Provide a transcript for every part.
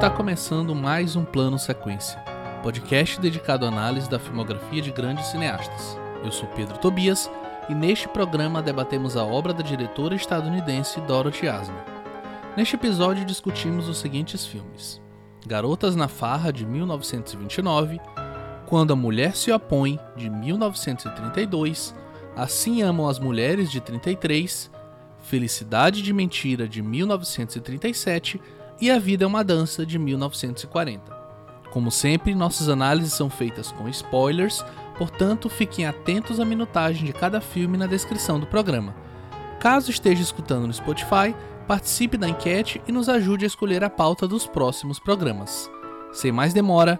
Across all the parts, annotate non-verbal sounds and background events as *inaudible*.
Está começando mais um Plano Sequência, podcast dedicado à análise da filmografia de grandes cineastas. Eu sou Pedro Tobias e neste programa debatemos a obra da diretora estadunidense Dorothy Asner. Neste episódio discutimos os seguintes filmes: Garotas na Farra de 1929, Quando a Mulher se Opõe de 1932, Assim Amam as Mulheres de 33, Felicidade de Mentira de 1937 e A Vida é uma Dança de 1940. Como sempre, nossas análises são feitas com spoilers, portanto, fiquem atentos à minutagem de cada filme na descrição do programa. Caso esteja escutando no Spotify, participe da enquete e nos ajude a escolher a pauta dos próximos programas. Sem mais demora,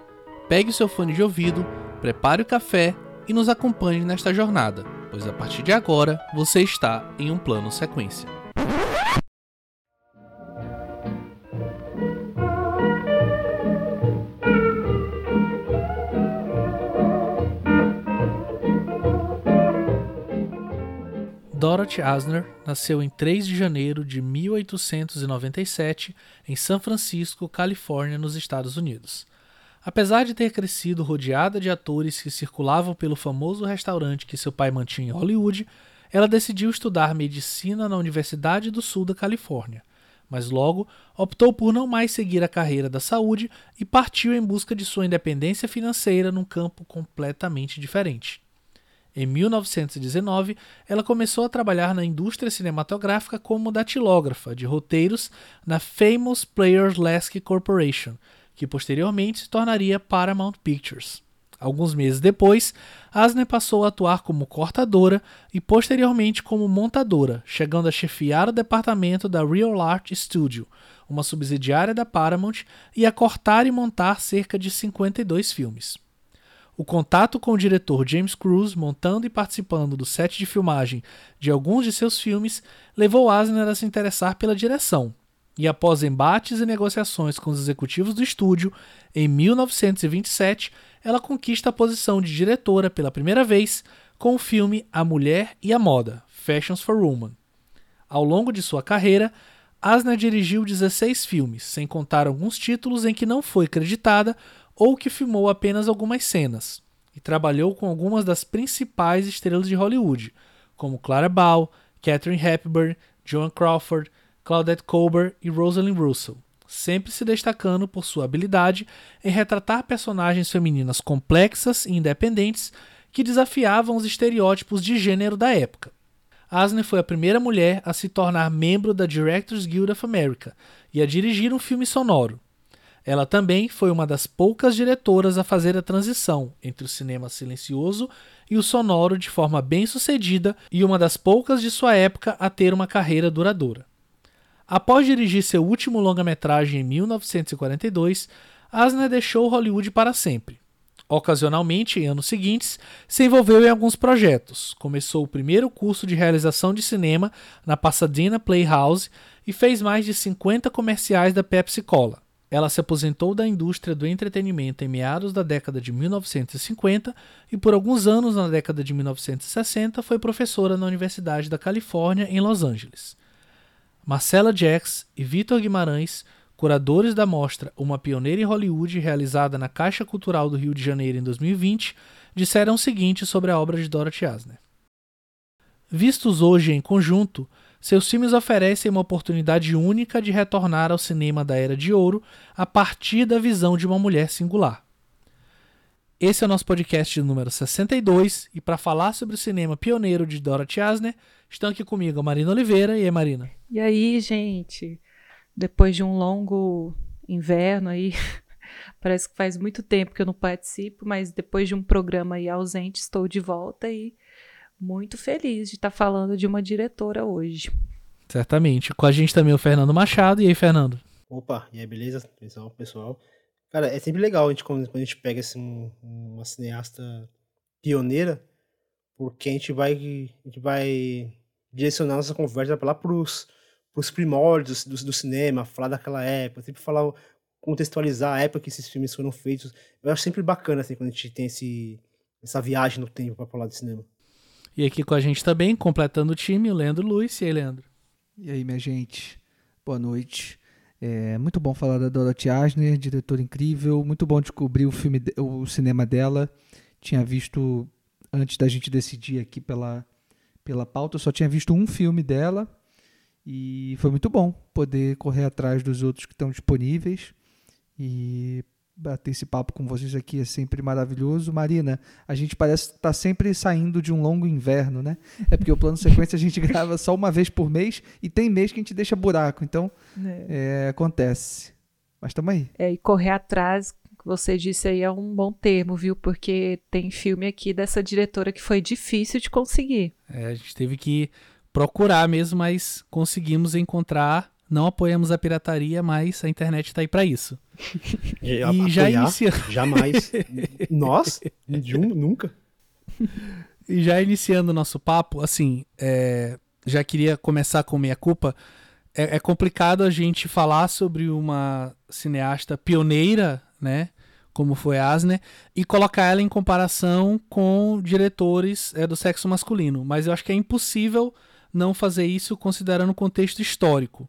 pegue seu fone de ouvido, prepare o café e nos acompanhe nesta jornada, pois a partir de agora você está em um plano sequência. Dorothy Asner nasceu em 3 de janeiro de 1897 em São Francisco, Califórnia, nos Estados Unidos. Apesar de ter crescido rodeada de atores que circulavam pelo famoso restaurante que seu pai mantinha em Hollywood, ela decidiu estudar medicina na Universidade do Sul da Califórnia, mas logo optou por não mais seguir a carreira da saúde e partiu em busca de sua independência financeira num campo completamente diferente. Em 1919, ela começou a trabalhar na indústria cinematográfica como datilógrafa de roteiros na Famous Players Lasky Corporation, que posteriormente se tornaria Paramount Pictures. Alguns meses depois, Asner passou a atuar como cortadora e posteriormente como montadora, chegando a chefiar o departamento da Real Art Studio, uma subsidiária da Paramount, e a cortar e montar cerca de 52 filmes. O contato com o diretor James Cruz, montando e participando do set de filmagem de alguns de seus filmes, levou Asner a se interessar pela direção. E após embates e negociações com os executivos do estúdio, em 1927, ela conquista a posição de diretora pela primeira vez com o filme A Mulher e a Moda, Fashions for Women. Ao longo de sua carreira, Asner dirigiu 16 filmes, sem contar alguns títulos em que não foi creditada ou que filmou apenas algumas cenas, e trabalhou com algumas das principais estrelas de Hollywood, como Clara Bow, Katharine Hepburn, Joan Crawford, Claudette Colbert e Rosalind Russell, sempre se destacando por sua habilidade em retratar personagens femininas complexas e independentes que desafiavam os estereótipos de gênero da época. Asner foi a primeira mulher a se tornar membro da Directors Guild of America e a dirigir um filme sonoro, ela também foi uma das poucas diretoras a fazer a transição entre o cinema silencioso e o sonoro de forma bem sucedida e uma das poucas de sua época a ter uma carreira duradoura. Após dirigir seu último longa-metragem em 1942, Asner deixou Hollywood para sempre. Ocasionalmente, em anos seguintes, se envolveu em alguns projetos. Começou o primeiro curso de realização de cinema na Pasadena Playhouse e fez mais de 50 comerciais da Pepsi Cola. Ela se aposentou da indústria do entretenimento em meados da década de 1950 e por alguns anos na década de 1960 foi professora na Universidade da Califórnia em Los Angeles. Marcela Jacks e Vitor Guimarães, curadores da mostra Uma Pioneira em Hollywood, realizada na Caixa Cultural do Rio de Janeiro em 2020, disseram o seguinte sobre a obra de Dorothy Asner. Vistos hoje em conjunto, seus filmes oferecem uma oportunidade única de retornar ao cinema da Era de Ouro a partir da visão de uma mulher singular. Esse é o nosso podcast número 62 e para falar sobre o cinema pioneiro de Dorothy Asner, estão aqui comigo a Marina Oliveira. E aí, Marina? E aí, gente? Depois de um longo inverno aí, *laughs* parece que faz muito tempo que eu não participo, mas depois de um programa aí ausente, estou de volta e muito feliz de estar falando de uma diretora hoje. Certamente. Com a gente também o Fernando Machado. E aí, Fernando? Opa, e aí, beleza? Pessoal, pessoal. Cara, é sempre legal a gente, quando, a gente pega assim, uma cineasta pioneira, porque a gente vai, a gente vai direcionar nossa conversa lá pros, pros primórdios do, do cinema, falar daquela época, sempre falar, contextualizar a época que esses filmes foram feitos. Eu acho sempre bacana, assim, quando a gente tem esse, essa viagem no tempo para falar de cinema. E aqui com a gente também, completando o time, o Leandro Luiz. E aí, Leandro? E aí, minha gente? Boa noite. É muito bom falar da Dorothy Asner, diretora incrível. Muito bom descobrir o filme, o cinema dela. Tinha visto antes da gente decidir aqui pela pela pauta, eu só tinha visto um filme dela e foi muito bom poder correr atrás dos outros que estão disponíveis e bater esse papo com vocês aqui é sempre maravilhoso. Marina, a gente parece estar tá sempre saindo de um longo inverno, né? É porque o plano sequência a gente *laughs* grava só uma vez por mês e tem mês que a gente deixa buraco, então é. É, acontece. Mas estamos aí. É, e correr atrás, que você disse aí, é um bom termo, viu? Porque tem filme aqui dessa diretora que foi difícil de conseguir. É, a gente teve que procurar mesmo, mas conseguimos encontrar não apoiamos a pirataria, mas a internet está aí para isso. *laughs* E, e já inicia... Jamais. *laughs* Nós? nunca. E já iniciando o nosso papo, assim, é, já queria começar com minha culpa. É, é, complicado a gente falar sobre uma cineasta pioneira, né? Como foi Asner, e colocar ela em comparação com diretores é, do sexo masculino. Mas eu acho que é impossível não fazer isso considerando o contexto histórico.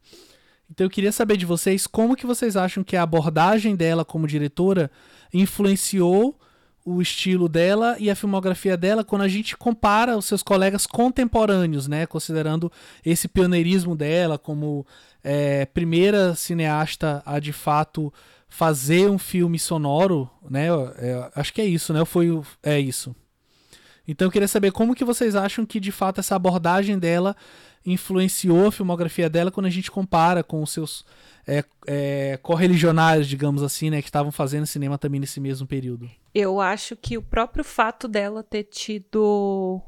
Então eu queria saber de vocês como que vocês acham que a abordagem dela como diretora influenciou o estilo dela e a filmografia dela quando a gente compara os seus colegas contemporâneos, né? Considerando esse pioneirismo dela como é, primeira cineasta a de fato fazer um filme sonoro, né? É, acho que é isso, né? Foi é isso. Então eu queria saber como que vocês acham que de fato essa abordagem dela influenciou a filmografia dela quando a gente compara com os seus é, é, correligionários, digamos assim, né, que estavam fazendo cinema também nesse mesmo período? Eu acho que o próprio fato dela ter tido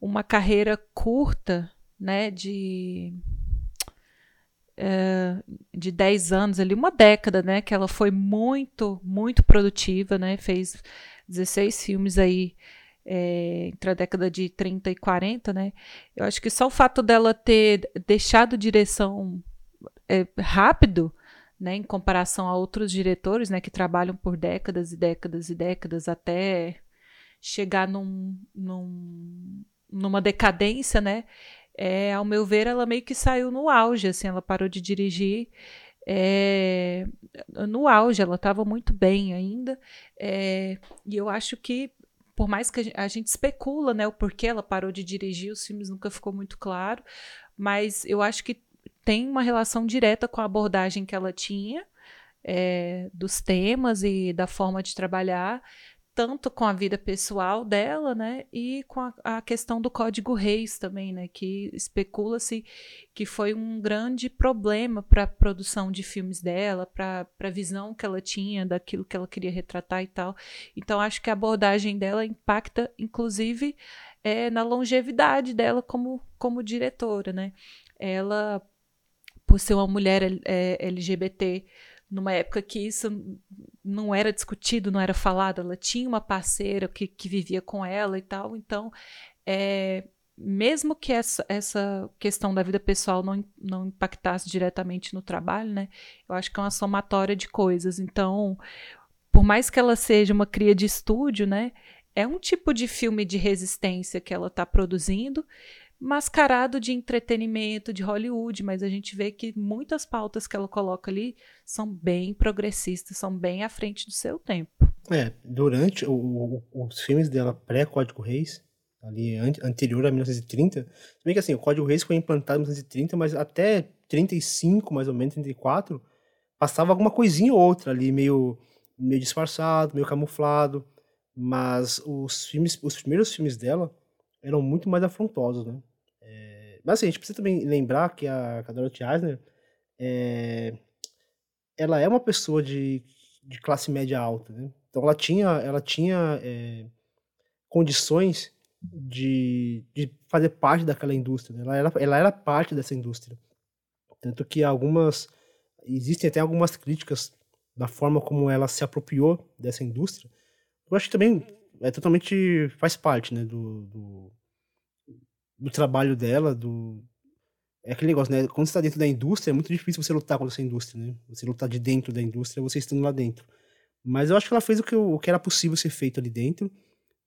uma carreira curta, né, de é, de 10 anos ali, uma década, né, que ela foi muito, muito produtiva, né, fez 16 filmes aí é, entre a década de 30 e 40, né? Eu acho que só o fato dela ter deixado direção é, rápido, né, em comparação a outros diretores, né, que trabalham por décadas e décadas e décadas até chegar num, num, numa decadência, né? É, ao meu ver, ela meio que saiu no auge, assim, ela parou de dirigir é, no auge, ela estava muito bem ainda, é, e eu acho que por mais que a gente especula, né, o porquê ela parou de dirigir, os filmes nunca ficou muito claro, mas eu acho que tem uma relação direta com a abordagem que ela tinha é, dos temas e da forma de trabalhar, tanto com a vida pessoal dela, né, e com a, a questão do Código Reis também, né, que especula-se que foi um grande problema para a produção de filmes dela, para a visão que ela tinha daquilo que ela queria retratar e tal. Então, acho que a abordagem dela impacta, inclusive, é, na longevidade dela como, como diretora, né. Ela, por ser uma mulher é, LGBT, numa época que isso não era discutido, não era falado, ela tinha uma parceira que, que vivia com ela e tal, então é, mesmo que essa, essa questão da vida pessoal não, não impactasse diretamente no trabalho, né, eu acho que é uma somatória de coisas, então por mais que ela seja uma cria de estúdio, né, é um tipo de filme de resistência que ela está produzindo, mascarado de entretenimento de Hollywood, mas a gente vê que muitas pautas que ela coloca ali são bem progressistas, são bem à frente do seu tempo. É, durante o, o, os filmes dela pré-Código Reis, ali an anterior a 1930, se bem que assim, o Código Reis foi implantado em 1930, mas até 35, mais ou menos, 34, passava alguma coisinha ou outra ali, meio, meio disfarçado, meio camuflado, mas os filmes, os primeiros filmes dela eram muito mais afrontosos, né? É, mas assim, a gente precisa também lembrar que a, a Dorothy Eisner, é, ela é uma pessoa de, de classe média alta, né? Então ela tinha, ela tinha é, condições de, de fazer parte daquela indústria, né? ela, era, ela era parte dessa indústria. Tanto que algumas, existem até algumas críticas da forma como ela se apropriou dessa indústria. Eu acho que também é totalmente faz parte, né, do, do, do, trabalho dela, do é aquele negócio, né? Quando você está dentro da indústria, é muito difícil você lutar contra essa indústria, né? Você lutar de dentro da indústria, você estando lá dentro. Mas eu acho que ela fez o que, o que era possível ser feito ali dentro.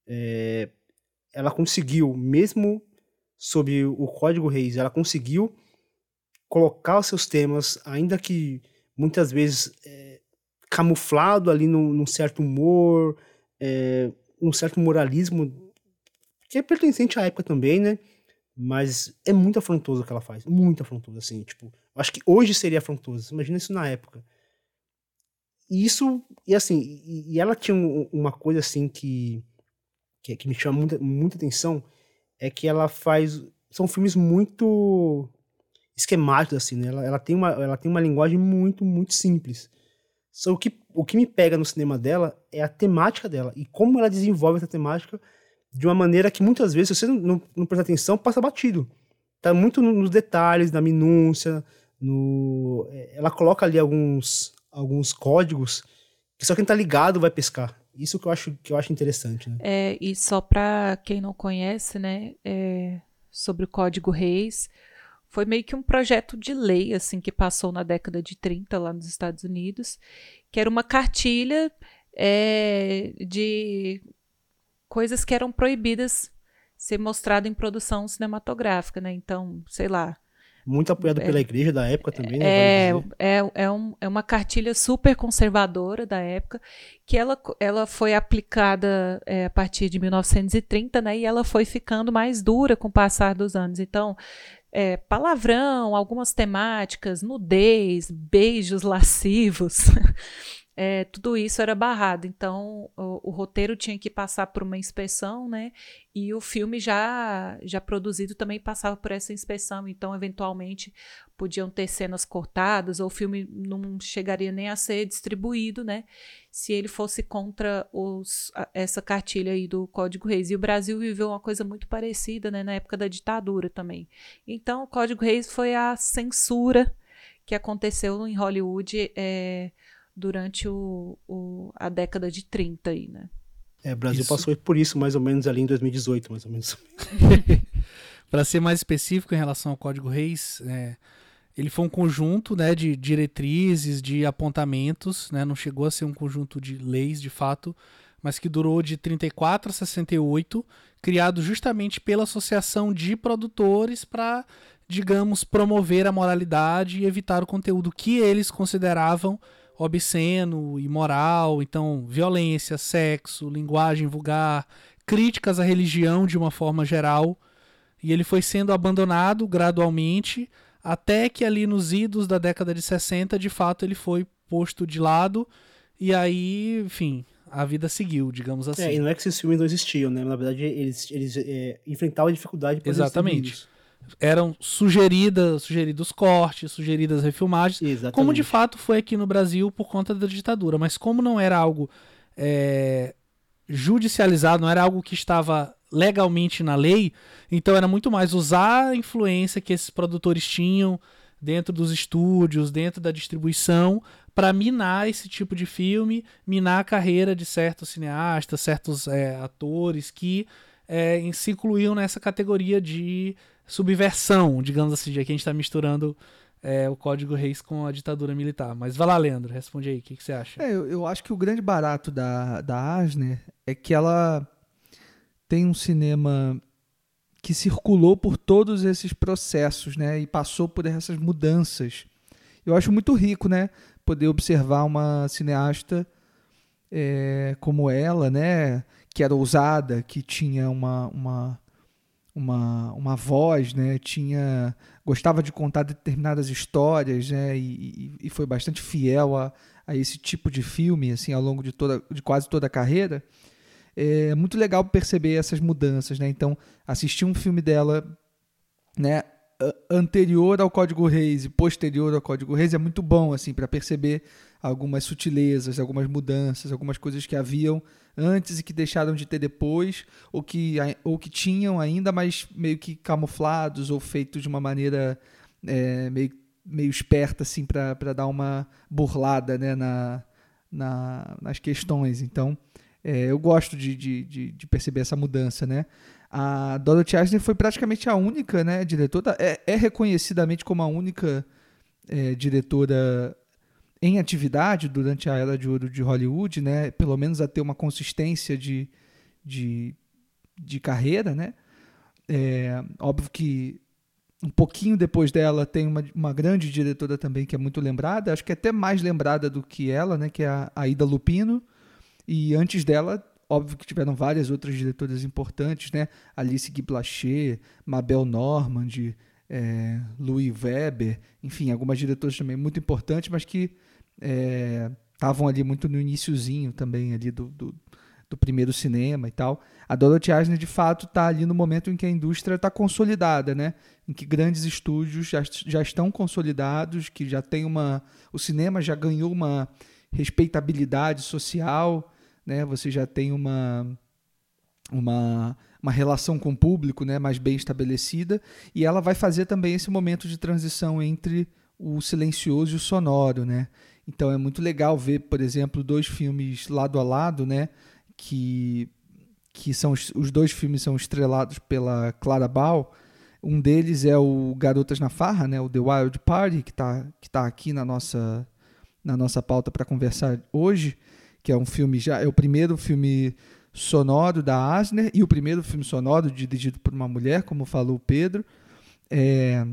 É, ela conseguiu, mesmo sob o Código Reis, ela conseguiu colocar os seus temas, ainda que muitas vezes é, camuflado ali num, num certo humor, é, um certo moralismo, que é pertencente à época também, né? Mas é muito afrontoso o que ela faz, muito afrontoso, assim, tipo, acho que hoje seria afrontoso, imagina isso na época. E isso, e assim, e, ela tinha uma coisa assim que, que, que me chama muita, muita atenção, é que ela faz, são filmes muito esquemáticos, assim, né? Ela, ela, tem uma, ela tem uma linguagem muito, muito simples. Só que, o que me pega no cinema dela é a temática dela e como ela desenvolve essa temática de uma maneira que muitas vezes, se você não, não, não prestar atenção, passa batido. Tá muito nos detalhes, na minúcia, no... É, ela coloca ali alguns, alguns códigos que só quem tá ligado vai pescar. Isso que eu acho, que eu acho interessante. Né? É, e só para quem não conhece, né, é, sobre o Código Reis, foi meio que um projeto de lei assim que passou na década de 30 lá nos Estados Unidos, que era uma cartilha é, de coisas que eram proibidas ser mostrado em produção cinematográfica, né? Então, sei lá, muito apoiado é, pela igreja da época também, né? É, é, é, um, é uma cartilha super conservadora da época, que ela, ela foi aplicada é, a partir de 1930, né? E ela foi ficando mais dura com o passar dos anos. Então, é, palavrão, algumas temáticas, nudez, beijos lascivos. *laughs* é, tudo isso era barrado. Então, o, o, roteiro tinha que passar por uma inspeção, né? E o filme já, já produzido também passava por essa inspeção. Então, eventualmente, podiam ter cenas cortadas, ou o filme não chegaria nem a ser distribuído, né? Se ele fosse contra os, essa cartilha aí do Código Reis. E o Brasil viveu uma coisa muito parecida, né? Na época da ditadura também. Então, o Código Reis foi a censura que aconteceu em Hollywood. É, durante o, o, a década de 30 aí, né? É, o Brasil isso. passou por isso mais ou menos ali em 2018, mais ou menos. *laughs* Para ser mais específico em relação ao Código Reis, é, ele foi um conjunto né, de diretrizes, de apontamentos, né, não chegou a ser um conjunto de leis de fato, mas que durou de 34 a 68, criado justamente pela Associação de Produtores para, digamos, promover a moralidade e evitar o conteúdo que eles consideravam obsceno, imoral, então violência, sexo, linguagem vulgar, críticas à religião de uma forma geral. E ele foi sendo abandonado gradualmente até que ali nos idos da década de 60, de fato, ele foi posto de lado e aí, enfim, a vida seguiu, digamos assim. É, e não é que esses filmes não existiam, né? Na verdade, eles, eles é, enfrentavam dificuldade para Exatamente eram sugeridas, sugeridos cortes, sugeridas refilmagens, Exatamente. como de fato foi aqui no Brasil por conta da ditadura. Mas como não era algo é, judicializado, não era algo que estava legalmente na lei, então era muito mais usar a influência que esses produtores tinham dentro dos estúdios, dentro da distribuição, para minar esse tipo de filme, minar a carreira de certos cineastas, certos é, atores que é, se incluíam nessa categoria de subversão, digamos assim, já que a gente está misturando é, o Código Reis com a ditadura militar. Mas vai lá, Leandro, responde aí, o que, que, você acha? É, eu, eu, acho que o grande barato da, da Asner é que ela tem um cinema que circulou por todos esses processos, né, e passou por essas mudanças. Eu acho muito rico, né, poder observar uma cineasta é, como ela, né, que era ousada, que tinha uma, uma uma, uma voz, né? Tinha gostava de contar determinadas histórias, né? E, e, foi bastante fiel a, a esse tipo de filme, assim, ao longo de toda, de quase toda a carreira. É muito legal perceber essas mudanças, né? Então, assistir um filme dela, né? anterior ao Código Reis e posterior ao Código Reis é muito bom assim para perceber algumas sutilezas, algumas mudanças, algumas coisas que haviam antes e que deixaram de ter depois, ou que, ou que tinham ainda, mas meio que camuflados ou feitos de uma maneira é, meio, meio esperta assim para dar uma burlada né, na, na, nas questões. Então, é, eu gosto de, de, de, perceber essa mudança, né? A Dorothy Asner foi praticamente a única, né, diretora, é, é reconhecidamente como a única é, diretora em atividade durante a era de ouro de Hollywood, né, pelo menos a ter uma consistência de, de, de carreira, né? É, óbvio que um pouquinho depois dela tem uma, uma grande diretora também que é muito lembrada, acho que é até mais lembrada do que ela, né? Que é a Aida Lupino. E antes dela, óbvio que tiveram várias outras diretoras importantes, né? Alice Guy Blaché, Mabel Normand, é, Louis Weber, enfim, algumas diretoras também muito importantes, mas que estavam é, ali muito no iníciozinho também ali do, do, do, primeiro cinema e tal. A Dorothy Asner, de fato, está ali no momento em que a indústria está consolidada, né? Em que grandes estúdios já, já estão consolidados, que já tem uma... O cinema já ganhou uma respeitabilidade social, né? Você já tem uma... uma uma relação com o público né, mais bem estabelecida, e ela vai fazer também esse momento de transição entre o silencioso e o sonoro. Né? Então é muito legal ver, por exemplo, dois filmes lado a lado, né, que, que são os dois filmes são estrelados pela Clara Bow. Um deles é o Garotas na Farra, né, o The Wild Party, que está que tá aqui na nossa, na nossa pauta para conversar hoje, que é um filme já é o primeiro filme sonoro da Asner e o primeiro filme sonoro dirigido por uma mulher, como falou o Pedro. É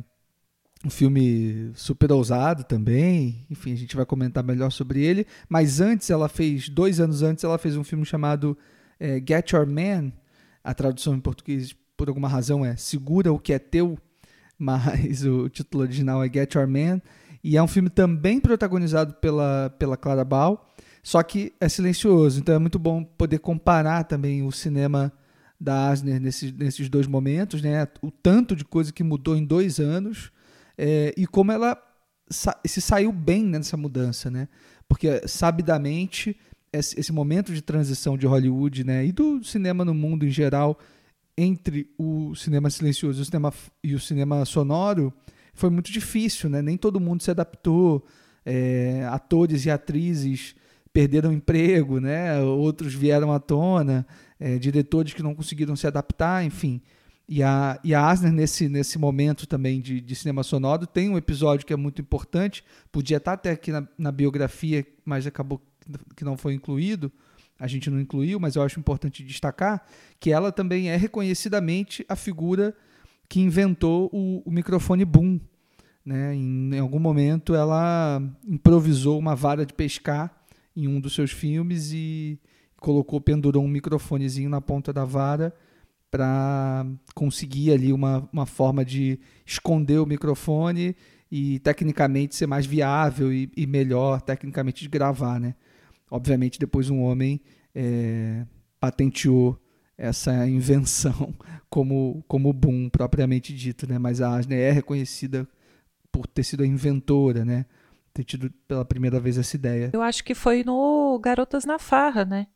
um filme super ousado também. Enfim, a gente vai comentar melhor sobre ele. Mas antes, ela fez, dois anos antes, ela fez um filme chamado é, Get Your Man. A tradução em português, por alguma razão, é Segura o que é teu, *laughs* mas o título original é Get Your Man. E é um filme também protagonizado pela, pela Clara Bow só que é silencioso, então é muito bom poder comparar também o cinema da Asner nesses, nesses dois momentos, né? O tanto de coisa que mudou em dois anos é, e como ela sa se saiu bem nessa mudança, né? Porque sabidamente esse, esse momento de transição de Hollywood, né, e do cinema no mundo em geral entre o cinema silencioso e o cinema, e o cinema sonoro foi muito difícil, né? Nem todo mundo se adaptou. É, atores e atrizes perderam emprego, né? outros vieram à tona, é, diretores que não conseguiram se adaptar, enfim. E a, e a Asner, nesse, nesse momento também de, de cinema sonoro, tem um episódio que é muito importante, podia estar até aqui na, na biografia, mas acabou que não foi incluído, a gente não incluiu, mas eu acho importante destacar que ela também é reconhecidamente a figura que inventou o, o microfone boom. Né? Em, em, algum momento ela improvisou uma vara de pescar em um dos seus filmes e colocou, pendurou um microfonezinho na ponta da vara para conseguir ali uma, uma forma de esconder o microfone e tecnicamente ser mais viável e, e melhor tecnicamente de gravar, né? Obviamente depois um homem é, patenteou essa invenção *laughs* como como boom propriamente dito, né? Mas a Asner é reconhecida por ter sido a inventora, né? ter tido pela primeira vez essa ideia. Eu acho que foi no Garotas na Farra, né?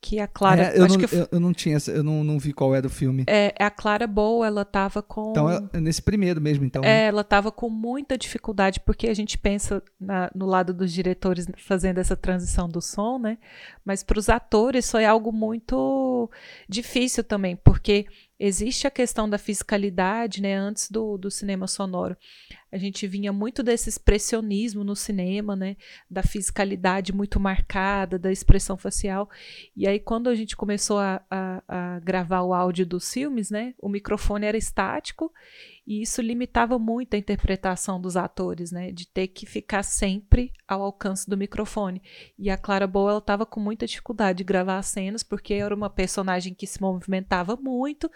Que a Clara. É, eu, não, que eu, eu, não tinha, eu não, não vi qual era o filme. É, a Clara Bow, ela tava com. Então é nesse primeiro mesmo, então. É, né? ela tava com muita dificuldade, porque a gente pensa na, no lado dos diretores fazendo essa transição do som, né? Mas para os atores foi algo muito difícil também, porque existe a questão da fiscalidade, né? Antes do, do cinema sonoro. A gente vinha muito desse expressionismo no cinema, né? Da fisicalidade muito marcada, da expressão facial. E aí, quando a gente começou a, a, a gravar o áudio dos filmes, né? O microfone era estático e isso limitava muito a interpretação dos atores, né? De ter que ficar sempre ao alcance do microfone. E a Clara Boa ela estava com muita dificuldade de gravar as cenas, porque era uma personagem que se movimentava muito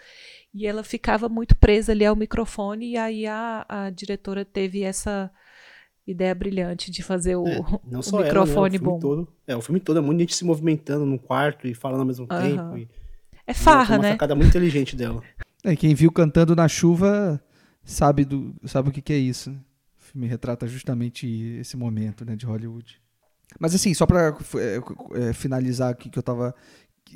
e ela ficava muito presa ali ao microfone. E aí a, a diretora teve essa ideia brilhante de fazer o, é, *laughs* não o só microfone ela, né? o bom. Todo, é, o filme todo é muito gente se movimentando num quarto e falando ao mesmo uhum. tempo. E, é farra, uma né? Uma sacada muito inteligente dela. É, quem viu cantando na chuva sabe, do, sabe o que, que é isso. Né? O filme retrata justamente esse momento né, de Hollywood. Mas assim, só para é, é, finalizar aqui que eu estava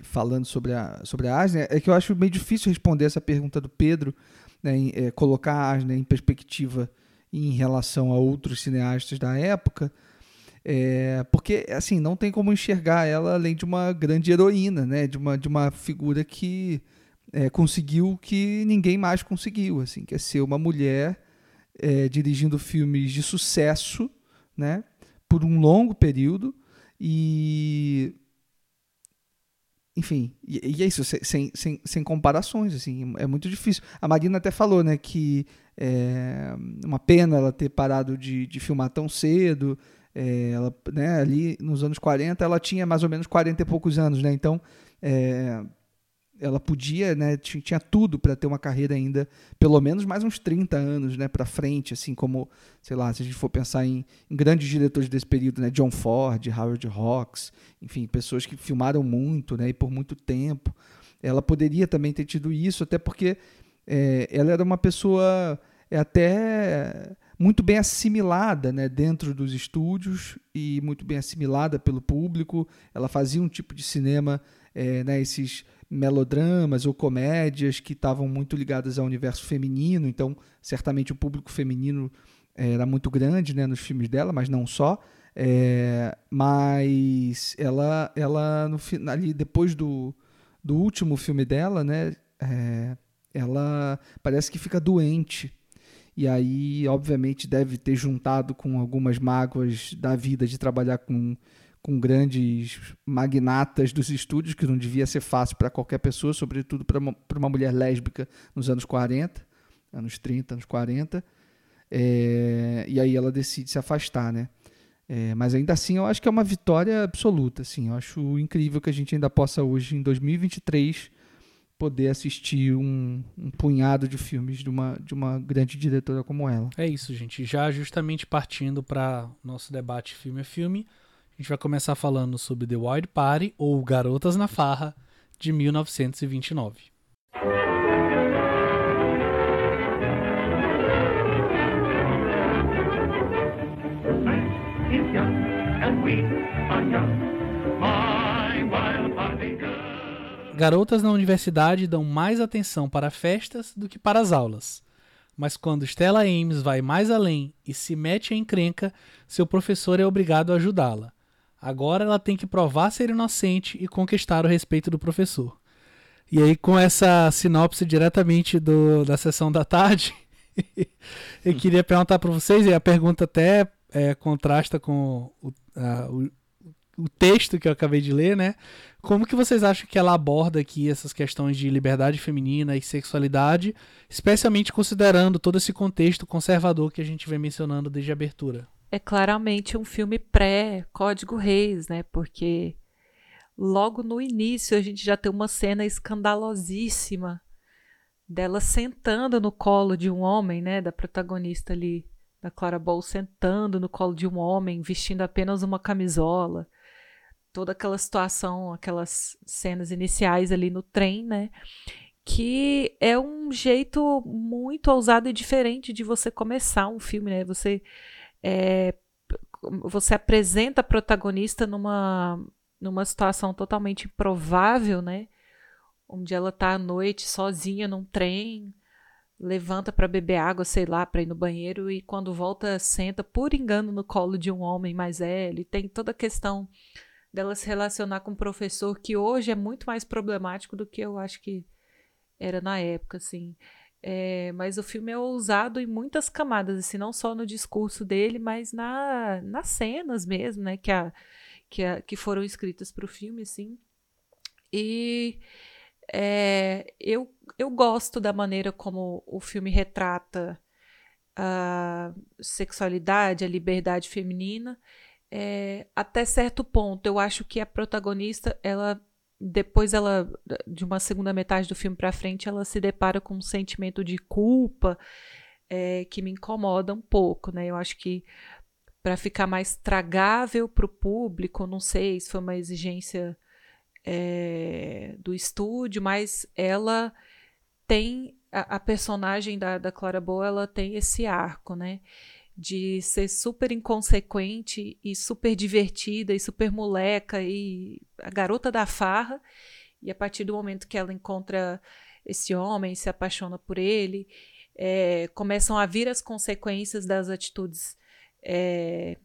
falando sobre a, sobre a Asner, é que eu acho meio difícil responder essa pergunta do Pedro, né, em, é, colocar a Asner em perspectiva em relação a outros cineastas da época, é, porque assim não tem como enxergar ela além de uma grande heroína, né, de uma, de uma figura que é, conseguiu que ninguém mais conseguiu, assim, que é ser uma mulher é, dirigindo filmes de sucesso, né, por um longo período e enfim, e, e, é isso, sem, sem, sem comparações, assim, é muito difícil. A Marina até falou, né, que é uma pena ela ter parado de, de filmar tão cedo, é, ela, né, ali nos anos 40, ela tinha mais ou menos 40 e poucos anos, né, então é, ela podia, né, tinha tudo para ter uma carreira ainda, pelo menos mais uns 30 anos, né, para frente, assim como, sei lá, se a gente for pensar em, em, grandes diretores desse período, né, John Ford, Howard Hawks, enfim, pessoas que filmaram muito, né, e por muito tempo. Ela poderia também ter tido isso, até porque é, ela era uma pessoa é, até muito bem assimilada, né, dentro dos estúdios e muito bem assimilada pelo público. Ela fazia um tipo de cinema, é, né, esses melodramas ou comédias que estavam muito ligadas ao universo feminino, então certamente o público feminino eh, era muito grande né, nos filmes dela, mas não só. É, mas ela, ela no, ali depois do, do último filme dela, né, é, ela parece que fica doente. E aí, obviamente, deve ter juntado com algumas mágoas da vida de trabalhar com com grandes magnatas dos estúdios, que não devia ser fácil para qualquer pessoa, sobretudo para uma, uma mulher lésbica nos anos 40, anos 30, anos 40. É, e aí ela decide se afastar, né? É, mas ainda assim eu acho que é uma vitória absoluta. Assim, eu acho incrível que a gente ainda possa hoje, em 2023, poder assistir um, um, punhado de filmes de uma, de uma grande diretora como ela. É isso, gente. Já justamente partindo para nosso debate filme a filme, a gente vai começar falando sobre The Wild Party, ou Garotas na Farra, de 1929. Garotas na universidade dão mais atenção para festas do que para as aulas. Mas quando Stella Ames vai mais além e se mete em encrenca, seu professor é obrigado a ajudá-la. Agora ela tem que provar ser inocente e conquistar o respeito do professor. E aí, com essa sinopse diretamente do, da sessão da tarde, *laughs* eu queria perguntar para vocês, e a pergunta até é, contrasta com o, a, o, o, texto que eu acabei de ler, né? Como que vocês acham que ela aborda aqui essas questões de liberdade feminina e sexualidade, especialmente considerando todo esse contexto conservador que a gente vem mencionando desde a abertura? É claramente um filme pré-Código Reis, né? Porque logo no início a gente já tem uma cena escandalosíssima dela sentando no colo de um homem, né? Da protagonista ali, da Clara Bow, sentando no colo de um homem, vestindo apenas uma camisola. Toda aquela situação, aquelas cenas iniciais ali no trem, né? Que é um jeito muito ousado e diferente de você começar um filme, né? Você é, você apresenta a protagonista numa, numa situação totalmente improvável, né? Onde ela tá à noite sozinha num trem, levanta para beber água, sei lá, para ir no banheiro e quando volta senta por engano no colo de um homem mais velho. E tem toda a questão dela se relacionar com um professor que hoje é muito mais problemático do que eu acho que era na época, assim. É, mas o filme é ousado em muitas camadas, assim, não só no discurso dele, mas na, nas cenas mesmo, né, que, a, que, a, que foram escritas para o filme, assim. E é, eu, eu gosto da maneira como o filme retrata a sexualidade, a liberdade feminina, é, até certo ponto. Eu acho que a protagonista, ela depois ela de uma segunda metade do filme para frente ela se depara com um sentimento de culpa é, que me incomoda um pouco né? Eu acho que para ficar mais tragável para o público não sei se foi uma exigência é, do estúdio mas ela tem a, a personagem da, da Clara Boa ela tem esse arco né de ser super inconsequente e super divertida e super moleca e a garota da farra. E a partir do momento que ela encontra esse homem, se apaixona por ele, é, começam a vir as consequências das atitudes é,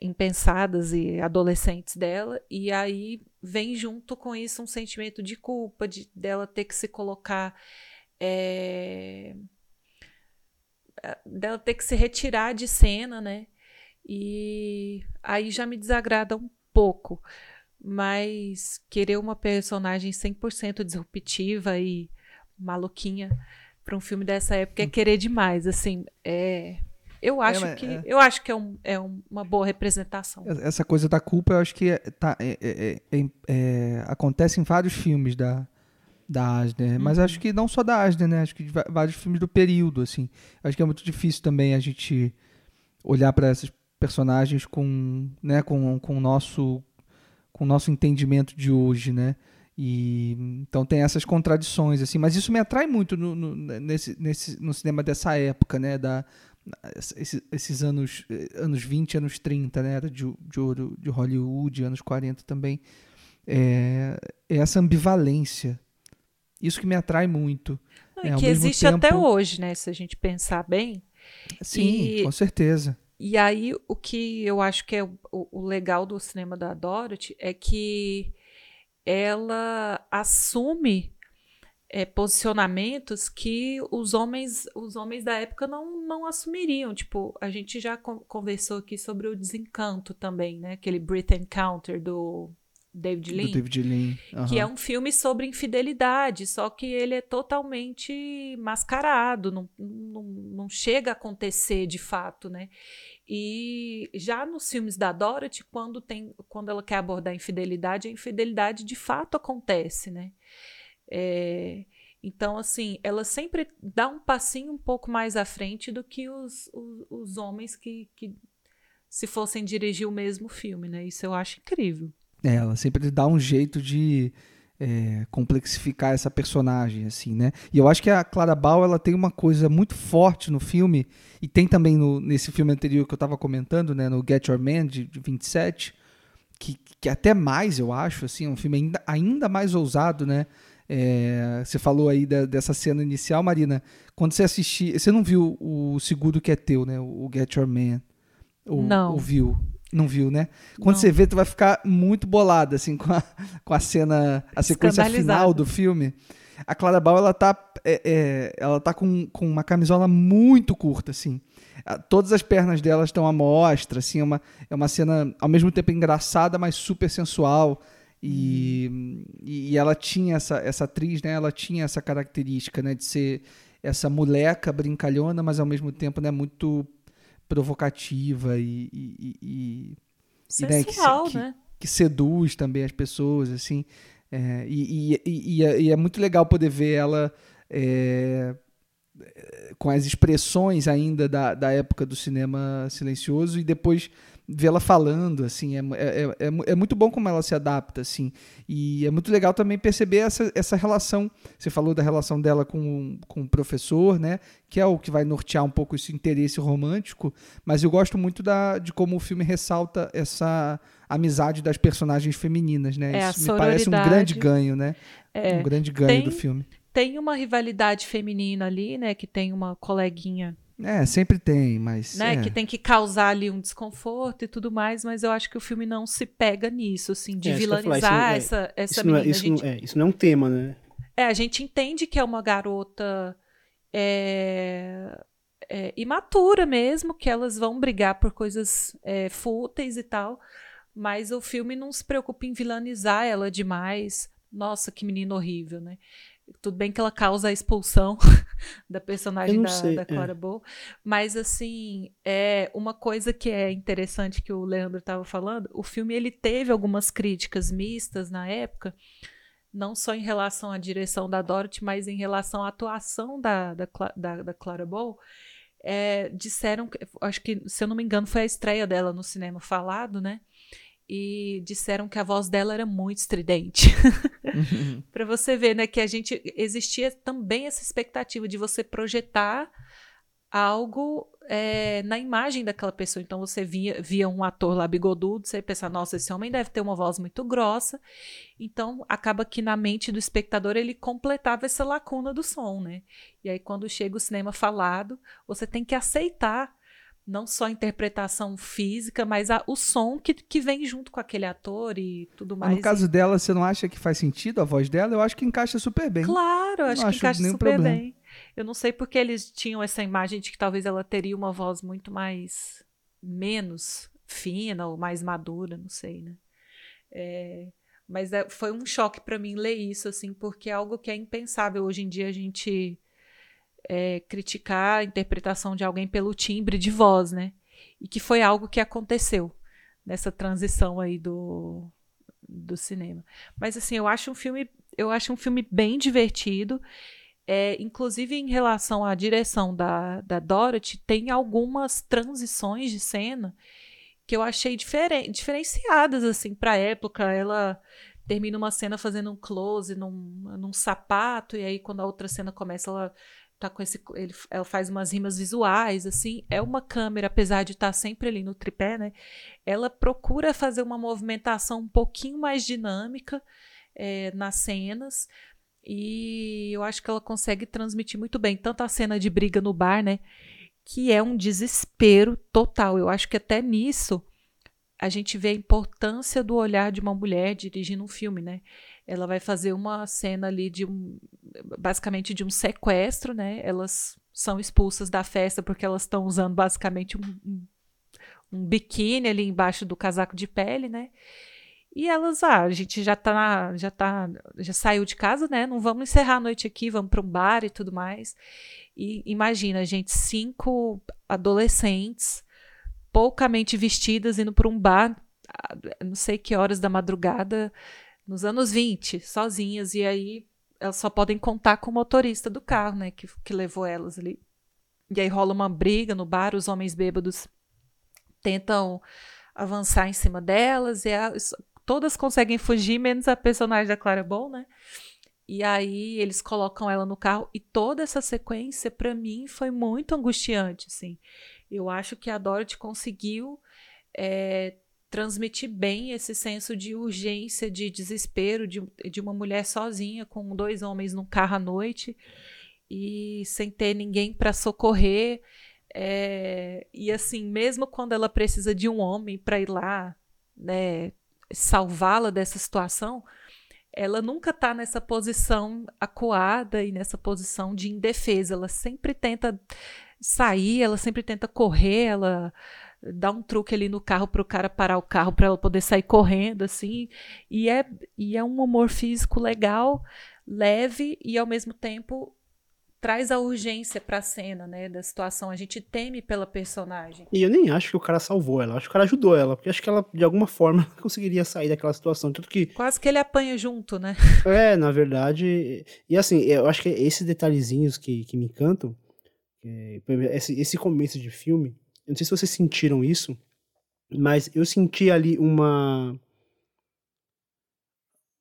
impensadas e adolescentes dela, e aí vem junto com isso um sentimento de culpa, de dela ter que se colocar. É, dela ter que se retirar de cena, né? E aí já me desagrada um pouco. mas querer uma personagem 100% disruptiva e maluquinha para um filme dessa época é querer demais, assim, é eu acho é, que é. eu acho que é, um, é uma boa representação. Essa coisa da culpa, eu acho que é, tá, é, é, é, acontece em vários filmes da, da Asner, uhum. mas acho que não só da Asner, né? Acho que de vários filmes do período, assim. Acho que é muito difícil também a gente olhar para esses personagens com, né, com, com o nosso com o nosso entendimento de hoje, né? E então tem essas contradições assim, mas isso me atrai muito no, no, nesse, nesse, no cinema dessa época, né? Da, esses, esses anos, anos 20, anos 30, né? Era de, de ouro de Hollywood, anos 40 também. É, é essa ambivalência. Isso que me atrai muito. Não, é, que existe tempo... até hoje, né? Se a gente pensar bem. Sim, e, com certeza. E aí, o que eu acho que é o, o legal do cinema da Dorothy é que ela assume é, posicionamentos que os homens os homens da época não, não assumiriam. Tipo, a gente já conversou aqui sobre o Desencanto também, né? Aquele Brit Encounter do David Lean. Do David Lean. Uhum. Que é um filme sobre infidelidade, só que ele é totalmente mascarado, não, não, não chega a acontecer de fato, né? E já nos filmes da Dorothy, quando, tem, quando ela quer abordar a infidelidade, a infidelidade de fato acontece, né? É, então, assim, ela sempre dá um passinho um pouco mais à frente do que os, os, os homens que, que, se fossem dirigir o mesmo filme, né? Isso eu acho incrível. É, ela sempre dá um jeito de é, complexificar essa personagem, assim, né? E eu acho que a Clara Bow, ela tem uma coisa muito forte no filme, e tem também no, nesse filme anterior que eu estava comentando, né? No Get Your Man, de, de 27, que, que até mais, eu acho, assim, é um filme ainda, ainda mais ousado, né? É, você falou aí da, dessa cena inicial, Marina. Quando você assistir. Você não viu o segundo que é teu, né? O Get Your Man. Ou, não. Ou viu? Não viu, né? Quando não. você vê, tu vai ficar muito bolada, assim, com a, com a cena. A sequência final do filme. A Clara Bow, ela tá. É, é, ela tá com, com uma camisola muito curta, assim. Todas as pernas dela estão à mostra, assim, é uma, é uma cena ao mesmo tempo engraçada, mas super sensual. E, e ela tinha essa, essa atriz, né? Ela tinha essa característica, né? De ser essa moleca brincalhona, mas ao mesmo tempo, né? Muito provocativa e, e, e, Sensual, né? Que, né? Que, que, seduz também as pessoas, assim. É, e, e, é, e, é, muito legal poder ver ela é, com as expressões ainda da, da época do cinema silencioso e depois vê-la falando, assim, é, é, é, é, muito bom como ela se adapta, assim, e é muito legal também perceber essa, essa relação, você falou da relação dela com, com o professor, né, que é o que vai nortear um pouco esse interesse romântico, mas eu gosto muito da, de como o filme ressalta essa amizade das personagens femininas, né, é, isso me parece um grande ganho, né, é, um grande ganho tem, do filme. Tem uma rivalidade feminina ali, né, que tem uma coleguinha é, sempre tem, mas. Né, é. Que tem que causar ali um desconforto e tudo mais, mas eu acho que o filme não se pega nisso, assim, de é, vilanizar falar, isso, essa, essa isso menina. Não é, isso, gente, não, é, isso não é um tema, né? É, a gente entende que é uma garota é, é, imatura mesmo, que elas vão brigar por coisas é, fúteis e tal, mas o filme não se preocupa em vilanizar ela demais. Nossa, que menina horrível, né? Tudo bem que ela causa a expulsão *laughs* da personagem da, sei, da. Clara é. Bow, mas assim, é uma coisa que é interessante que o Leandro estava falando, o filme ele teve algumas críticas mistas na época, não só em relação à direção da Dorothy, mas em relação à atuação da, da, da, da Clara Bow. É, disseram, acho que, se eu não me engano, foi a estreia dela no cinema falado, né? E disseram que a voz dela era muito estridente. Uhum. *laughs* para você ver, né, que a gente existia também essa expectativa de você projetar algo é, na imagem daquela pessoa. Então você via, via um ator lá bigodudo, você pensa, nossa, esse homem deve ter uma voz muito grossa. Então acaba que na mente do espectador ele completava essa lacuna do som, né? E aí quando chega o cinema falado, você tem que aceitar não só a interpretação física, mas a, o som que, que vem junto com aquele ator e tudo mais. Mas no caso dela, você não acha que faz sentido a voz dela? Eu acho que encaixa super bem. Claro, eu acho que encaixa super problema. bem. Eu não sei porque eles tinham essa imagem de que talvez ela teria uma voz muito mais menos fina ou mais madura, não sei, né? É, mas é, foi um choque para mim ler isso, assim, porque é algo que é impensável hoje em dia a gente é, criticar a interpretação de alguém pelo timbre de voz, né? E que foi algo que aconteceu nessa transição aí do, do cinema. Mas assim, eu acho um filme, eu acho um filme bem divertido. É, inclusive em relação à direção da, da Dorothy, tem algumas transições de cena que eu achei diferen, diferenciadas assim para época. Ela termina uma cena fazendo um close num, num sapato e aí quando a outra cena começa ela tá com esse ele, ela faz umas rimas visuais assim é uma câmera apesar de estar tá sempre ali no tripé né ela procura fazer uma movimentação um pouquinho mais dinâmica é, nas cenas e eu acho que ela consegue transmitir muito bem tanto a cena de briga no bar né que é um desespero total. Eu acho que até nisso a gente vê a importância do olhar de uma mulher dirigindo um filme né ela vai fazer uma cena ali de um basicamente de um sequestro, né? Elas são expulsas da festa porque elas estão usando basicamente um, um, biquíni ali embaixo do casaco de pele, né? E elas, ah, a gente já tá já tá, já saiu de casa, né? Não vamos encerrar a noite aqui, vamos para um bar e tudo mais. E imagina, gente, cinco adolescentes poucamente vestidas indo para um bar, ah, não sei que horas da madrugada, nos anos 20, sozinhas, e aí elas só podem contar com o motorista do carro, né, que, que levou elas ali. E aí rola uma briga no bar, os homens bêbados tentam avançar em cima delas, e a, todas conseguem fugir, menos a personagem da Clara Bow, né? E aí eles colocam ela no carro, e toda essa sequência, para mim, foi muito angustiante, assim. Eu acho que a Dorothy conseguiu é, transmitir bem esse senso de urgência, de desespero de, de uma mulher sozinha com dois homens no carro à noite e sem ter ninguém para socorrer. É, e assim, mesmo quando ela precisa de um homem para ir lá, né, salvá-la dessa situação, ela nunca está nessa posição acuada e nessa posição de indefesa. Ela sempre tenta sair, ela sempre tenta correr, ela dá um truque ali no carro para o cara parar o carro para ela poder sair correndo, assim. E é, e é um humor físico legal, leve e ao mesmo tempo traz a urgência para a cena, né, da situação. A gente teme pela personagem. E eu nem acho que o cara salvou ela, acho que o cara ajudou ela, porque acho que ela de alguma forma *laughs* conseguiria sair daquela situação, tanto que quase que ele apanha junto, né? *laughs* É, na verdade, e assim, eu acho que esses detalhezinhos que, que me encantam, esse, esse começo de filme, não sei se vocês sentiram isso, mas eu senti ali uma.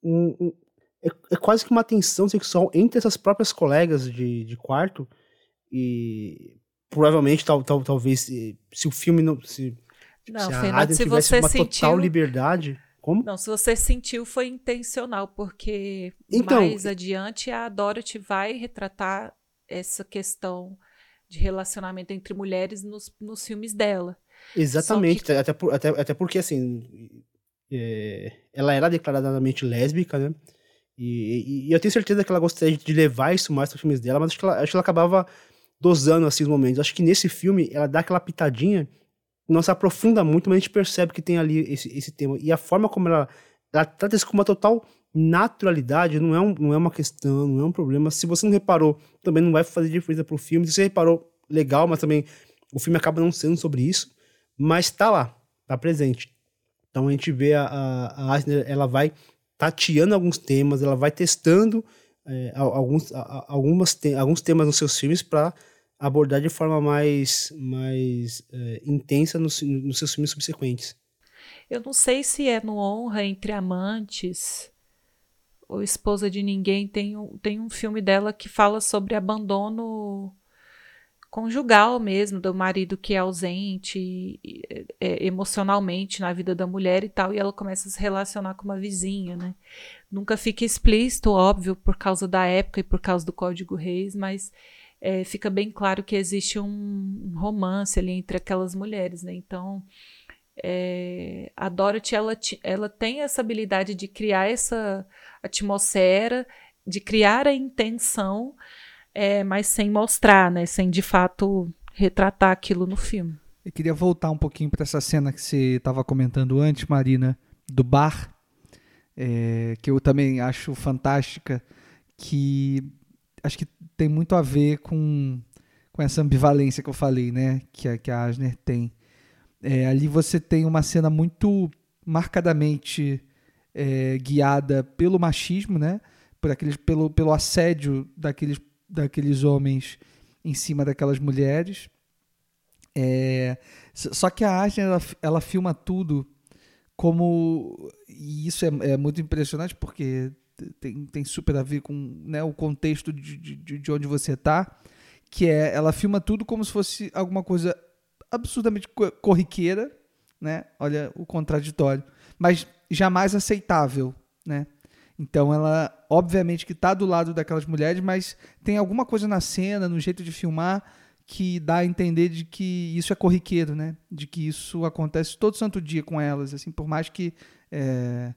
Um, um, é, é, quase que uma tensão sexual entre essas próprias colegas de, de quarto. E provavelmente, tal, tal, talvez, se, se o filme não. Se, não, se a Fernando, se tivesse uma sentiu... total liberdade. Como? Não, se você sentiu, foi intencional, porque então, mais adiante a Dorothy vai retratar essa questão de relacionamento entre mulheres nos, nos filmes dela. Exatamente, que... até, por, até, até porque assim, é, ela era declaradamente lésbica, né? E, e, e, eu tenho certeza que ela gostaria de levar isso mais para os filmes dela, mas acho que, ela, acho que ela acabava dosando assim os momentos. Acho que nesse filme ela dá aquela pitadinha, não se aprofunda muito, mas a gente percebe que tem ali esse, esse tema. E a forma como ela, ela trata isso com uma total naturalidade não é, um, não é uma questão, não é um problema. Se você não reparou, também não vai fazer diferença pro filme. Se você reparou, legal, mas também o filme acaba não sendo sobre isso. Mas tá lá, tá presente. Então a gente vê a, a, a ela vai tateando alguns temas, ela vai testando é, alguns, a, algumas te, alguns temas nos seus filmes para abordar de forma mais, mais é, intensa nos, nos seus filmes subsequentes. Eu não sei se é no Honra Entre Amantes ou Esposa de Ninguém, tem um, tem um filme dela que fala sobre abandono conjugal mesmo, do marido que é ausente é, emocionalmente na vida da mulher e tal, e ela começa a se relacionar com uma vizinha, né? Nunca fica explícito, óbvio, por causa da época e por causa do Código Reis, mas é, fica bem claro que existe um romance ali entre aquelas mulheres, né? Então, é, a Dorothy, ela, ela tem essa habilidade de criar essa atmosfera, de criar a intenção, é, mas sem mostrar, né? Sem de fato retratar aquilo no filme. Eu queria voltar um pouquinho para essa cena que você estava comentando antes, Marina, do bar. é, que eu também acho fantástica, que acho que tem muito a ver com, com essa ambivalência que eu falei, né? Que que a Asner tem. É, ali você tem uma cena muito marcadamente é, guiada pelo machismo, né? Por aqueles, pelo, pelo assédio daqueles, daqueles homens em cima daquelas mulheres. É, só que a Asner ela, ela filma tudo como e isso é, é, muito impressionante porque tem, tem super a ver com né, o contexto de, de, de onde você está que é ela filma tudo como se fosse alguma coisa absurdamente corriqueira né olha o contraditório mas jamais aceitável né então ela obviamente que está do lado daquelas mulheres mas tem alguma coisa na cena no jeito de filmar que dá a entender de que isso é corriqueiro, né? De que isso acontece todo santo dia com elas, assim, por mais que é,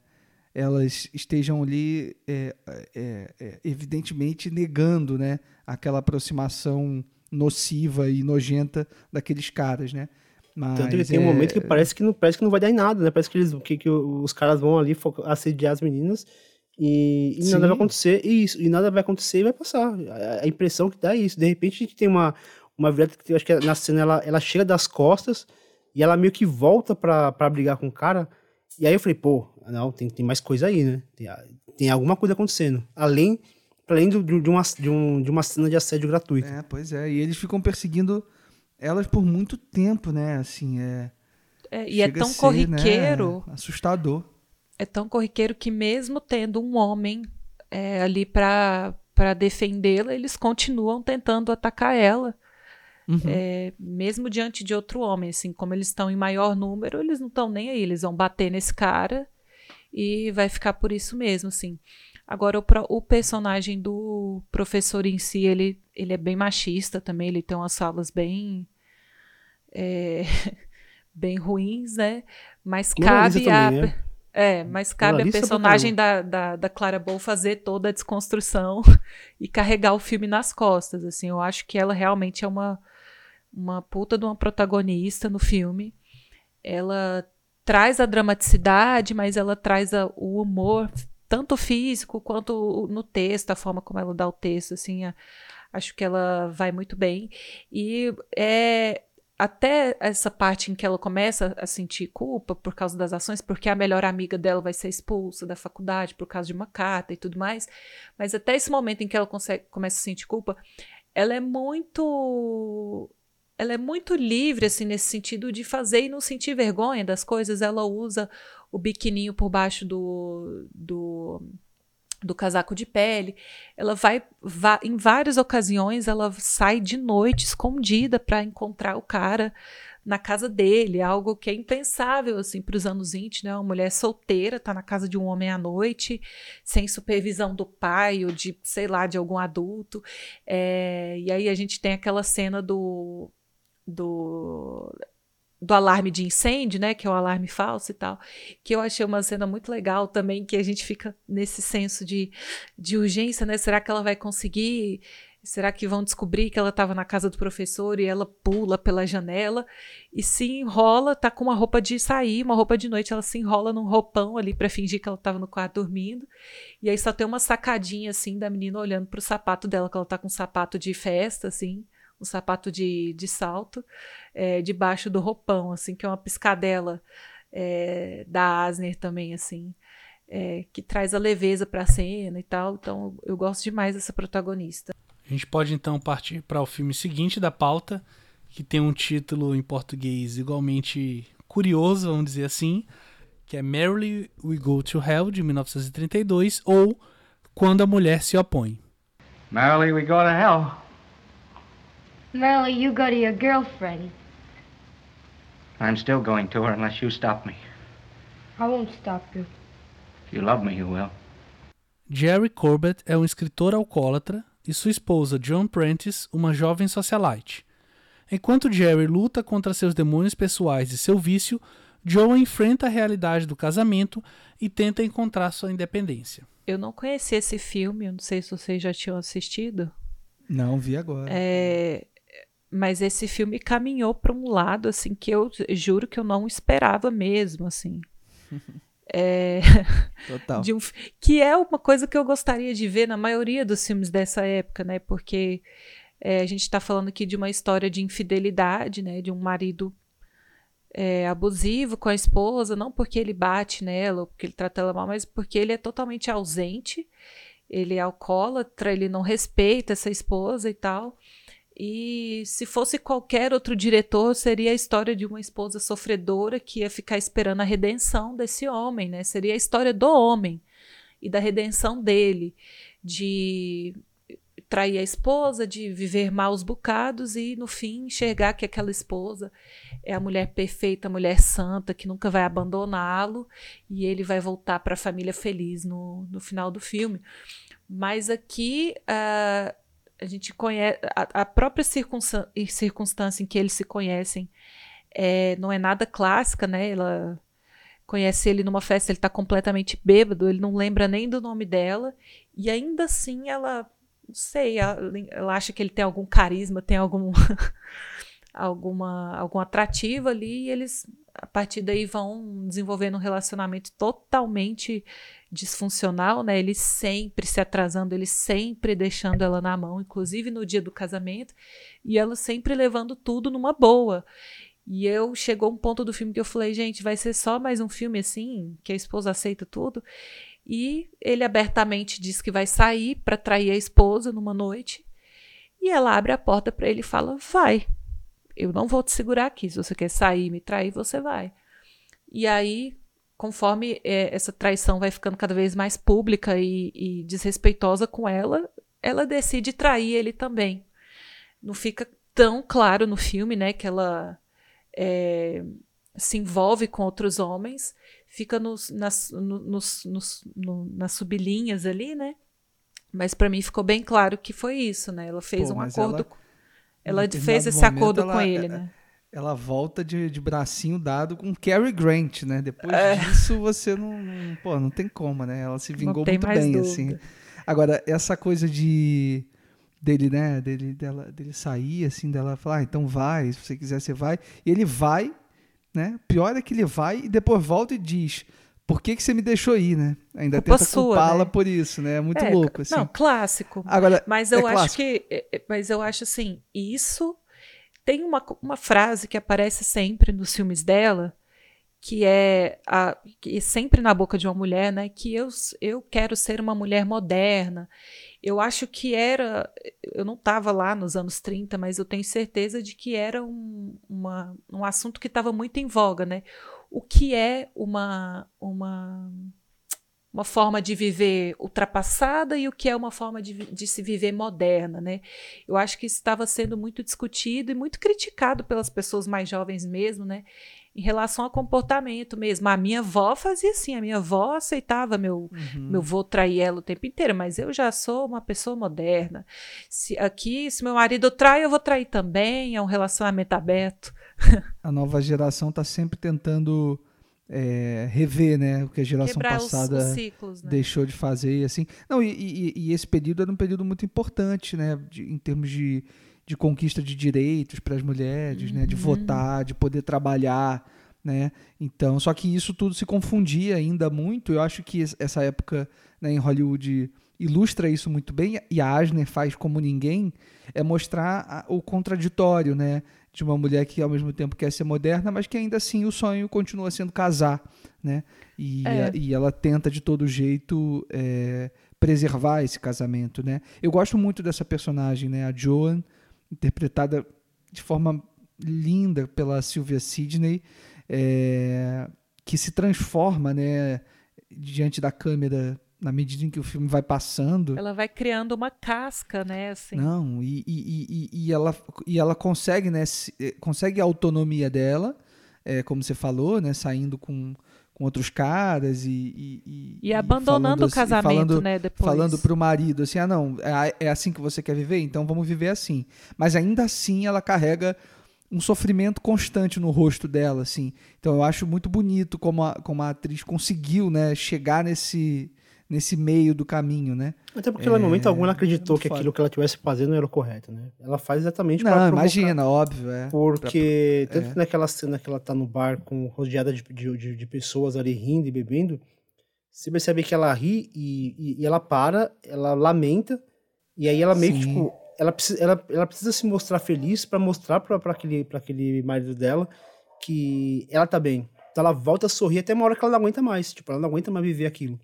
elas estejam ali, é, é, é, evidentemente, negando, né? Aquela aproximação nociva e nojenta daqueles caras, né? Mas Tanto que tem um momento que é parece que não parece que não vai dar em nada, né? Parece que, eles, que, que os caras vão ali assediar as meninas e, e nada vai acontecer, e, isso, e nada vai acontecer e vai passar. A, a impressão que dá é isso. De repente a gente tem uma, uma virada que eu acho que na cena ela, ela chega das costas e ela meio que volta pra, pra brigar com o cara. E aí eu falei, pô, não, tem, tem mais coisa aí, né? Tem, tem alguma coisa acontecendo. Além, além do, de, uma, de, um, de uma cena de assédio gratuito. É, pois é. E eles ficam perseguindo elas por muito tempo, né? Assim, é. é e é tão ser, corriqueiro. Né? Assustador. É tão corriqueiro que, mesmo tendo um homem é, ali para defendê-la, eles continuam tentando atacar ela. Uhum. É, mesmo diante de outro homem, assim, como eles estão em maior número, eles não estão nem aí, eles vão bater nesse cara e vai ficar por isso mesmo, assim. Agora, o, o, personagem do professor em si, ele, ele é bem machista também, ele tem umas falas bem. É, *laughs* bem ruins, né? Mas cabe a. Né? É, mas cabe a personagem da, da, da, Clara Bow fazer toda a desconstrução *laughs* e carregar o filme nas costas. Assim, eu acho que ela realmente é uma, uma puta de uma protagonista no filme. Ela traz a dramaticidade, mas ela traz a, o humor, tanto físico quanto no texto, a forma como ela dá o texto, assim, a, acho que ela vai muito bem. E é até essa parte em que ela começa a sentir culpa por causa das ações, porque a melhor amiga dela vai ser expulsa da faculdade por causa de uma carta e tudo mais, mas até esse momento em que ela consegue, começa a sentir culpa, ela é muito ela é muito livre, assim, nesse sentido de fazer e não sentir vergonha das coisas. Ela usa o biquininho por baixo do, do, do casaco de pele. Ela vai, vai, em várias ocasiões, ela sai de noite escondida para encontrar o cara na casa dele, algo que é impensável assim para os anos 20, né? Uma mulher solteira tá na casa de um homem à noite, sem supervisão do pai ou de, sei lá, de algum adulto. É, e aí a gente tem aquela cena do do do alarme de incêndio, né, que é o alarme falso e tal, que eu achei uma cena muito legal também, que a gente fica nesse senso de, de urgência, né, será que ela vai conseguir, será que vão descobrir que ela estava na casa do professor e ela pula pela janela e se enrola, tá com uma roupa de sair, uma roupa de noite, ela se enrola num roupão ali para fingir que ela estava no quarto dormindo, e aí só tem uma sacadinha assim da menina olhando pro sapato dela, que ela tá com um sapato de festa, assim, um sapato de, de salto, é, debaixo do roupão, assim, que é uma piscadela é, da Asner também, assim, é, que traz a leveza para a cena e tal. Então, eu gosto demais dessa protagonista. A gente pode então partir para o filme seguinte da pauta, que tem um título em português igualmente curioso, vamos dizer assim, que é Merrily We Go to Hell, de 1932, ou Quando a Mulher se Opõe. Merrily We Go to Hell. Melly, you go to your girlfriend. I'm still going to her unless you stop me. I won't stop you. If you love me, you will. Jerry Corbett é um escritor alcoólatra e sua esposa, Joan Prentice, uma jovem socialite. Enquanto Jerry luta contra seus demônios pessoais e seu vício, Joan enfrenta a realidade do casamento e tenta encontrar sua independência. Eu não conheci esse filme, eu não sei se vocês já tinham assistido. Não, vi agora. É, mas esse filme caminhou para um lado assim que eu juro que eu não esperava mesmo, assim. *laughs* É, Total. de um que é uma coisa que eu gostaria de ver na maioria dos filmes dessa época, né? Porque é, a gente está falando aqui de uma história de infidelidade, né? De um marido é, abusivo com a esposa, não porque ele bate nela ou porque ele trata ela mal, mas porque ele é totalmente ausente, ele é alcoólatra, ele não respeita essa esposa e tal. E se fosse qualquer outro diretor, seria a história de uma esposa sofredora que ia ficar esperando a redenção desse homem, né? Seria a história do homem e da redenção dele, de trair a esposa, de viver maus bocados e no fim enxergar que aquela esposa é a mulher perfeita, a mulher santa que nunca vai abandoná-lo e ele vai voltar para a família feliz no, no final do filme. Mas aqui ah, a gente conhece a, a própria circunstância, circunstância em que eles se conhecem é, não é nada clássica, né? Ela conhece ele numa festa, ele está completamente bêbado, ele não lembra nem do nome dela e ainda assim ela não sei, ela, ela acha que ele tem algum carisma, tem algum *laughs* alguma algum atrativo ali e eles a partir daí vão desenvolvendo um relacionamento totalmente disfuncional, né? Ele sempre se atrasando, ele sempre deixando ela na mão, inclusive no dia do casamento, e ela sempre levando tudo numa boa. E eu chegou um ponto do filme que eu falei, gente, vai ser só mais um filme assim, que a esposa aceita tudo. E ele abertamente diz que vai sair para trair a esposa numa noite. E ela abre a porta para ele e fala: "Vai. Eu não vou te segurar aqui. Se você quer sair e me trair, você vai". E aí, conforme é, essa traição vai ficando cada vez mais pública e, e desrespeitosa com ela, ela decide trair ele também. Não fica tão claro no filme, né, que ela é, se envolve com outros homens, fica nos, nas, no- nos, nos, no- nas sublinhas ali, né? Mas para mim ficou bem claro que foi isso, né? Ela fez Pô, um acordo. ela- Ela, fez esse acordo ela- com ele, né? Ela volta de, de bracinho dado com Cary Grant, né? Depois É. disso, você não, não- Pô, não tem como, né? Ela se vingou tem muito bem, dúvida. assim. Agora, essa coisa de. Dele, né? Dele, dela, dele sair, assim, dela falar, ah, então vai, se você quiser, você vai. E ele vai, né? Pior é que ele vai e depois volta e diz. Por que, que você me deixou ir, né? Ainda Culpa tenta culpá-la né? por isso, né? É muito É, louco, assim. Não, clássico. Agora, Mas é eu acho clássico. que. é, é, Mas eu acho assim, isso tem uma, uma frase que aparece sempre nos filmes dela, que é a, que é sempre na boca de uma mulher, né? Que eu, eu quero ser uma mulher moderna. Eu acho que era. Eu não estava lá nos anos 30, mas eu tenho certeza de que era um, uma, um assunto que estava muito em voga, né? O que é uma, uma, uma forma de viver ultrapassada e o que é uma forma de, de se viver moderna, né? Eu acho que isso estava sendo muito discutido e muito criticado pelas pessoas mais jovens mesmo, né? Em relação ao comportamento mesmo. A minha avó fazia assim, a minha avó aceitava meu, Uhum. meu avô trair ela o tempo inteiro, mas eu já sou uma pessoa moderna. Se aqui, se meu marido trai, eu vou trair também, é um relacionamento aberto. a nova geração está sempre tentando é, rever, né, o que a geração Quebrar os, passada os ciclos, né? deixou de fazer e assim. Não, e, e- e esse período era um período muito importante, né, de- em termos de, de conquista de direitos para as mulheres, né, de Uhum. votar, de poder trabalhar, né. Então, só que isso tudo se confundia ainda muito. Eu acho que es- essa época né, em Hollywood ilustra isso muito bem e a Asner faz como ninguém é mostrar o contraditório, né, de uma mulher que ao mesmo tempo quer ser moderna, mas que ainda assim o sonho continua sendo casar, né? E, É. a- e ela tenta de todo jeito é, preservar esse casamento, né? Eu gosto muito dessa personagem, né? A Joan, interpretada de forma linda pela Sylvia Sidney, é, que se transforma, né? Diante da câmera na medida em que o filme vai passando. Ela vai criando uma casca, né? Assim. Não, e, e, e, e ela, e ela consegue, né? eh, consegue a autonomia dela, é, como você falou, né? Saindo com, com outros caras e. E, E abandonando falando o assim- casamento, falando, né? Depois. Falando pro marido assim: ah, não, é, é assim que você quer viver? Então vamos viver assim. Mas ainda assim ela carrega um sofrimento constante no rosto dela, assim. Então eu acho muito bonito como a, como a atriz conseguiu, né? Chegar nesse nesse meio do caminho, né? Até porque ela, em momento algum ela acreditou é que foda. aquilo que ela estivesse fazendo era o correto, né? Ela faz exatamente Não, imagina, óbvio, é. Porque, pra- tanto naquela cena que ela tá no bar com rodeada de, de, de- pessoas ali rindo e bebendo, você percebe que ela ri e, e- e ela para, ela lamenta, e aí ela meio que, Sim. tipo, ela precisa, ela, ela precisa se mostrar feliz pra mostrar pra, pra, aquele, pra aquele marido dela que ela tá bem. Então ela volta a sorrir até uma hora que ela não aguenta mais, tipo, ela não aguenta mais viver aquilo.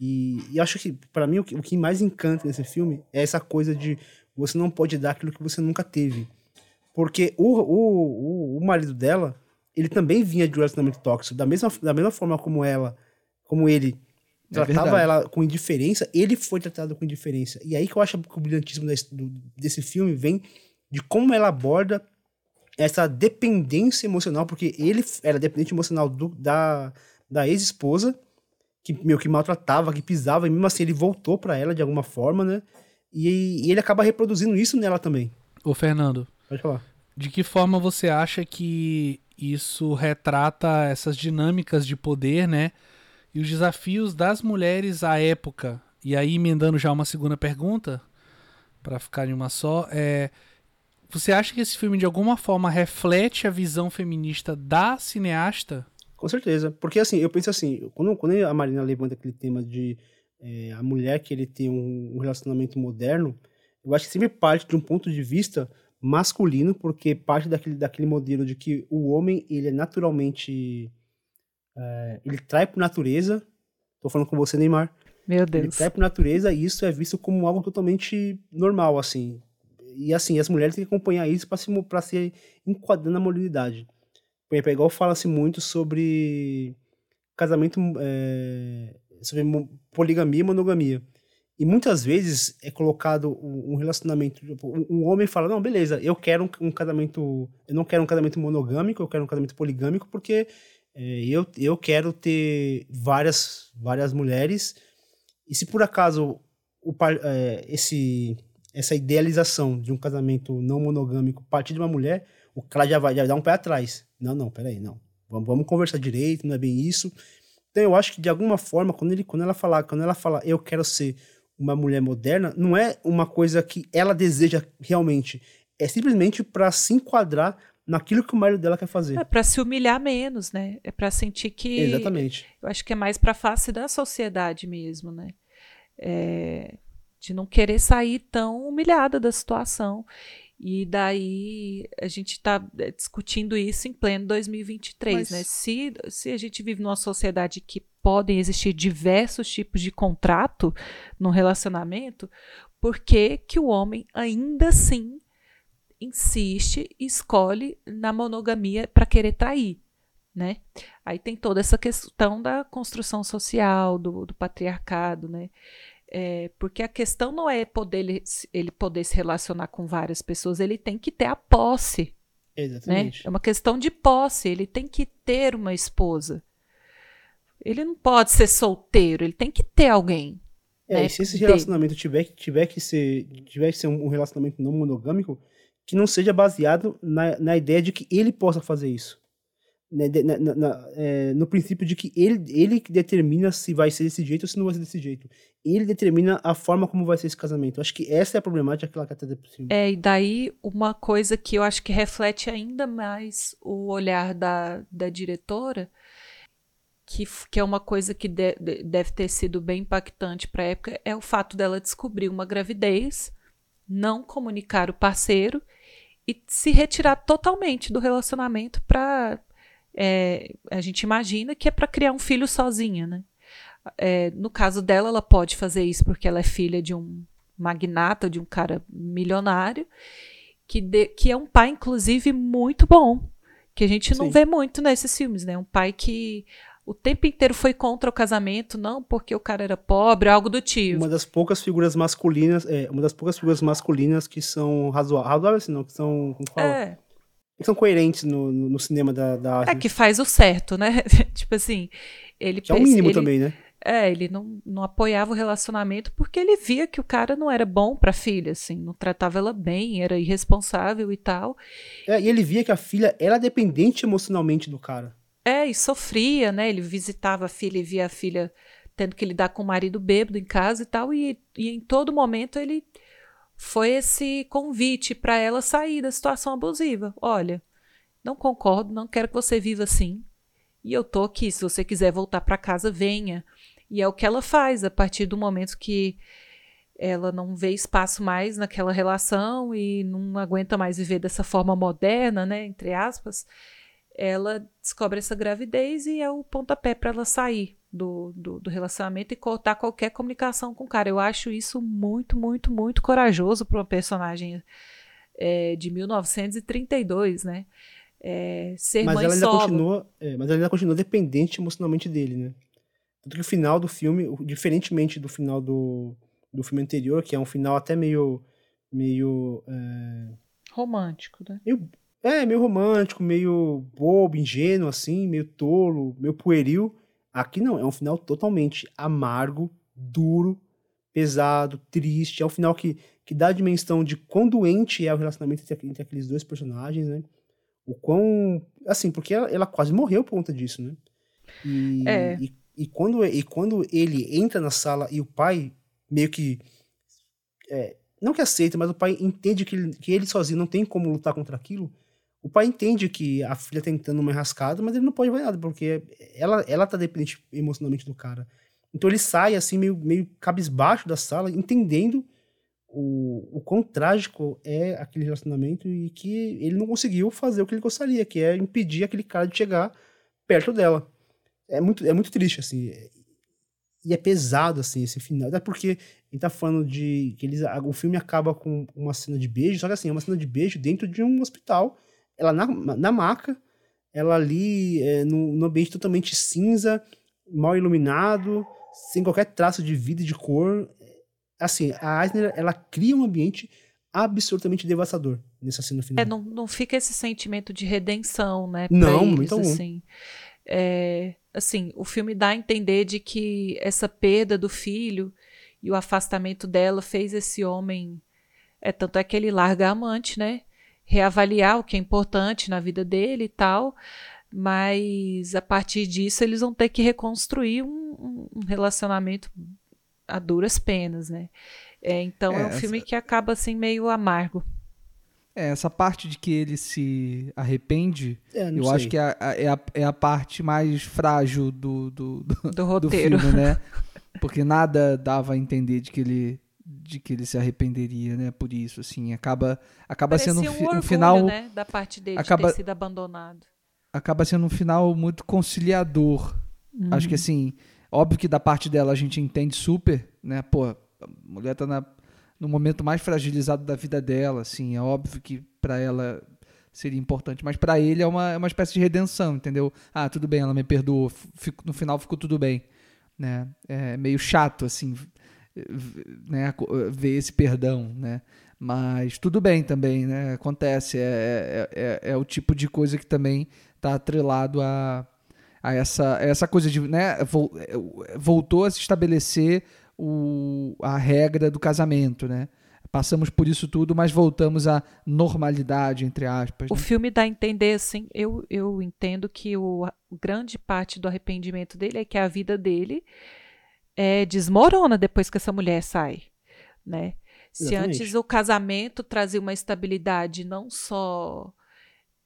E, e acho que, pra mim, o que, o que mais encanta nesse filme é essa coisa de você não pode dar aquilo que você nunca teve. Porque o, o, o, o marido dela, ele também vinha de um relacionamento tóxico. Da mesma, da mesma forma como ela, como ele É tratava ela com indiferença, ele foi tratado com indiferença. E aí que eu acho que o brilhantismo desse, do- desse filme vem de como ela aborda essa dependência emocional, porque ele era dependente emocional do- da, da ex-esposa, que meio que maltratava, que pisava, e mesmo assim ele voltou pra ela de alguma forma, né? E, e ele acaba reproduzindo isso nela também. Ô, Fernando, Pode falar. de que forma você acha que isso retrata essas dinâmicas de poder, né? E os desafios das mulheres à época? E aí, emendando já uma segunda pergunta, para ficar em uma só, é. Você acha que esse filme de alguma forma reflete a visão feminista da cineasta? Com certeza. Porque assim, eu penso assim, quando, quando a Marina levanta aquele tema de é, a mulher que ele tem um, um relacionamento moderno, eu acho que sempre parte de um ponto de vista masculino, porque parte daquele, daquele modelo de que o homem, ele é naturalmente. é, ele trai por natureza. Tô falando com você, Neymar. Meu Ele Deus. trai por natureza e isso é visto como algo totalmente normal, assim. E assim, as mulheres têm que acompanhar isso para se, pra se enquadrar na modernidade. Por exemplo, é igual fala-se muito sobre casamento, é, sobre poligamia e monogamia. E muitas vezes é colocado um relacionamento. tipo, Um homem fala: Não, beleza, eu quero um, um casamento. Eu não quero um casamento monogâmico, eu quero um casamento poligâmico, porque é, eu, eu quero ter várias, várias mulheres. E se por acaso o, é, esse, essa idealização de um casamento não monogâmico partir de uma mulher, o cara já vai já dá um pé atrás. Não, não, peraí, não. Vamos, vamos conversar direito, não é bem isso. Então eu acho que de alguma forma, quando, ele, quando ela falar, quando ela falar, eu quero ser uma mulher moderna, não é uma coisa que ela deseja realmente. É simplesmente para se enquadrar naquilo que o marido dela quer fazer. É para se humilhar menos, né? É para sentir que. Exatamente. Eu acho que é mais para face da sociedade mesmo, né? É, de não querer sair tão humilhada da situação. E daí a gente está discutindo isso em pleno 2023, Mas- né? Se, se a gente vive numa sociedade que podem existir diversos tipos de contrato no relacionamento, por que, que o homem ainda assim insiste e escolhe na monogamia para querer trair? né? Aí tem toda essa questão da construção social, do, do patriarcado, né? É, porque a questão não é poder ele, poder se relacionar com várias pessoas, ele tem que ter a posse, né? Exatamente. É uma questão de posse, ele tem que ter uma esposa. Ele não pode ser solteiro, ele tem que ter alguém. É, né, e se esse relacionamento tiver, que- tiver que ser, tiver que ser um um relacionamento não monogâmico, que não seja baseado na, na ideia de que ele possa fazer isso. Né, na- na- é, no princípio de que ele, ele determina se vai ser desse jeito ou se não vai ser desse jeito. Ele determina a forma como vai ser esse casamento. Acho que essa é a problemática que ela quer trazer. É, e daí uma coisa que eu acho que reflete ainda mais o olhar da, da diretora, que, que é uma coisa que de- deve ter sido bem impactante para a época, é o fato dela descobrir uma gravidez, não comunicar o parceiro e se retirar totalmente do relacionamento para. A gente imagina que é para criar um filho sozinha, né? É, no caso dela, ela pode fazer isso porque ela é filha de um magnata, de um cara milionário, que, de- que é um pai, inclusive, muito bom. Que a gente não Sim. vê muito nesses filmes, né? Um pai que o tempo inteiro foi contra o casamento, não porque o cara era pobre, algo do tipo. Uma das poucas figuras masculinas, é, uma das poucas figuras masculinas que são razoáveis, razoáveis não, que são, como fala? É, Que são coerentes no, no, cinema da, da é que faz o certo, né? *laughs* tipo assim, ele que é o mínimo ele- também, né? É, ele não, não apoiava o relacionamento porque ele via que o cara não era bom pra filha, assim, não tratava ela bem, era irresponsável e tal. É, e ele via que a filha era dependente emocionalmente do cara. É, e sofria, né? Ele visitava a filha e via a filha tendo que lidar com o marido bêbado em casa e tal, e, e em todo momento ele foi esse convite para ela sair da situação abusiva. Olha, não concordo, não quero que você viva assim. E eu tô aqui, se você quiser voltar para casa, venha. E é o que ela faz a partir do momento que ela não vê espaço mais naquela relação e não aguenta mais viver dessa forma moderna, né, entre aspas. Ela descobre essa gravidez e é o pontapé para ela sair do, do, do, relacionamento e cortar qualquer comunicação com o cara. Eu acho isso muito, muito, muito corajoso para uma personagem é, de 1932, né? É, ser mas mãe ela ainda solo. continua, é, mas ela ainda continua dependente emocionalmente dele, né? Tanto que o final do filme, diferentemente do final do, do filme anterior, que é um final até meio. meio. É, romântico, né? Meio, é, meio romântico, meio bobo, ingênuo, assim, meio tolo, meio pueril. Aqui não, é um final totalmente amargo, duro, pesado, triste. É um final que, que dá a dimensão de quão doente é o relacionamento entre, entre aqueles dois personagens, né? O quão. Assim, porque ela, ela quase morreu por conta disso, né? E, é. e, e, quando, e quando ele entra na sala e o pai meio que. É, não que aceita, mas o pai entende que ele, que ele sozinho não tem como lutar contra aquilo. O pai entende que a filha tá tentando uma enrascada, mas ele não pode fazer nada, porque ela, ela tá dependente emocionalmente do cara. Então ele sai assim, meio, meio cabisbaixo da sala, entendendo o, o quão trágico é aquele relacionamento e que ele não conseguiu fazer o que ele gostaria, que é impedir aquele cara de chegar perto dela. É muito, é muito triste, assim. E é pesado, assim, esse final. Até porque gente tá falando de. que eles, o filme acaba com uma cena de beijo, só que assim, é uma cena de beijo dentro de um hospital ela na, na maca, ela ali é, no, no ambiente totalmente cinza, mal iluminado, sem qualquer traço de vida e de cor. Assim, a Eisner, ela cria um ambiente absolutamente devastador nessa cena final. É, não, não fica esse sentimento de redenção, né? Não, eles, muito assim. É, assim, o filme dá a entender de que essa perda do filho e o afastamento dela fez esse homem. É, tanto é que ele larga a amante, né? Reavaliar o que é importante na vida dele e tal, mas a partir disso eles vão ter que reconstruir um, um relacionamento a duras penas, né? É, então é, é um essa... filme que acaba assim meio amargo. É, essa parte de que ele se arrepende, é, eu sei. acho que é a, é, a, é a parte mais frágil do, do, do, do roteiro. Do filme, né? *laughs* Porque nada dava a entender de que ele de que ele se arrependeria, né? Por isso, assim, acaba acaba Parecia sendo um, fi- um orgulho, final né, da parte dele acaba- de ter sido abandonado. acaba sendo um final muito conciliador. Acho que assim, óbvio que da parte dela a gente entende super, né? Pô, a mulher tá na, no momento mais fragilizado da vida dela, assim, é óbvio que para ela seria importante, mas para ele é uma, é uma espécie de redenção, entendeu? Ah, tudo bem, ela me perdoou, fico- no final ficou tudo bem, né? É meio chato assim, né, ver esse perdão, né? Mas tudo bem também, né? Acontece, é, é, é, é o tipo de coisa que também está atrelado a, a essa, a essa coisa de, né? vol- Voltou a se estabelecer o, a regra do casamento, né? Passamos por isso tudo, mas voltamos à normalidade, entre aspas. O né? filme dá a entender, assim, eu, eu entendo que o, a grande parte do arrependimento dele é que a vida dele é, desmorona depois que essa mulher sai, né? Se Exatamente. antes o casamento trazia uma estabilidade não só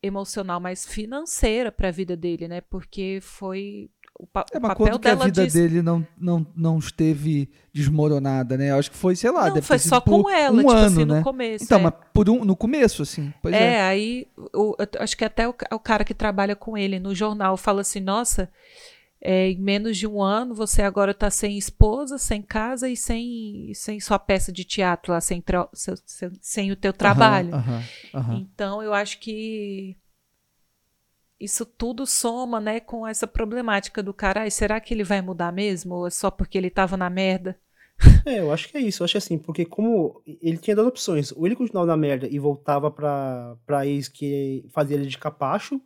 emocional, mas financeira para a vida dele, né? Porque foi o, pa É, o mas papel quando que a vida disso- dele não, não, não esteve desmoronada, né? Eu acho que foi, sei lá, não, deve foi só com ela, um tipo ano, assim, né? no começo. Então, é. mas por um, no começo, assim. Pois é. É, aí o, eu acho que até o, o cara que trabalha com ele no jornal fala assim: nossa, é, em menos de um ano você agora tá sem esposa, sem casa e sem, sem sua peça de teatro lá, sem, seu- seu- sem o teu trabalho. Aham, aham, aham. Então eu acho que isso tudo soma, né, com essa problemática do cara. Ai, será que ele vai mudar mesmo? Ou é só porque ele tava na merda? É, eu acho que é isso. Eu acho que assim, porque como ele tinha duas opções, ou ele continuava na merda e voltava pra, pra ex que fazia ele de capacho,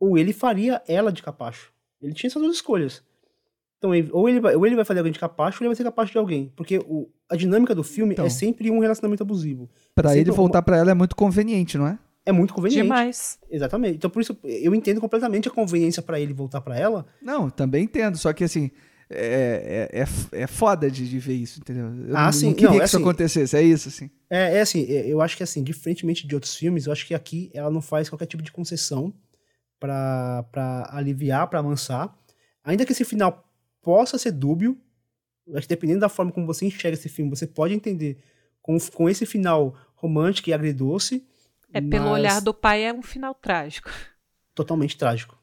ou ele faria ela de capacho. Ele tinha essas duas escolhas. Então, ele- ou ele vai, ou ele vai fazer alguém de capacho, ou ele vai ser capacho de alguém. Porque o, a dinâmica do filme Então. é sempre um relacionamento abusivo. Pra sempre ele uma- voltar pra ela é muito conveniente, não é? É muito conveniente. Demais. Exatamente. Então, por isso, eu entendo completamente a conveniência pra ele voltar pra ela. Não, também entendo. Só que assim, é, é, é, é foda de, de ver isso, entendeu? Eu Ah, não, sim, não queria não, que é isso assim- acontecesse, é isso, assim. É, é assim, é, eu acho que assim, diferentemente de outros filmes, eu acho que aqui ela não faz qualquer tipo de concessão pra, pra aliviar, pra amansar. Ainda que esse final possa ser dúbio, que dependendo da forma como você enxerga esse filme, você pode entender com, com esse final romântico e agridoce. É pelo mas olhar do pai é um final trágico. Totalmente trágico.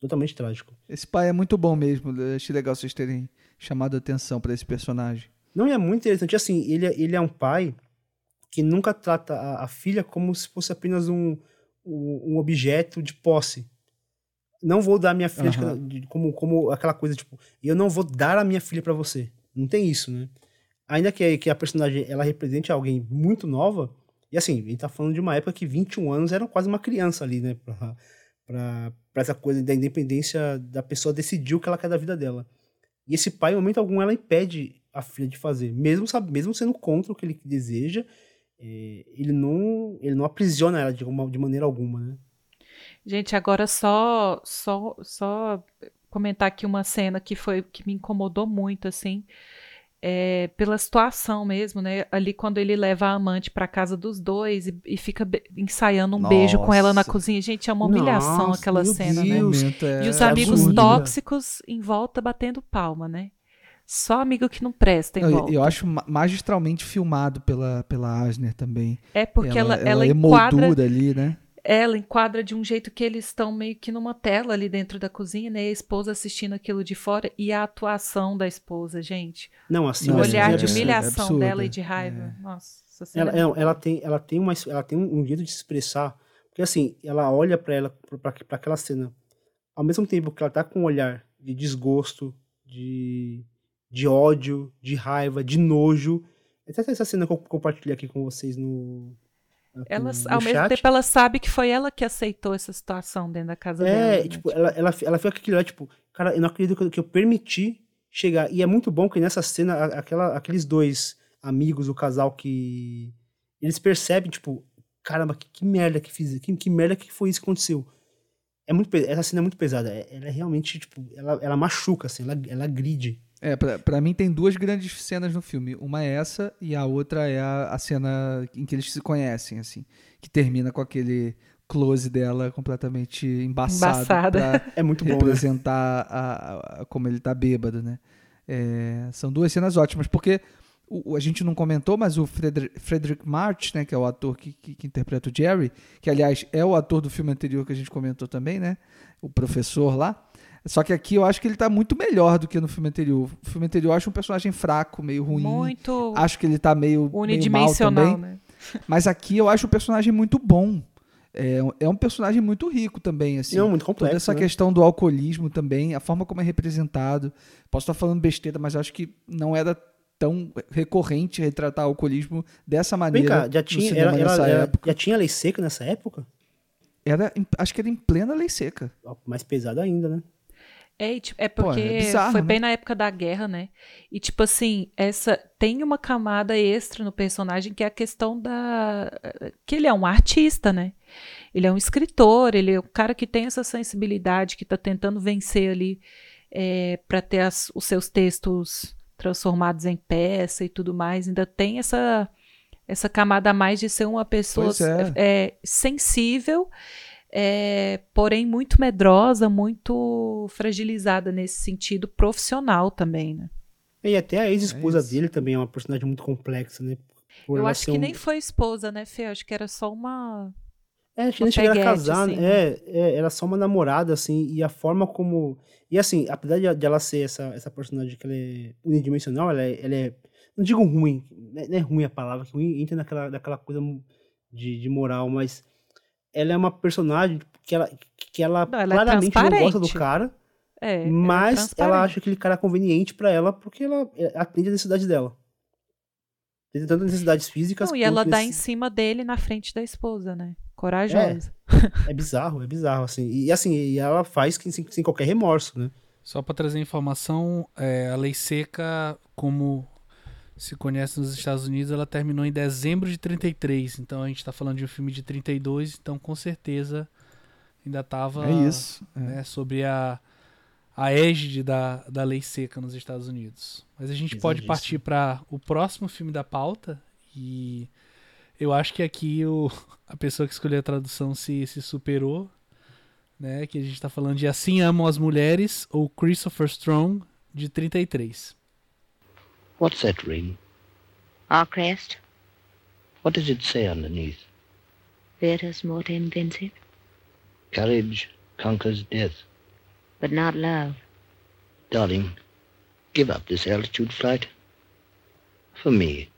Totalmente trágico. Esse pai é muito bom mesmo. eu Achei legal vocês terem chamado a atenção pra esse personagem. Não, e é muito interessante. Assim, ele, é- ele é um pai que nunca trata a, a filha como se fosse apenas um, um, um objeto de posse. Não vou dar minha filha cada- de- como, como aquela coisa, tipo, eu não vou dar a minha filha pra você. Não tem isso, né? Ainda que, que a personagem ela represente alguém muito nova, e assim, a gente tá falando de uma época que 21 anos era quase uma criança ali, né? Pra, pra, pra essa coisa da independência da pessoa decidir o que ela quer da vida dela. E esse pai, em momento algum, ela impede a filha de fazer. Mesmo, sabe, mesmo sendo contra o que ele deseja, é, ele, não, ele não aprisiona ela de, uma, de maneira alguma, né? Gente, agora só só só comentar aqui uma cena que foi que me incomodou muito assim, é, pela situação mesmo, né? Ali quando ele leva a amante para casa dos dois e, e fica ensaiando um beijo com ela na Nossa. cozinha. Gente, é uma humilhação Nossa, aquela cena, né? Deus. Momento é E os é amigos absurdo. tóxicos em volta batendo palma, né? Só amigo que não presta em volta. eu, eu acho ma- magistralmente filmado pela, pela Asner também. É porque ela, ela, ela enquadra emoldura ali, né? Ela enquadra de um jeito que eles estão meio que numa tela ali dentro da cozinha, né? E a esposa assistindo aquilo de fora e a atuação da esposa, gente. Não, assim, o Não, olhar é de absurdo, humilhação absurdo, dela e de raiva. Nossa, essa cena Ela, é ela, tem, ela tem, uma, ela tem um jeito de se expressar, porque assim, ela olha pra ela, pra, pra aquela cena, ao mesmo tempo que ela tá com um olhar de desgosto, de, de ódio, de raiva, de nojo. Até essa cena que eu compartilhei aqui com vocês no. Ela, no ao mesmo chat. tempo, ela sabe que foi ela que aceitou essa situação dentro da casa É, dela. né? tipo, ela, ela, ela fica com aquilo lá, tipo, cara, eu não acredito que eu, que eu permiti chegar. E é muito bom que nessa cena, aquela, aqueles dois amigos, o casal que. Eles percebem, tipo, caramba, que, que merda que fiz, que, que merda que foi isso que aconteceu. É muito, essa cena é muito pesada. é- Ela é realmente, tipo, ela, ela machuca, assim, ela, ela gride. É, pra, pra mim tem duas grandes cenas no filme. Uma é essa e a outra é a, a cena em que eles se conhecem, assim. Que termina com aquele close dela completamente embaçado Embaçada. pra *laughs* É muito bom, né? representar a, a- a- como ele tá bêbado, né? É, são duas cenas ótimas, porque o, o- a gente não comentou, mas o Frederick, Frederick March, né, que é o ator que, que- que interpreta o Jerry, que aliás é o ator do filme anterior que a gente comentou também, né? O professor lá. Só que aqui eu acho que ele tá muito melhor do que no filme anterior. O filme anterior eu acho um personagem fraco, meio ruim. Muito Acho que ele tá meio, meio mal unidimensional, também. né? *laughs* Mas aqui eu acho o personagem muito bom. É, um- é um personagem muito rico também, assim. Não, muito Toda complexo. essa né? questão do alcoolismo também, a forma como é representado. Posso estar falando besteira, mas acho que não era tão recorrente retratar o alcoolismo dessa Vem maneira cá, já tinha, era, era- nessa era- época. já tinha lei seca nessa época? Era, acho que era em plena lei seca. Mais pesada ainda, né? É, tipo, é Pô, porque é bizarro, foi né? bem na época da guerra, né? E tipo assim, essa tem uma camada extra no personagem que é a questão da que ele é um artista, né? Ele é um escritor, ele é um cara que tem essa sensibilidade, que tá tentando vencer ali é, para ter as- os seus textos transformados em peça e tudo mais. Ainda tem essa essa camada a mais de ser uma pessoa é. é, sensível é, porém muito medrosa, muito fragilizada nesse sentido profissional também, né? E até a ex-esposa É dele também é uma personagem muito complexa, né? Por Eu acho que um- nem foi esposa, né, Fê? Acho que era só uma. É, acho que nem chegaram a casar, assim, né? É, é, era só uma namorada, assim, e a forma como... E assim, apesar de, de ela ser essa, essa personagem que ela é unidimensional, ela é, ela é- Não digo ruim, não é, não é ruim a palavra, que ruim entra naquela, naquela coisa de, de moral, mas ela é uma personagem que ela, que ela Não, ela é claramente não gosta do cara, É, ela é mas ela transparente. acha aquele cara conveniente pra ela porque ela é, atende a necessidade dela. Tem tanto necessidades físicas Não, e ela dá em cima dele na frente da esposa, né? Corajosa. É bizarro, é bizarro, assim. E assim, e ela faz que- sem, sem qualquer remorso, né? Só para trazer informação, é, a lei seca, como se conhece nos Estados Unidos, ela terminou em dezembro de 33. Então a gente está falando de um filme de 32, então com certeza ainda tava É isso. é. né, sobre a, a égide da, da lei seca nos Estados Unidos. Mas a gente pode partir para o próximo filme da pauta e eu acho que aqui o, a pessoa que escolheu a tradução se, se superou, né? Que a gente está falando de Assim Amam as Mulheres ou Christopher Strong de 33. What's that ring? Our crest. What does it say underneath? Vetus mortem vincit. Courage conquers death. But not love. Darling, give up this altitude flight. For me.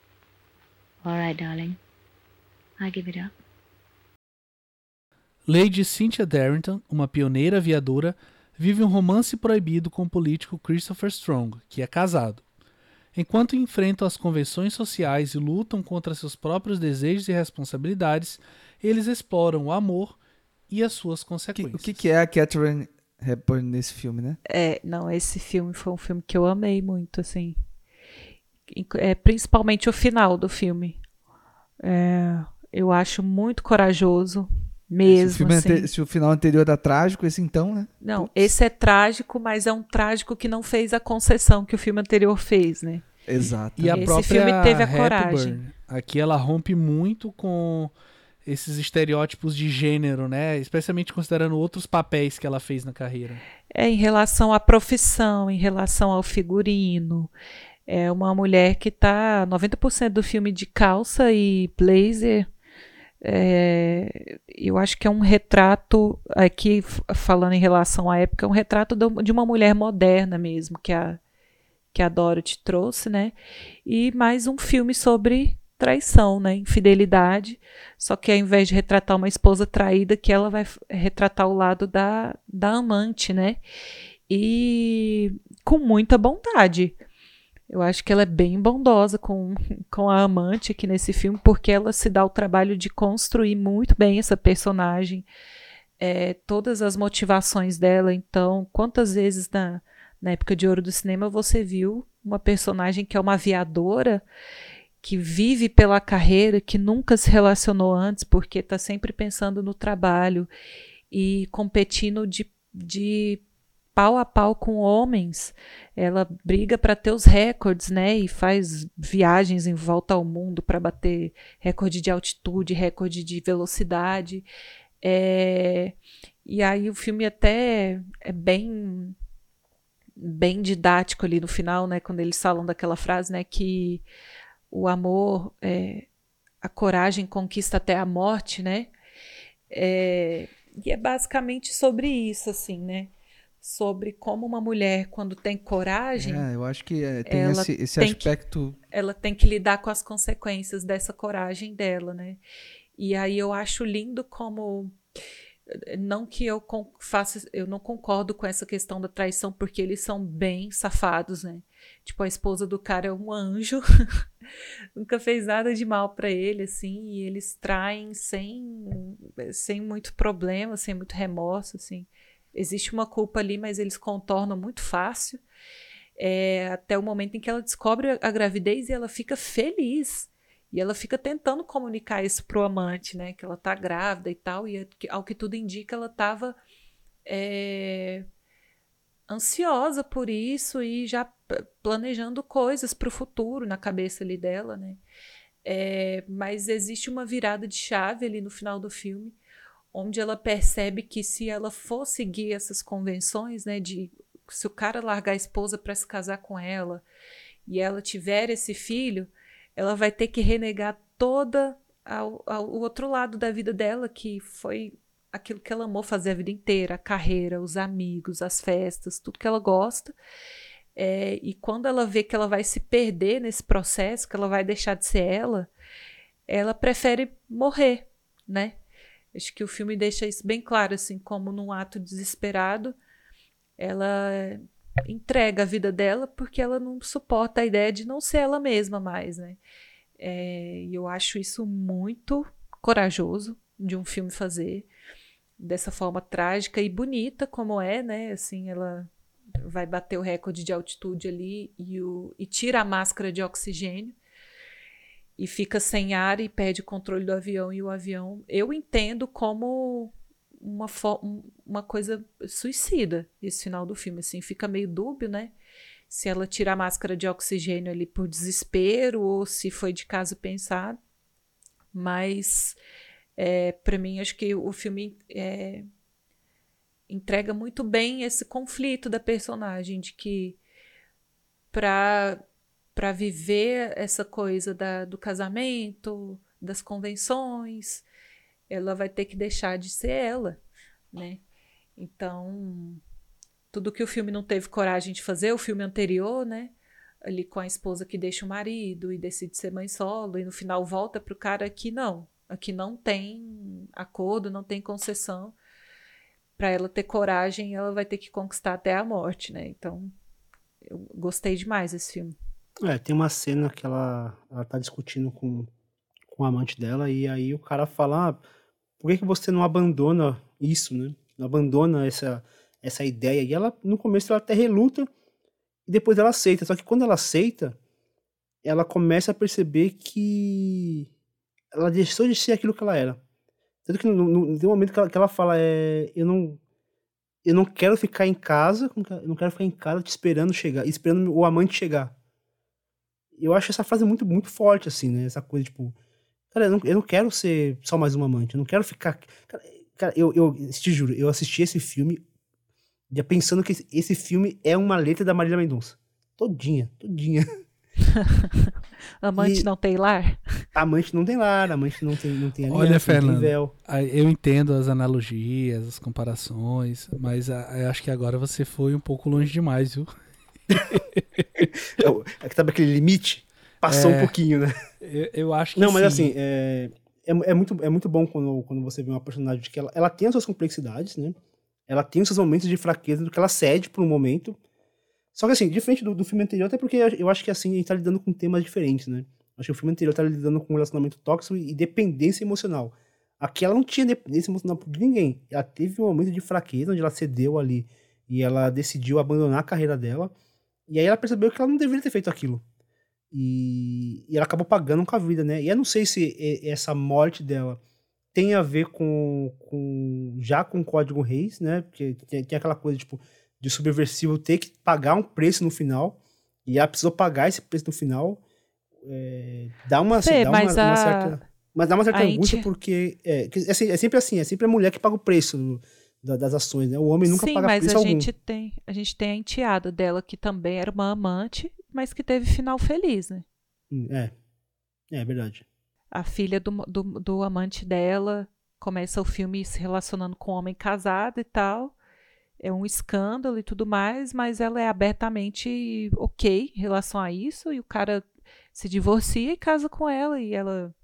All right, darling. I give it up. Lady Cynthia Darrington, uma pioneira aviadora, vive um romance proibido com o político Christopher Strong, que é casado. Enquanto enfrentam as convenções sociais e lutam contra seus próprios desejos e responsabilidades, eles exploram o amor e as suas consequências. O que, que é a Catherine Hepburn nesse filme, né? É, não, esse filme foi um filme que eu amei muito, assim. É, principalmente o final do filme. É, eu acho muito corajoso, mesmo. Se o, assim. se o final anterior é trágico, esse então, né? Não, Putz. esse é trágico, mas é um trágico que não fez a concessão que o filme anterior fez, né? Exato. E a esse própria filme teve a Hepburn, coragem. Aqui ela rompe muito com esses estereótipos de gênero, né? Especialmente considerando outros papéis que ela fez na carreira. É em relação à profissão, em relação ao figurino. É uma mulher que tá 90% do filme de calça e blazer. É, eu acho que é um retrato, aqui falando em relação à época, é um retrato de uma mulher moderna mesmo, que a, que a Dorothy trouxe, né? E mais um filme sobre traição, né? Infidelidade. Só que ao invés de retratar uma esposa traída, que ela vai retratar o lado da, da amante, né? E com muita bondade. Eu acho que ela é bem bondosa com, *laughs* com a amante aqui nesse filme, porque ela se dá o trabalho de construir muito bem essa personagem, é, todas as motivações dela. Então, quantas vezes na, na época de ouro do cinema você viu uma personagem que é uma aviadora que vive pela carreira, que nunca se relacionou antes, porque está sempre pensando no trabalho e competindo de, de pau a pau com homens. Ela briga para ter os recordes, né? E faz viagens em volta ao mundo para bater recorde de altitude, recorde de velocidade. É... E aí o filme até é bem bem didático ali no final, né? Quando eles falam daquela frase, né? Que o amor, é, a coragem conquista até a morte, né? É, e é basicamente sobre isso, assim, né? Sobre como uma mulher, quando tem coragem. É, eu acho que é, tem esse, esse tem aspecto. Que, ela tem que lidar com as consequências dessa coragem dela, né? E aí eu acho lindo como não que eu faça, eu não concordo com essa questão da traição, porque eles são bem safados, né? Tipo, a esposa do cara é um anjo, *laughs* nunca fez nada de mal para ele, assim, e eles traem sem, sem muito problema, sem muito remorso, assim. Existe uma culpa ali, mas eles contornam muito fácil. É, até o momento em que ela descobre a gravidez e ela fica feliz. E ela fica tentando comunicar isso pro amante, né? Que ela tá grávida e tal. E ao que tudo indica, ela tava é, ansiosa por isso e já planejando coisas para o futuro na cabeça ali dela, né? É, mas existe uma virada de chave ali no final do filme, onde ela percebe que se ela for seguir essas convenções, né, de se o cara largar a esposa para se casar com ela e ela tiver esse filho, ela vai ter que renegar toda o outro lado da vida dela, que foi aquilo que ela amou fazer a vida inteira, a carreira, os amigos, as festas, tudo que ela gosta. É, e quando ela vê que ela vai se perder nesse processo, que ela vai deixar de ser ela, ela prefere morrer, né? Acho que o filme deixa isso bem claro, assim, como num ato desesperado, ela entrega a vida dela porque ela não suporta a ideia de não ser ela mesma mais, né? É, e eu acho isso muito corajoso de um filme fazer dessa forma trágica e bonita como é, né? Assim, ela vai bater o recorde de altitude ali e, o, e tira a máscara de oxigênio e fica sem ar e perde o controle do avião e o avião eu entendo como uma, uma coisa suicida esse final do filme, assim, fica meio dúbio, né? Se ela tira a máscara de oxigênio ali por desespero ou se foi de caso pensado. Mas, é, para mim, acho que o filme é, entrega muito bem esse conflito da personagem, de que para para viver essa coisa da, do casamento, das convenções, ela vai ter que deixar de ser ela, né? Então, tudo que o filme não teve coragem de fazer, o filme anterior, né? Ali com a esposa que deixa o marido e decide ser mãe solo, e no final volta pro cara que não. Aqui não tem acordo, não tem concessão. Para ela ter coragem, ela vai ter que conquistar até a morte, né? Então, eu gostei demais desse filme. É, tem uma cena que ela, ela tá discutindo com, com o amante dela, e aí o cara fala: ah, por que, que você não abandona isso, né? Não abandona essa, essa ideia. E ela, no começo, ela até reluta, e depois ela aceita. Só que quando ela aceita, ela começa a perceber que ela deixou de ser aquilo que ela era. Tanto que no, no, no momento que ela, que ela fala, é, eu não eu não quero ficar em casa, eu não quero ficar em casa te esperando chegar, esperando o amante chegar. Eu acho essa frase muito, muito forte, assim, né? Essa coisa, tipo, cara, eu não, eu não quero ser só mais um amante, eu não quero ficar. Cara, cara eu, eu te juro, eu assisti esse filme já pensando que esse, filme é uma letra da Marília Mendonça. Todinha, todinha. *laughs* amante e não tem lar? Amante não tem lar, amante não tem, não tem aliança, Olha, Fernando, eu entendo as analogias, as comparações, mas ah, eu acho que agora você foi um pouco longe demais, viu? *laughs* é que tava aquele limite, passou é, um pouquinho, né? Eu, eu acho que Não, mas sim. assim, é, é, é, muito, é muito bom quando, quando você vê uma personagem que ela, ela tem as suas complexidades, né? Ela tem os seus momentos de fraqueza, do que ela cede por um momento, só que assim, diferente do, do filme anterior, até porque eu acho que assim, a gente tá lidando com temas diferentes, né? Acho que o filme anterior tá lidando com um relacionamento tóxico e dependência emocional. Aqui ela não tinha dependência emocional de ninguém. Ela teve um momento de fraqueza, onde ela cedeu ali e ela decidiu abandonar a carreira dela. E aí ela percebeu que ela não deveria ter feito aquilo. E, e ela acabou pagando com a vida, né? E eu não sei se essa morte dela tem a ver com, com já com o Código Reis, né? Porque tem, tem aquela coisa, tipo, de subversivo ter que pagar um preço no final, e ela precisou pagar esse preço no final, é, dá uma, Fê, dá uma, uma certa. Mas dá uma certa angústia, gente... porque é, é, é, sempre assim, é sempre a mulher que paga o preço do, das ações, né? O homem nunca Sim, paga mas preço a algum. gente tem a gente tem a enteada dela que também era uma amante, mas que teve final feliz, né? Hum, é, é verdade. A filha do, do, do amante dela começa o filme se relacionando com um homem casado e tal é um escândalo e tudo mais, mas ela é abertamente ok em relação a isso, e o cara se divorcia e casa com ela, e ela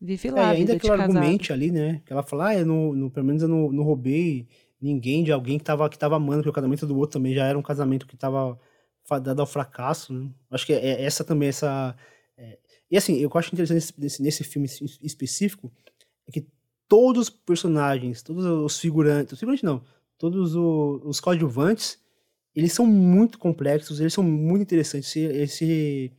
vive lá. É, ainda que ela argumente ali, né? Que ela fala, ah, eu não, não, pelo menos eu não, não roubei ninguém de alguém que tava, que tava amando, porque o casamento do outro também já era um casamento que tava dado ao fracasso, né? Acho que é, é essa também, essa. É... E assim, eu acho interessante nesse, nesse filme específico é que todos os personagens, todos os figurantes, os figurantes não, todos o, os coadjuvantes, eles são muito complexos, eles são muito interessantes. Esse, esse,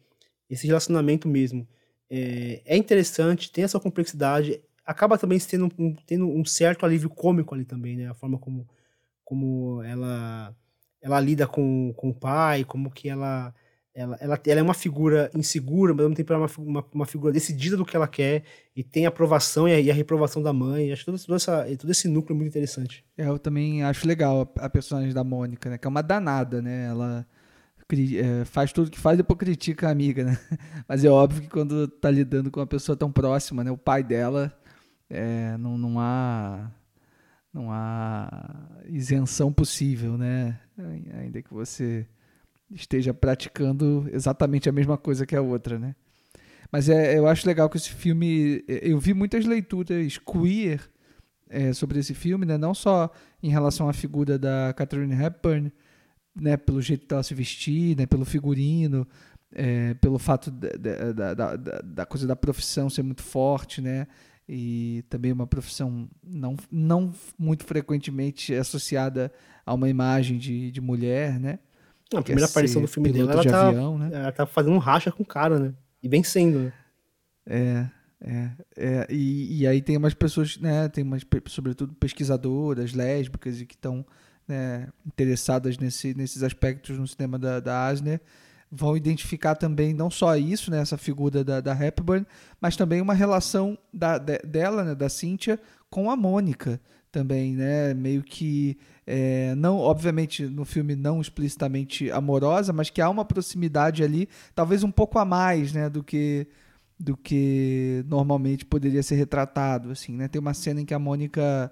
esse relacionamento mesmo é, é, interessante, tem essa complexidade, acaba também tendo um, tendo um certo alívio cômico ali também, né? A forma como, como ela, ela lida com, com o pai, como que ela ela, ela, ela é uma figura insegura, mas ao mesmo tempo ela é uma, uma, uma, figura decidida do que ela quer e tem a aprovação e a, e a reprovação da mãe. Acho todo, todo, essa, todo esse núcleo muito interessante. É, eu também acho legal a, a personagem da Mônica, né? Que é uma danada, né? Ela é, faz tudo que faz depois critica a amiga, né? *laughs* Mas é óbvio que quando tá lidando com uma pessoa tão próxima, né? O pai dela, é, não, não há não há isenção possível, né? Ainda que você esteja praticando exatamente a mesma coisa que a outra, né? Mas é, eu acho legal que esse filme. Eu vi muitas leituras queer é, sobre esse filme, né? Não só em relação à figura da Catherine Hepburn, né? Pelo jeito que ela se vestir, né? Pelo figurino, é, pelo fato da, da, da, da, coisa da profissão ser muito forte, né? E também uma profissão não, não muito frequentemente associada a uma imagem de, de mulher, né? A primeira aparição do filme dela, ela, de tá, avião, né? ela tá fazendo um racha com o cara, né? E vencendo, né? É. É, é, e, e aí tem umas pessoas, né, tem umas, sobretudo pesquisadoras, lésbicas, e que estão né, interessadas nesse, nesses aspectos no cinema da, da Asner, vão identificar também não só isso, né, essa figura da, da Hepburn, mas também uma relação da, de- dela, né, da Cynthia, com a Mônica também, né, meio que é, não, obviamente no filme não explicitamente amorosa, mas que há uma proximidade ali, talvez um pouco a mais, né, do que do que normalmente poderia ser retratado, assim, né? Tem uma cena em que a Mônica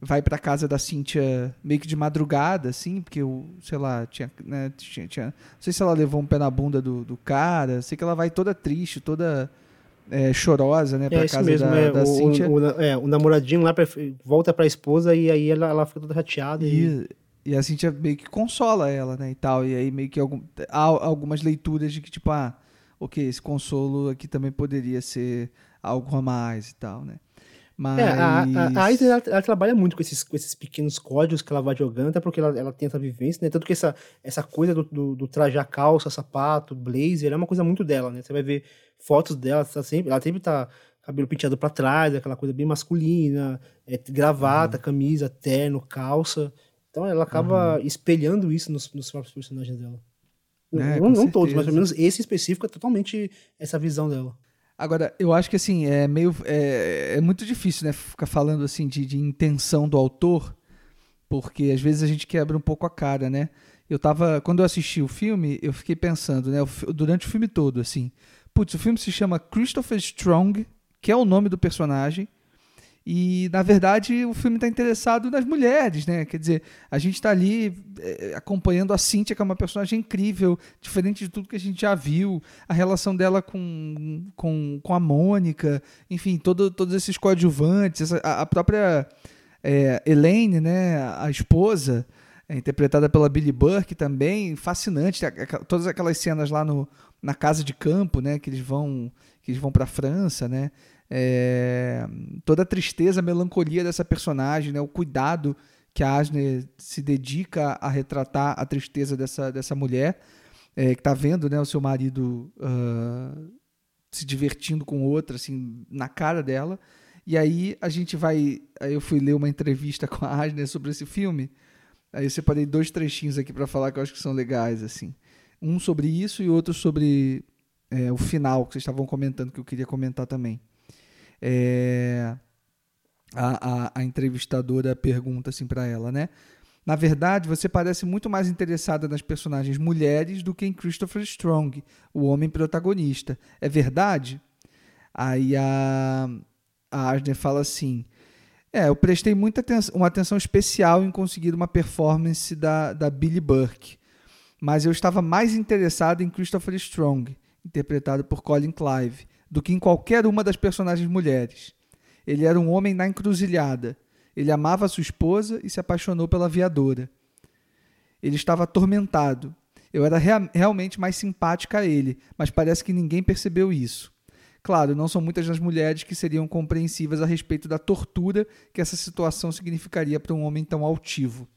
vai pra casa da Cíntia meio que de madrugada, assim, porque o, sei lá, tinha, né, tinha, tinha- não sei se ela levou um pé na bunda do, do cara, sei que ela vai toda triste, toda é, chorosa, né, pra É casa mesmo, da, é, da o, Cíntia. o, o- é, o namoradinho lá pref- volta pra esposa e aí ela, ela fica toda chateada e... E, e a Cintia meio que consola ela, né, e tal. E aí meio que algum, há algumas leituras de que, tipo, ah, ok, esse consolo aqui também poderia ser algo a mais e tal, né. Mas... É, a, a, a ela, ela trabalha muito com esses, com esses pequenos códigos que ela vai jogando, até porque ela, ela tem essa vivência, né? Tanto que essa, essa coisa do, do, do trajar calça, sapato, blazer, é uma coisa muito dela, né? Você vai ver fotos dela, tá sempre, ela sempre tá cabelo penteado pra trás, aquela coisa bem masculina, é, gravata, Uhum. camisa, terno, calça. Então ela acaba espelhando isso nos, nos próprios personagens dela. É, não não todos, mas pelo menos esse específico é totalmente essa visão dela. Agora, eu acho que assim, é meio. É, é muito difícil, né? Ficar falando assim de, de intenção do autor, porque às vezes a gente quebra um pouco a cara, né? Eu tava. Quando eu assisti o filme, eu fiquei pensando, né? Durante o filme todo, assim. Putz, o filme se chama Christopher Strong, que é o nome do personagem. E, na verdade, o filme está interessado nas mulheres, né? Quer dizer, a gente está ali é, acompanhando a Cynthia, que é uma personagem incrível, diferente de tudo que a gente já viu, a relação dela com, com, com a Mônica, enfim, todo, todos esses coadjuvantes, essa- a, a própria é, Elaine, né? A esposa, é, interpretada pela Billy Burke também, fascinante. Todas aquelas cenas lá no, na casa de campo, né? Que eles vão, que eles vão para a França, né? É, toda a tristeza, a melancolia dessa personagem, né? O cuidado que a Asner se dedica a retratar a tristeza dessa, dessa mulher, é, que tá vendo, né? O seu marido ah, se divertindo com outra, assim, na cara dela. E aí a gente vai. Eu fui ler uma entrevista *laughs* com a Asner sobre esse filme. Aí eu separei dois trechinhos aqui para falar que eu acho que são legais, assim. Um sobre isso e outro sobre é, o final que vocês estavam comentando, que eu queria comentar também. É, a, a, a entrevistadora pergunta assim para ela, né? Na verdade, você parece muito mais interessada nas personagens mulheres do que em Christopher Strong, o homem protagonista. É verdade? Aí a, a Asner fala assim: É, eu prestei muita atenção, uma atenção especial em conseguir uma performance da, da Billy Burke, mas eu estava mais interessado em Christopher Strong, interpretado por Colin Clive, do que em qualquer uma das personagens mulheres. Ele era um homem na encruzilhada. Ele amava sua esposa e se apaixonou pela aviadora. Ele estava atormentado. Eu era rea- realmente mais simpática a ele, mas parece que ninguém percebeu isso. Claro, não são muitas das mulheres que seriam compreensivas a respeito da tortura que essa situação significaria para um homem tão altivo.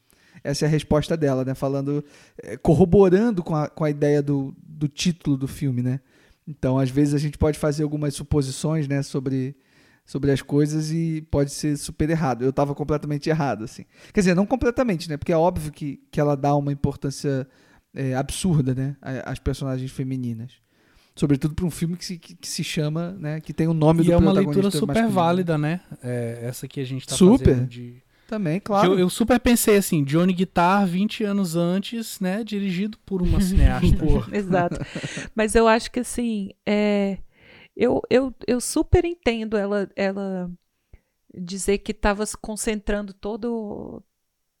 Essa é a resposta dela, né? Falando, eh, corroborando com a, com a ideia do, do título do filme, né? Então, às vezes a gente pode fazer algumas suposições, né, sobre, sobre as coisas e pode ser super errado. Eu estava completamente errado, assim. Quer dizer, não completamente, né? Porque é óbvio que, que ela dá uma importância é, absurda, né, às personagens femininas. Sobretudo para um filme que se, que, que se chama, né, que tem o nome E do é uma protagonista leitura super masculino. válida, né? É, essa que a gente tá Super. fazendo de... Também, claro. Eu, eu super pensei assim, Johnny Guitar 20 anos antes, né? Dirigido por uma cineasta. *laughs* Exato. Mas eu acho que assim, é, eu, eu, eu super entendo ela, ela dizer que estava se concentrando todo,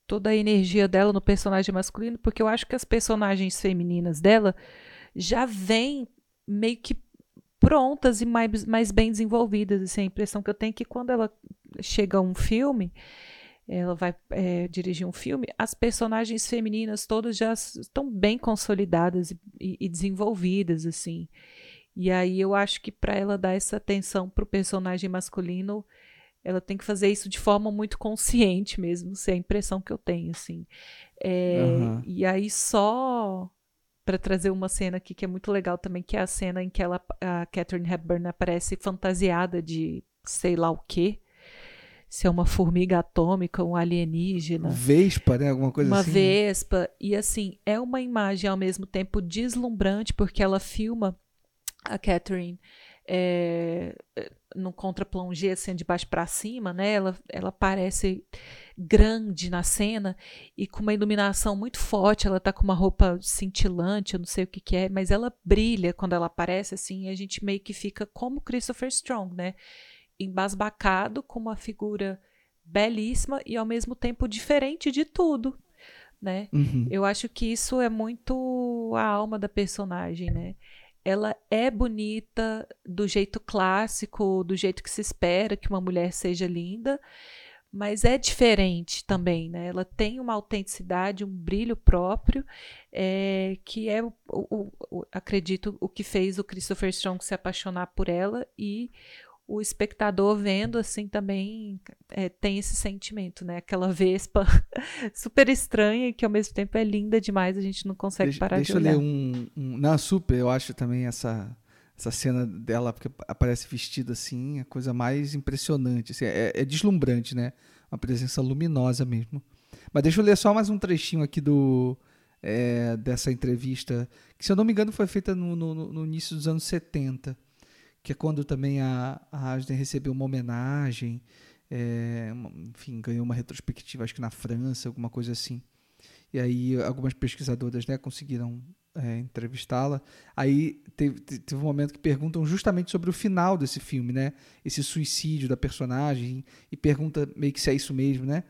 toda a energia dela no personagem masculino, porque eu acho que as personagens femininas dela já vêm meio que prontas e mais, mais bem desenvolvidas. Assim, a impressão que eu tenho é que quando ela chega a um filme, ela vai é, dirigir um filme, as personagens femininas todas já estão bem consolidadas e, e- desenvolvidas, assim. E aí eu acho que para ela dar essa atenção pro personagem masculino, ela tem que fazer isso de forma muito consciente mesmo, se é a impressão que eu tenho, assim. É, Aham. E aí só para trazer uma cena aqui que é muito legal também, que é a cena em que ela, a Catherine Hepburn aparece fantasiada de sei lá o quê. Se é uma formiga atômica, um alienígena. Vespa, né? Alguma coisa uma assim. vespa. E assim, é uma imagem ao mesmo tempo deslumbrante, porque ela filma a Catherine é, no contra-plongé, assim, de baixo para cima, né? Ela, ela parece grande na cena e com uma iluminação muito forte. Ela tá com uma roupa cintilante, eu não sei o que, que é, mas ela brilha quando ela aparece, assim, e a gente meio que fica como Christopher Strong, né? Embasbacado com uma figura belíssima e ao mesmo tempo diferente de tudo, né? Uhum. Eu acho que isso é muito a alma da personagem, né? Ela é bonita do jeito clássico, do jeito que se espera que uma mulher seja linda, mas é diferente também, né? Ela tem uma autenticidade, um brilho próprio, é, que é, o, o, o, acredito, o que fez o Christopher Strong se apaixonar por ela e o espectador vendo assim também é, tem esse sentimento, né? Aquela vespa *laughs* super estranha e que ao mesmo tempo é linda demais, a gente não consegue deixa, parar deixa de olhar. eu ler um, um. Na Super, eu acho também essa, essa cena dela, porque aparece vestida assim, a coisa mais impressionante. Assim, é, é deslumbrante, né? Uma presença luminosa mesmo. Mas deixa eu ler só mais um trechinho aqui do. É, dessa entrevista, que se eu não me engano foi feita no, no, no início dos anos 70 que é quando também a, a Asden recebeu uma homenagem, é, enfim, ganhou uma retrospectiva, acho que na França, alguma coisa assim. E aí algumas pesquisadoras né, conseguiram é, entrevistá-la. Aí teve, teve um momento que perguntam justamente sobre o final desse filme, né? Esse suicídio da personagem, e pergunta meio que se é isso mesmo, né?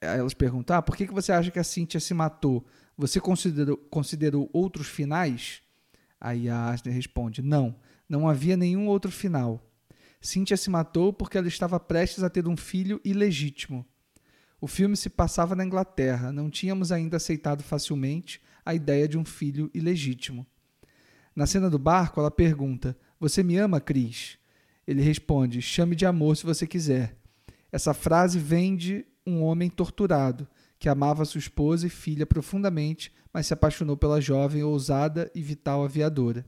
Aí elas perguntam, ah, por que, que você acha que a Cynthia se matou? Você considerou, considerou outros finais? Aí a Asner responde, não. Não havia nenhum outro final. Cynthia se matou porque ela estava prestes a ter um filho ilegítimo. O filme se passava na Inglaterra, não tínhamos ainda aceitado facilmente a ideia de um filho ilegítimo. Na cena do barco, ela pergunta: Você me ama, Cris? Ele responde: Chame de amor se você quiser. Essa frase vem de um homem torturado que amava sua esposa e filha profundamente, mas se apaixonou pela jovem, ousada e vital aviadora.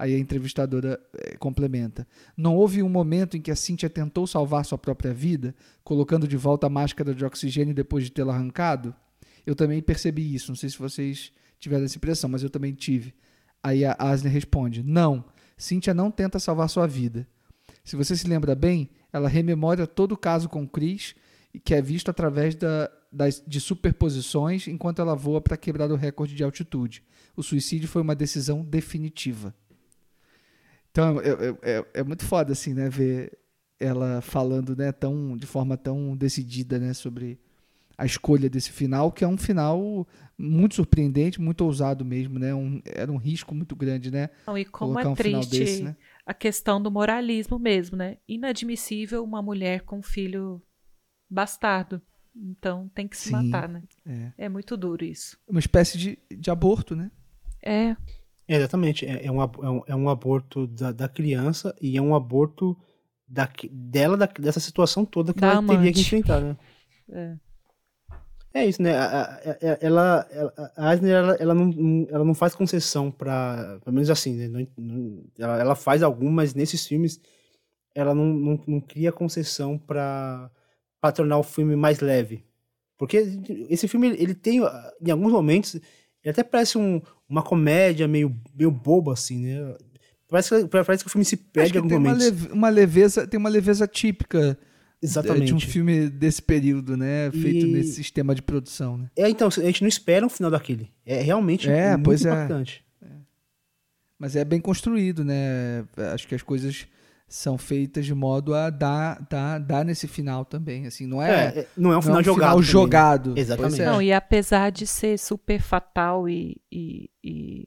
Aí a entrevistadora é, complementa. Não houve um momento em que a Cíntia tentou salvar sua própria vida, colocando de volta a máscara de oxigênio depois de tê-la arrancado? Eu também percebi isso. Não sei se vocês tiveram essa impressão, mas eu também tive. Aí a Asner responde: Não, Cíntia não tenta salvar sua vida. Se você se lembra bem, ela rememora todo o caso com Chris, que é visto através da, das, de superposições enquanto ela voa para quebrar o recorde de altitude. O suicídio foi uma decisão definitiva. Então, é, é, é, muito foda, assim, né? Ver ela falando, né, tão, de forma tão decidida, né, sobre a escolha desse final, que é um final muito surpreendente, muito ousado mesmo, né? Um, era um risco muito grande, né? Não, e como é um triste desse, né? a questão do moralismo mesmo, né? Inadmissível uma mulher com um filho bastardo. Então tem que se Sim, matar, né? É. É muito duro isso. Uma espécie de, de aborto, né? É. É, exatamente. É, é, um, é, um, é um aborto da, da criança e é um aborto da, dela, da- dessa situação toda que Da ela teria amante. que enfrentar, né? *laughs* É. É isso, né? A- a- ela, ela, a Eisner, ela, ela, não, ela não faz concessão pra. Pelo menos assim, né? Não- ela, ela faz algumas, mas nesses filmes ela não, não, não cria concessão pra, pra tornar o filme mais leve. Porque esse filme, ele tem, em alguns momentos, ele até parece um, uma comédia meio, meio boba, assim, né? Parece que, parece que o filme se perde em alguns tem uma, momentos. leve- uma leveza, tem uma leveza típica é, Exatamente. de um filme desse período, né? Feito E- nesse sistema de produção, né? É, então, a gente não espera um final daquele. É realmente É, muito pois é. impactante. Mas é bem construído, né? Acho que as coisas são feitas de modo a dar, dar, dar nesse final também, assim, não é, É, é, não é um final não é jogado. final também, né? jogado. Exatamente. É. Não, e apesar de ser super fatal e, e- e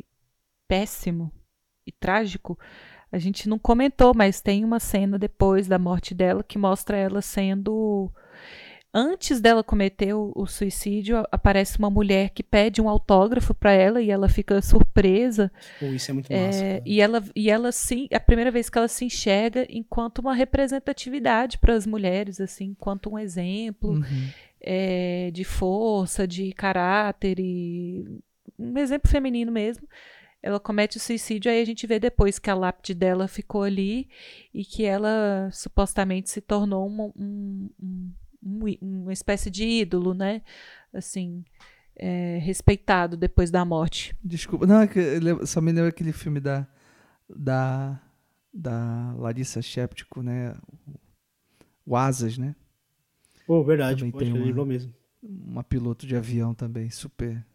péssimo e trágico, a gente não comentou, mas tem uma cena depois da morte dela que mostra ela sendo. Antes dela cometer o, o suicídio, aparece uma mulher que pede um autógrafo para ela e ela fica surpresa. Pô, isso é muito É, massa. cara. e ela, e ela sim, é a primeira vez que ela se enxerga enquanto uma representatividade para as mulheres, assim, enquanto um exemplo Uhum. é, de força, de caráter e um exemplo feminino mesmo. Ela comete o suicídio, aí a gente vê depois que a lápide dela ficou ali e que ela supostamente se tornou uma, um, um, uma espécie de ídolo, né? Assim, é, respeitado depois da morte. Desculpa, não, é que só me lembro aquele filme da, da, da Larissa Sheptico, né? O Asas, né? Pô, verdade, também pode, tem uma, mesmo. Uma piloto de avião também, super.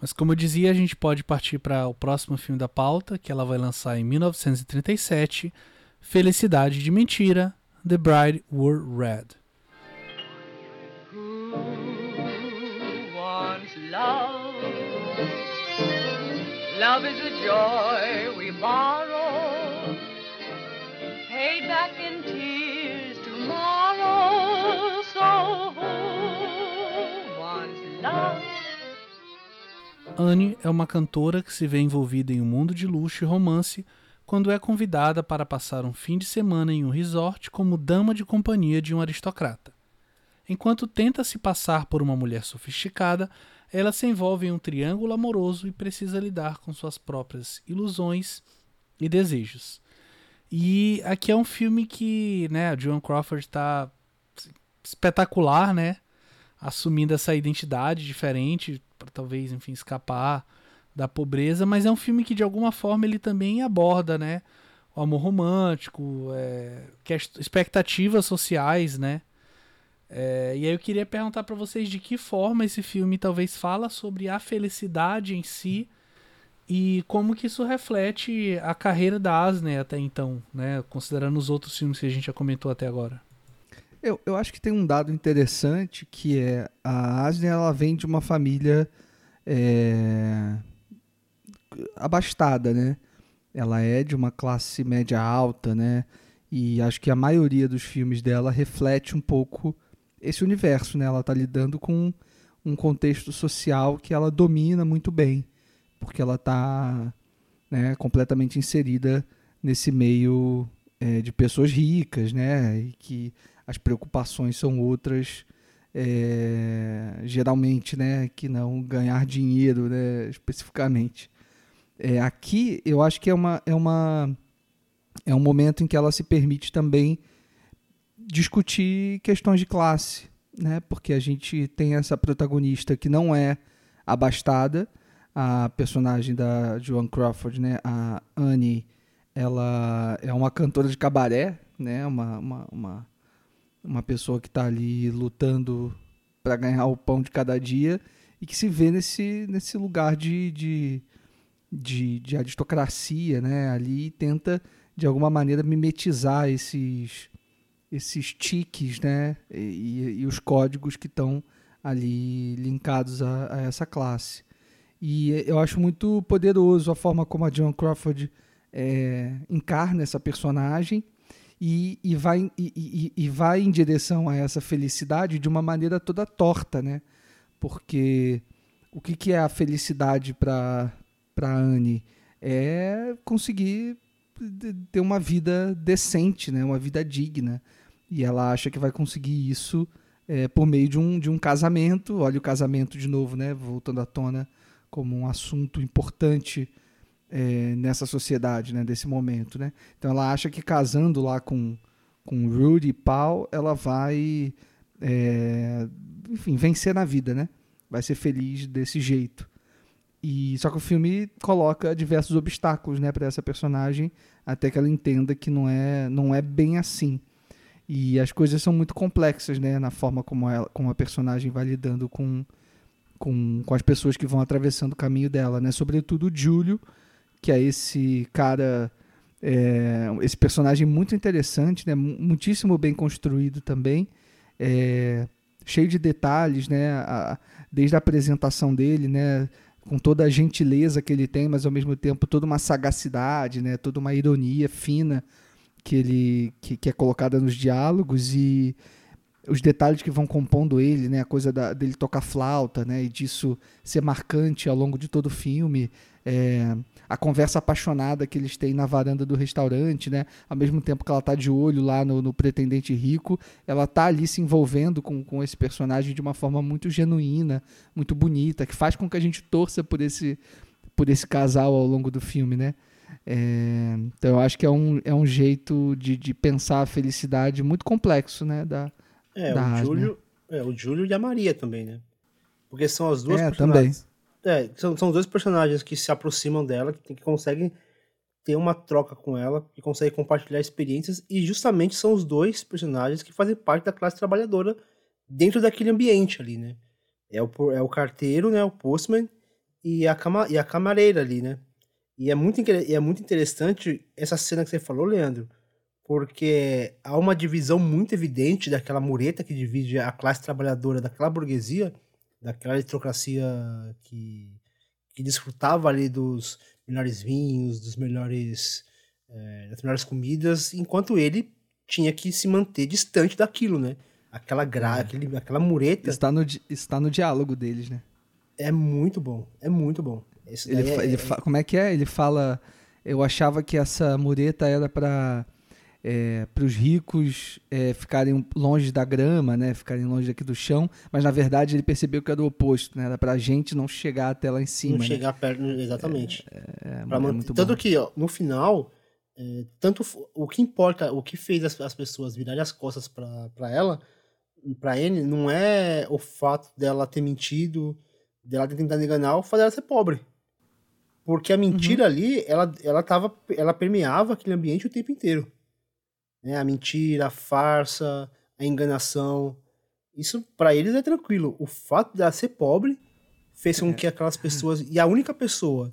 Mas como eu dizia, a gente pode partir para o próximo filme da pauta, que ela vai lançar em 1937, Felicidade de Mentira, The Bride Wore Red. Love is a joy we borrow, paid back in tears tomorrow. So who wants love? Anne é uma cantora que se vê envolvida em um mundo de luxo e romance quando é convidada para passar um fim de semana em um resort como dama de companhia de um aristocrata. Enquanto tenta se passar por uma mulher sofisticada, ela se envolve em um triângulo amoroso e precisa lidar com suas próprias ilusões e desejos. E aqui é um filme que, né, a Joan Crawford está espetacular, né, assumindo essa identidade diferente para talvez, enfim, escapar da pobreza, mas é um filme que de alguma forma ele também aborda, né, o amor romântico, é, expectativas sociais, né, é, e aí eu queria perguntar para vocês de que forma esse filme talvez fala sobre a felicidade em si e como que isso reflete a carreira da Asne até então, né? Considerando os outros filmes que a gente já comentou até agora. Eu, eu acho que tem um dado interessante que é a Asne ela vem de uma família é, abastada, né? Ela é de uma classe média alta, né? E acho que a maioria dos filmes dela reflete um pouco esse universo, né? Ela está lidando com um contexto social que ela domina muito bem, porque ela está né, completamente inserida nesse meio é, de pessoas ricas, né? E que as preocupações são outras, é, geralmente, né? Que não ganhar dinheiro, né? Especificamente. É, aqui, eu acho que é uma, é uma é um momento em que ela se permite também discutir questões de classe, né? Porque a gente tem essa protagonista que não é abastada, a personagem da Joan Crawford, né? A Annie, ela é uma cantora de cabaré, né? Uma, uma, uma, uma pessoa que está ali lutando para ganhar o pão de cada dia e que se vê nesse, nesse lugar de, de, de, de aristocracia, né? Ali tenta de alguma maneira mimetizar esses esses tiques, né, e, e os códigos que estão ali linkados a, a, essa classe. E eu acho muito poderoso a forma como a Joan Crawford é, encarna essa personagem e, e, vai, e, e, vai em direção a essa felicidade de uma maneira toda torta, né? Porque o que, que é a felicidade para Anne? É conseguir ter uma vida decente, né? uma vida digna. E ela acha que vai conseguir isso é, por meio de um, de um casamento. Olha o casamento de novo, né? Voltando à tona como um assunto importante é, nessa sociedade, né? Desse momento, né? Então ela acha que casando lá com, com Rudy e Paul, ela vai, é, enfim, vencer na vida, né? Vai ser feliz desse jeito. E só que o filme coloca diversos obstáculos, né, para essa personagem, até que ela entenda que não é, não é bem assim. E as coisas são muito complexas, né? Na forma como, ela, como a personagem vai lidando com, com, com as pessoas que vão atravessando o caminho dela, né? Sobretudo o Júlio, que é esse cara... É, esse personagem muito interessante, né? Muitíssimo bem construído também. É, cheio de detalhes, né? A, desde a apresentação dele, né? Com toda a gentileza que ele tem, mas ao mesmo tempo toda uma sagacidade, né? Toda uma ironia fina que ele que, que é colocada nos diálogos e os detalhes que vão compondo ele, né? A coisa da, dele tocar flauta, né? E disso ser marcante ao longo de todo o filme. É, a conversa apaixonada que eles têm na varanda do restaurante, né? Ao mesmo tempo que ela tá de olho lá no, no pretendente rico, ela tá ali se envolvendo com, com esse personagem de uma forma muito genuína, muito bonita, que faz com que a gente torça por esse, por esse casal ao longo do filme, né? É, então eu acho que é um, é um jeito de, de pensar a felicidade muito complexo, né? Da, É, da o. Júlio, é, o Júlio e a Maria também, né? Porque são as duas É, personagens. É, são, são os dois personagens que se aproximam dela, que, que conseguem ter uma troca com ela, que conseguem compartilhar experiências, e justamente são os dois personagens que fazem parte da classe trabalhadora dentro daquele ambiente ali, né? É o, é o carteiro, né? O postman e a, cama, e a camareira ali, né? E é, muito, é muito interessante essa cena que você falou, Leandro, porque há uma divisão muito evidente daquela mureta que divide a classe trabalhadora daquela burguesia, daquela aristocracia que, que desfrutava ali dos melhores vinhos, dos melhores, eh, das melhores comidas, enquanto ele tinha que se manter distante daquilo, né? Aquela gra, aquele, aquela mureta Está no, está no diálogo deles, né? é muito bom, é muito bom. Ele, é- ele é- como é que é? Ele fala. Eu achava que essa mureta era para para os ricos é, ficarem longe da grama, né? Ficarem longe aqui do chão, mas na verdade ele percebeu que era o oposto, né? Era pra gente não chegar até lá em cima. não né? chegar perto, exatamente. É, é manter- muito tanto bom. que ó, no final, é, tanto o que importa, o que fez as, as pessoas virarem as costas pra ela, pra ele, não é o fato dela ter mentido, dela ter tentado enganar, o fato dela ser pobre. Porque a mentira Uhum. ali, ela, ela tava, ela permeava aquele ambiente o tempo inteiro. Né? A mentira, a farsa, a enganação. Isso pra eles é tranquilo. O fato dela ser pobre fez É. com que aquelas pessoas. E a única pessoa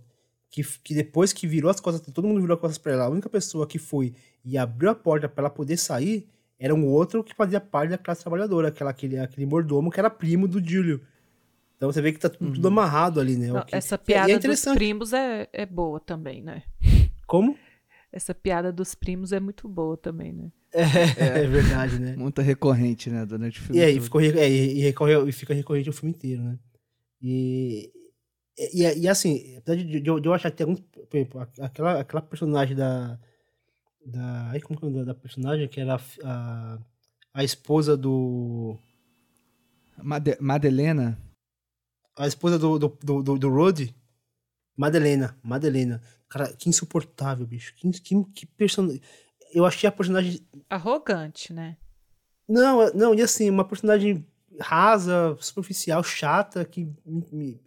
que, que depois que virou as costas, todo mundo virou as costas pra ela, a única pessoa que foi e abriu a porta pra ela poder sair era um outro que fazia parte da classe trabalhadora, aquela, aquele, aquele mordomo que era primo do Júlio. Então você vê que tá tudo, tudo amarrado ali, né? O Não, que- essa e é piada dos interessante. primos é, é boa também, né? Como? Essa piada dos primos é muito boa também, né? É, *laughs* verdade, né? Muito recorrente, né? Durante o filme. E aí todo. ficou, é, e, recorre- e fica recorrente o filme inteiro, né? E, e, e, assim, apesar de, de eu, de eu achar que tem alguns. Por exemplo, aquela, aquela personagem da. da ai, como que é o nome da personagem? Que era a, a, a esposa do. Made- Madelena. A esposa do, do, do, do, do Rod. Madelena. Madelena. Cara, que insuportável, bicho. Que, que, que personagem. Eu achei a personagem Arrogante, né? Não, é- não, e assim, uma personagem rasa, superficial, chata, que me. me-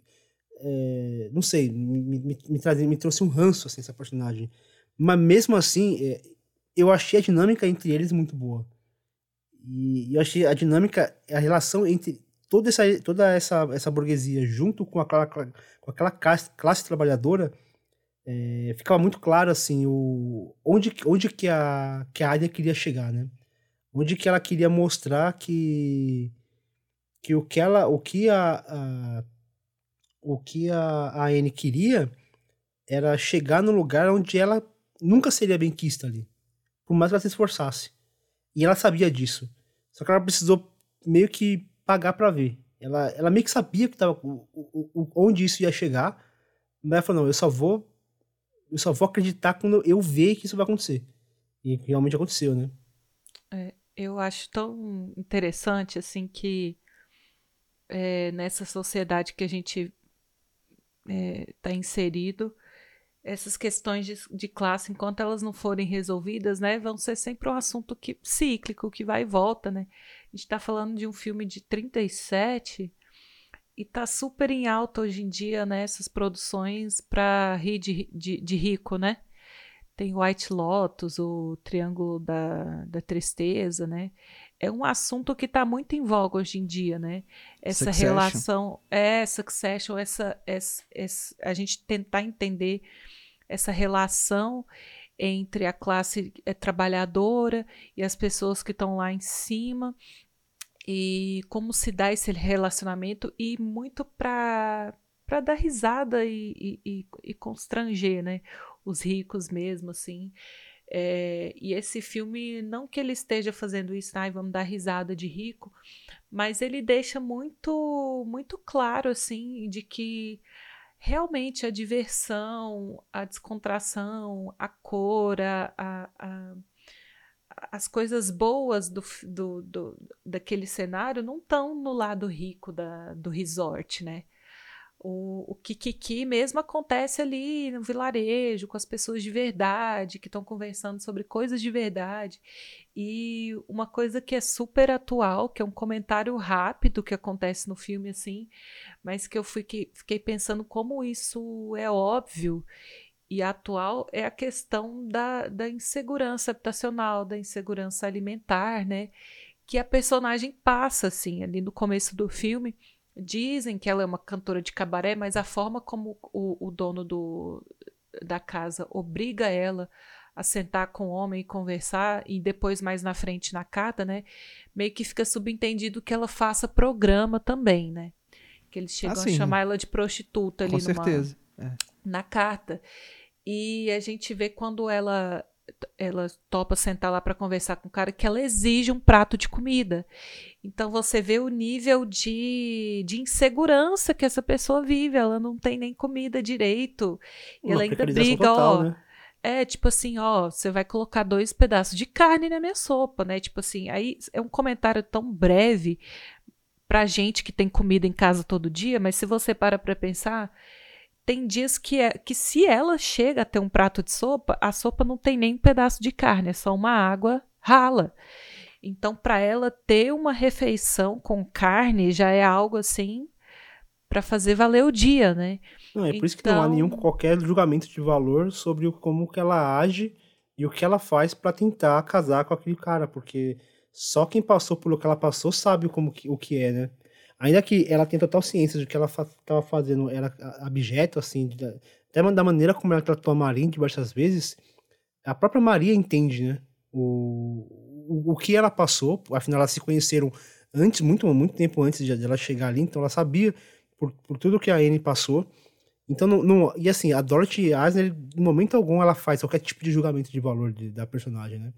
é, não sei, me, me, me, trazia- me trouxe um ranço, assim, essa personagem. Mas mesmo assim, é, eu achei a dinâmica entre eles muito boa. E eu achei a dinâmica, a relação entre toda essa, toda essa, essa burguesia junto com aquela, com aquela classe, classe trabalhadora, é, ficava muito claro, assim, o, onde, onde que a, que a área queria chegar, né? onde que ela queria mostrar que que o que ela o que a, a o que a, a queria era chegar no lugar onde ela nunca seria benquista ali por mais que ela se esforçasse e ela sabia disso só que ela precisou meio que pagar para ver. Ela, ela meio que sabia que tava o, o, onde isso ia chegar mas ela falou não eu só vou eu só vou acreditar quando eu ver que isso vai acontecer. E realmente aconteceu né? Eu acho tão interessante, assim, que é, nessa sociedade que a gente está inserido, essas questões de, de classe, enquanto elas não forem resolvidas, né, vão ser sempre um assunto que, cíclico, que vai e volta, né? A gente está falando de um filme de 37 e tá super em alta hoje em dia, né, essas produções para rir de, de, de rico, né? Tem White Lotus, o Triângulo da, da Tristeza, né? É um assunto que está muito em voga hoje em dia, né? Essa Succession. relação, é, Succession, essa, essa, essa, a gente tentar entender essa relação entre a classe eh, trabalhadora e as pessoas que estão lá em cima e como se dá esse relacionamento e muito para para dar risada e, e, e- constranger, né? Os ricos mesmo, assim. É, e esse filme, não que ele esteja fazendo isso, ai, vamos dar risada de rico, mas ele deixa muito, muito claro, assim, de que realmente a diversão, a descontração, a cor, a, a as coisas boas do, do, do, daquele cenário não estão no lado rico da, do resort, né? O, o Kikiki mesmo acontece ali no vilarejo, com as pessoas de verdade, que estão conversando sobre coisas de verdade. E uma coisa que é super atual, que é um comentário rápido que acontece no filme, assim, mas que eu fiquei, fiquei pensando como isso é óbvio e atual, é a questão da, da insegurança habitacional, da insegurança alimentar, né? Que a personagem passa, assim, ali no começo do filme Dizem que ela é uma cantora de cabaré, mas a forma como o, o dono do, da casa obriga ela a sentar com o homem e conversar, e depois mais na frente na carta, né? Meio que fica subentendido que ela faça programa também, né? Que eles chegam ah, a chamar ela de prostituta ali com numa, certeza. É. na carta. E a gente vê quando ela ela topa sentar lá para conversar com o cara que ela exige um prato de comida. Então você vê o nível de, de insegurança que essa pessoa vive. Ela não tem nem comida direito. Uma ela ainda briga, total, ó. Né? É tipo assim, ó, você vai colocar dois pedaços de carne na minha sopa, né? Tipo assim, aí é um comentário tão breve pra gente que tem comida em casa todo dia, mas se você para pra pensar, tem dias que, é, que se ela chega a ter um prato de sopa, a sopa não tem nem um pedaço de carne, é só uma água rala. Então, para ela ter uma refeição com carne já é algo assim para fazer valer o dia, né? Não, é por então... isso que não há nenhum então qualquer julgamento de valor sobre como que ela age e o que ela faz para tentar casar com aquele cara, porque só quem passou por o que ela passou sabe como que, o que é, né? Ainda que ela tenha total ciência de que ela estava fazendo era abjeto, assim, de, até da maneira como ela tratou a Maria diversas vezes, a própria Maria entende, né? O, o, o que ela passou, afinal elas se conheceram antes, muito, muito tempo antes de, de ela chegar ali, então ela sabia por, por tudo que a Anne passou. Então, não, não, e assim, a Dorothy Eisner, em momento algum, ela faz qualquer tipo de julgamento de valor de, da personagem, né?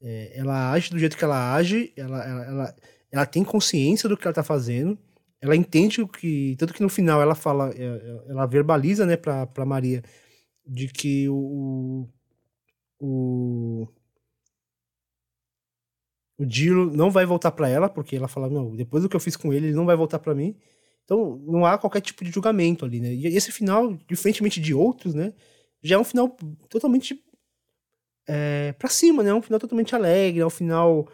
É, ela age do jeito que ela age, ela, ela, ela, ela tem consciência do que ela tá fazendo, ela entende o que. Tanto que no final ela fala, é, é, ela verbaliza, né, pra, pra Maria, de que o. O. O Dilo não vai voltar para ela, porque ela fala, não, depois do que eu fiz com ele, ele não vai voltar para mim. Então, não há qualquer tipo de julgamento ali, né? E esse final, diferentemente de outros, né? Já é um final totalmente é, pra cima, né? É um final totalmente alegre, é um final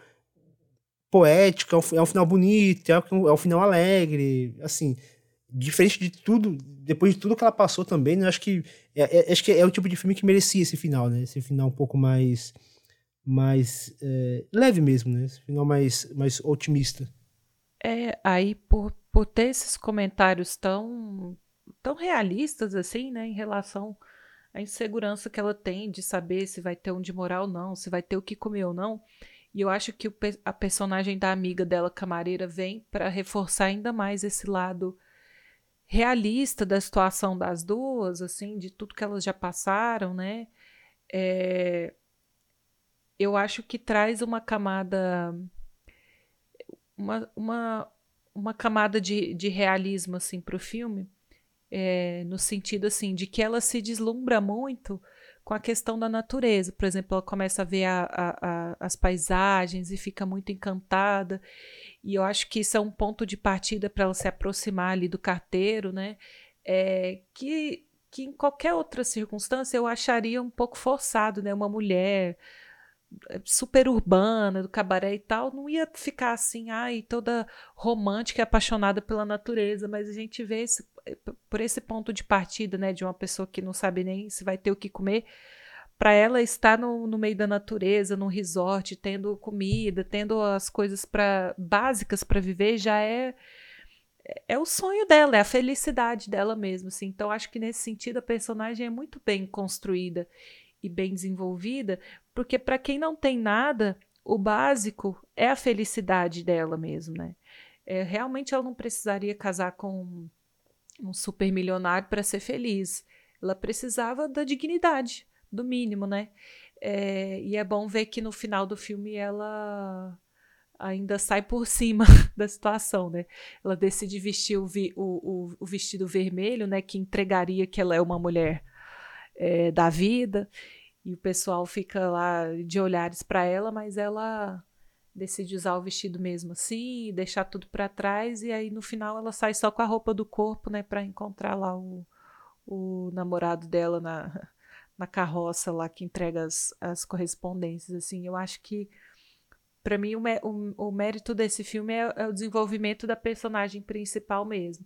poético, é um, é um final bonito, é um, é um final alegre, assim, diferente de tudo, depois de tudo que ela passou também, né? Acho que é, é, acho que é o tipo de filme que merecia esse final, né? Esse final um pouco mais mais é, leve mesmo, né? Esse final mais mais otimista. É, aí por, por ter esses comentários tão tão realistas assim, né, em relação à insegurança que ela tem de saber se vai ter onde morar ou não, se vai ter o que comer ou não. E eu acho que a personagem da amiga dela, camareira, vem para reforçar ainda mais esse lado realista da situação das duas, assim, de tudo que elas já passaram, né? É, eu acho que traz uma camada uma, uma, uma camada de, de realismo assim para o filme é, no sentido assim de que ela se deslumbra muito com a questão da natureza. Por exemplo, ela começa a ver a, a, a, as paisagens e fica muito encantada. E eu acho que isso é um ponto de partida para ela se aproximar ali do carteiro, né? É, que, que em qualquer outra circunstância eu acharia um pouco forçado, né? Uma mulher super urbana, do cabaré e tal, não ia ficar assim, ai, toda romântica e apaixonada pela natureza, mas a gente vê esse, eh, por esse ponto de partida, né, de uma pessoa que não sabe nem se vai ter o que comer, para ela estar no, no, meio da natureza, num resort, tendo comida, tendo as coisas para básicas para viver, já é é o sonho dela, é a felicidade dela mesmo, assim. Então acho que nesse sentido a personagem é muito bem construída e bem desenvolvida, porque para quem não tem nada, o básico é a felicidade dela mesmo, né? É, realmente ela não precisaria casar com um super milionário para ser feliz. Ela precisava da dignidade, do mínimo, né? É, e é bom ver que no final do filme ela ainda sai por *laughs* cima da situação, né? Ela decide vestir o, vi, o, o, o, vestido vermelho, né? Que entregaria que ela é uma mulher é, da vida. E o pessoal fica lá de olhares para ela, mas ela decide usar o vestido mesmo assim, deixar tudo para trás e aí no final ela sai só com a roupa do corpo, né, para encontrar lá o, o namorado dela na, *laughs* na carroça lá que entrega as, as correspondências assim. Eu acho que para mim o, o, o, mérito desse filme é, é, o desenvolvimento da personagem principal mesmo.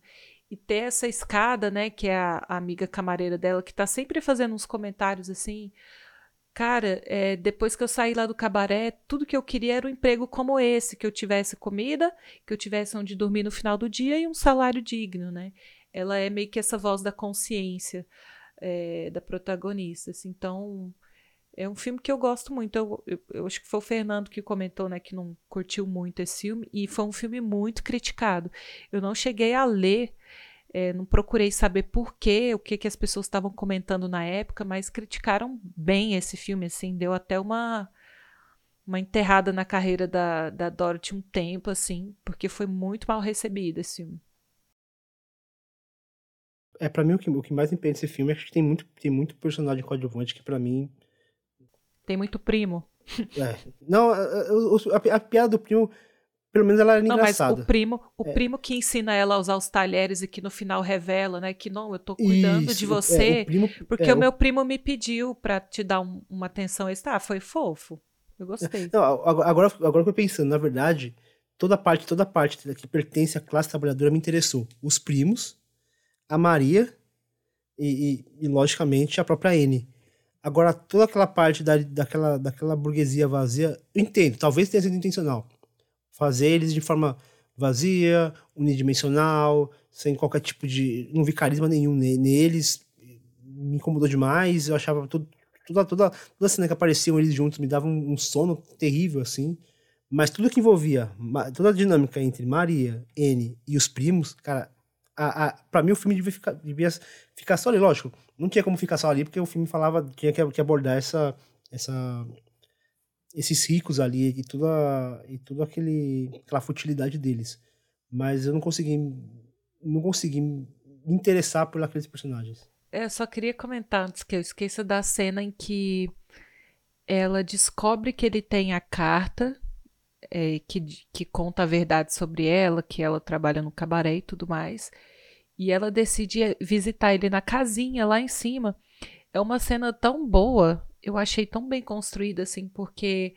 E ter essa escada, né, que é a, a amiga camareira dela, que tá sempre fazendo uns comentários assim, Cara, é, depois que eu saí lá do cabaré, tudo que eu queria era um emprego como esse, que eu tivesse comida, que eu tivesse onde dormir no final do dia e um salário digno, né? Ela é meio que essa voz da consciência é, da protagonista. Assim, então, é um filme que eu gosto muito. Eu, eu, eu, acho que foi o Fernando que comentou, né, que não curtiu muito esse filme, e foi um filme muito criticado. Eu não cheguei a ler é, não procurei saber por quê, o que, que as pessoas estavam comentando na época, mas criticaram bem esse filme, assim, deu até uma uma enterrada na carreira da, da Dorothy um tempo, assim, porque foi muito mal recebido esse filme. É, pra mim, o que, o que mais me nesse filme é que tem muito, tem muito personagem coadjuvante que para mim... Tem muito primo. É. Não, a, a, a, piada do primo pelo menos ela era não, engraçada. Mas o primo, o é. primo que ensina ela a usar os talheres e que no final revela, né, que não, eu tô cuidando Isso, de você, é, o primo, porque é, o meu primo me pediu para te dar um, uma atenção extra. Ah, foi fofo. Eu gostei. Não, agora, agora eu tô pensando, na verdade, toda parte, toda parte que pertence à classe trabalhadora me interessou. Os primos, a Maria e, e, e logicamente, a própria N. Agora, toda aquela parte da, daquela, daquela burguesia vazia, eu entendo, talvez tenha sido intencional fazer eles de forma vazia, unidimensional, sem qualquer tipo de. Não vi carisma nenhum neles. Me incomodou demais. Eu achava tudo, toda, toda, toda cena que apareciam eles juntos me dava um, um sono terrível, assim. Mas tudo que envolvia, toda a dinâmica entre Maria, N e os primos, cara, a, a, pra mim o filme devia ficar, devia ficar só ali, lógico. Não tinha como ficar só ali, porque o filme falava, tinha que, que abordar essa, essa esses ricos ali e toda, e toda aquele, aquela futilidade deles. Mas eu não consegui, não consegui me interessar por aqueles personagens. Eu só queria comentar antes que eu esqueça da cena em que ela descobre que ele tem a carta é, que, que conta a verdade sobre ela, que ela trabalha no cabaré e tudo mais. E ela decide visitar ele na casinha lá em cima. É uma cena tão boa eu achei tão bem construída, assim, porque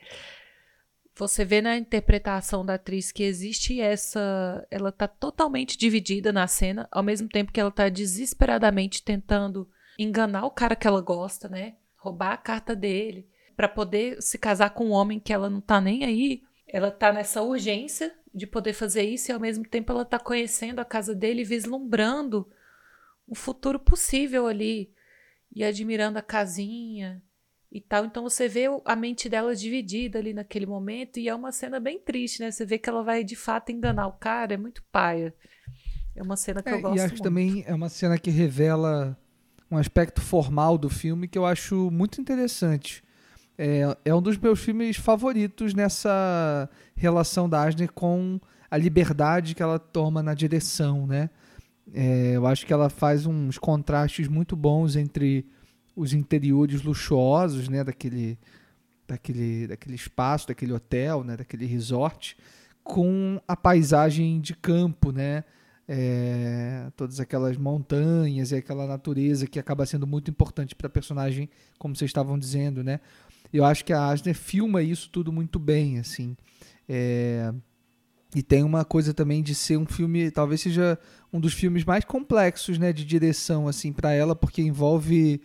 você vê na interpretação da atriz que existe essa. Ela tá totalmente dividida na cena, ao mesmo tempo que ela tá desesperadamente tentando enganar o cara que ela gosta, né? Roubar a carta dele, para poder se casar com um homem que ela não tá nem aí. Ela tá nessa urgência de poder fazer isso e ao mesmo tempo ela tá conhecendo a casa dele, vislumbrando um futuro possível ali e admirando a casinha e tal. Então você vê a mente dela dividida ali naquele momento e é uma cena bem triste, né? Você vê que ela vai de fato enganar o cara, é muito paia. É uma cena que é, eu gosto E acho muito. também é uma cena que revela um aspecto formal do filme que eu acho muito interessante. É, é um dos meus filmes favoritos nessa relação da Asner com a liberdade que ela toma na direção, né? É, eu acho que ela faz uns contrastes muito bons entre os interiores luxuosos, né, daquele, daquele, daquele espaço, daquele hotel, né, daquele resort, com a paisagem de campo, né, é, todas aquelas montanhas e aquela natureza que acaba sendo muito importante para a personagem, como vocês estavam dizendo, né. Eu acho que a Asner filma isso tudo muito bem, assim. É, e tem uma coisa também de ser um filme, talvez seja um dos filmes mais complexos, né, de direção assim para ela, porque envolve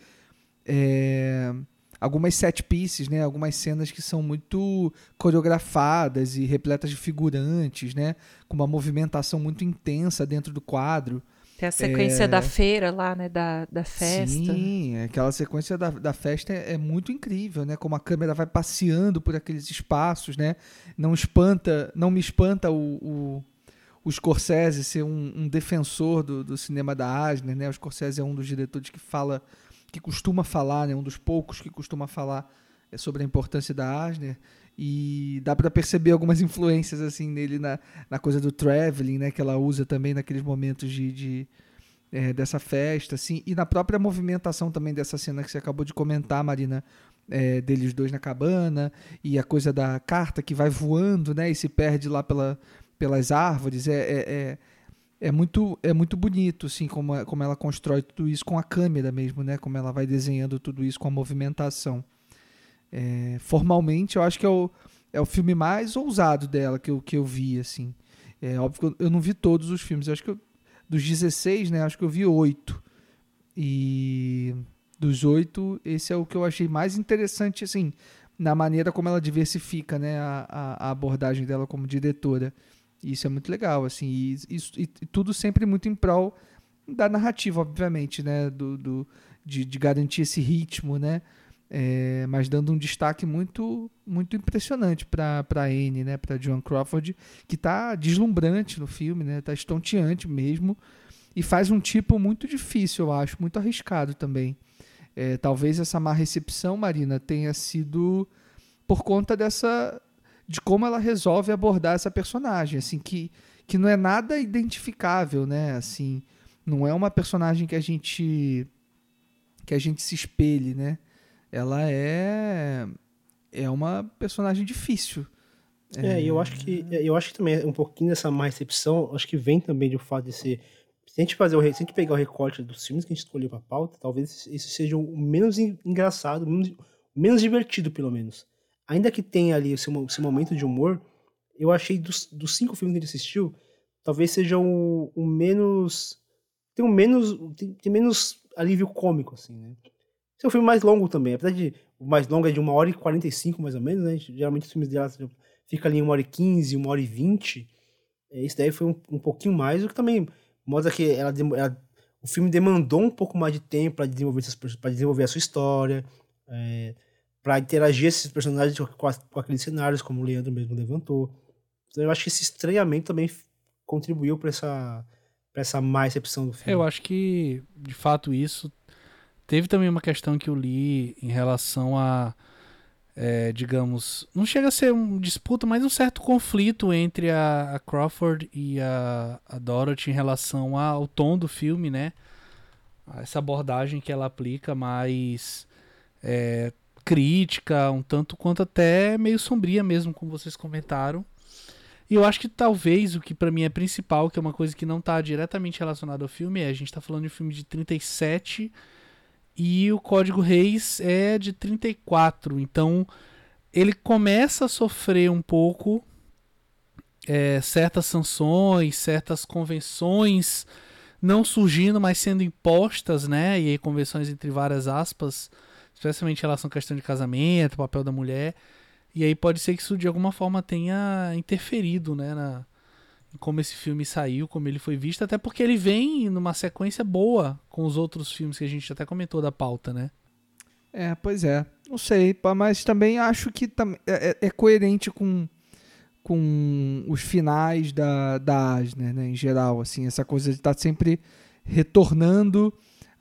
é, algumas set pieces, né? Algumas cenas que são muito coreografadas e repletas de figurantes, né? Com uma movimentação muito intensa dentro do quadro. Tem a sequência é... da feira lá, né? Da, da festa. Sim, aquela sequência da, da festa é, é, muito incrível, né? Como a câmera vai passeando por aqueles espaços, né? Não espanta, não me espanta o, o, o Scorsese ser um, um defensor do, do cinema da Asner, né? O Scorsese é um dos diretores que fala que costuma falar, né, um dos poucos que costuma falar é sobre a importância da Asner e dá para perceber algumas influências assim nele na, na coisa do traveling, né, que ela usa também naqueles momentos de, de é, dessa festa, assim, e na própria movimentação também dessa cena que você acabou de comentar, Marina, é, deles dois na cabana e a coisa da carta que vai voando, né, e se perde lá pela, pelas árvores, é, é, é, é muito é muito bonito, assim, como, como ela constrói tudo isso com a câmera mesmo, né, como ela vai desenhando tudo isso com a movimentação. É, formalmente, eu acho que é o, é o filme mais ousado dela que eu, que eu vi, assim. É óbvio que eu, eu não vi todos os filmes. Eu acho que eu, dos 16, né, acho que eu vi oito. E dos oito, esse é o que eu achei mais interessante, assim, na maneira como ela diversifica, né, a, a, a abordagem dela como diretora. Isso é muito legal, assim, e, e, e, tudo sempre muito em prol da narrativa, obviamente, né, do, do de, de garantir esse ritmo, né, é, mas dando um destaque muito muito impressionante para Anne, né, para Joan Crawford, que está deslumbrante no filme, né, tá estonteante mesmo e faz um tipo muito difícil, eu acho, muito arriscado também. É, talvez essa má recepção, Marina, tenha sido por conta dessa de como ela resolve abordar essa personagem, assim que que não é nada identificável, né? Assim, não é uma personagem que a gente que a gente se espelhe, né? ela é é uma personagem difícil. É, é eu acho que eu acho que também um pouquinho dessa má recepção, acho que vem também do fato de ser se a gente fazer o, se a gente pegar o recorte dos filmes que a gente escolheu para pauta, talvez esse seja o menos engraçado, menos, menos divertido pelo menos. Ainda que tenha ali esse, esse momento de humor, eu achei dos, dos cinco filmes que gente assistiu, talvez seja o, o menos tem um menos tem, tem menos alívio cômico assim, né? Esse é o filme mais longo também. Apesar de o mais longo é de uma hora e 45, mais ou menos, né? Geralmente os filmes dela fica ali em uma hora e 15, uma hora e 20. É, esse daí foi um, um pouquinho mais, o que também mostra que ela, ela, o filme demandou um pouco mais de tempo para desenvolver, pra desenvolver a sua história, é, para interagir esses personagens com, com, aqueles cenários, como o Leandro mesmo levantou. Então eu acho que esse estranhamento também contribuiu para essa, essa má recepção do filme. Eu acho que, de fato, isso Teve também uma questão que eu li em relação a, é, digamos, não chega a ser um disputa, mas um certo conflito entre a, a Crawford e a, a, Dorothy em relação ao tom do filme, né? Essa abordagem que ela aplica mais é, crítica, um tanto quanto até meio sombria mesmo, como vocês comentaram. E eu acho que talvez o que para mim é principal, que é uma coisa que não está diretamente relacionada ao filme, é a gente está falando de um filme de 37 e o código Reis é de 34. Então ele começa a sofrer um pouco é, certas sanções, certas convenções não surgindo, mas sendo impostas, né? E aí convenções entre várias aspas, especialmente em relação à questão de casamento, papel da mulher. E aí pode ser que isso de alguma forma tenha interferido, né, na, como esse filme saiu, como ele foi visto, até porque ele vem numa sequência boa com os outros filmes que a gente até comentou da pauta, né? É, pois é. Não sei, mas também acho que é, é, é coerente com, com os finais da, da Asner, né, em geral, assim, essa coisa de estar tá sempre retornando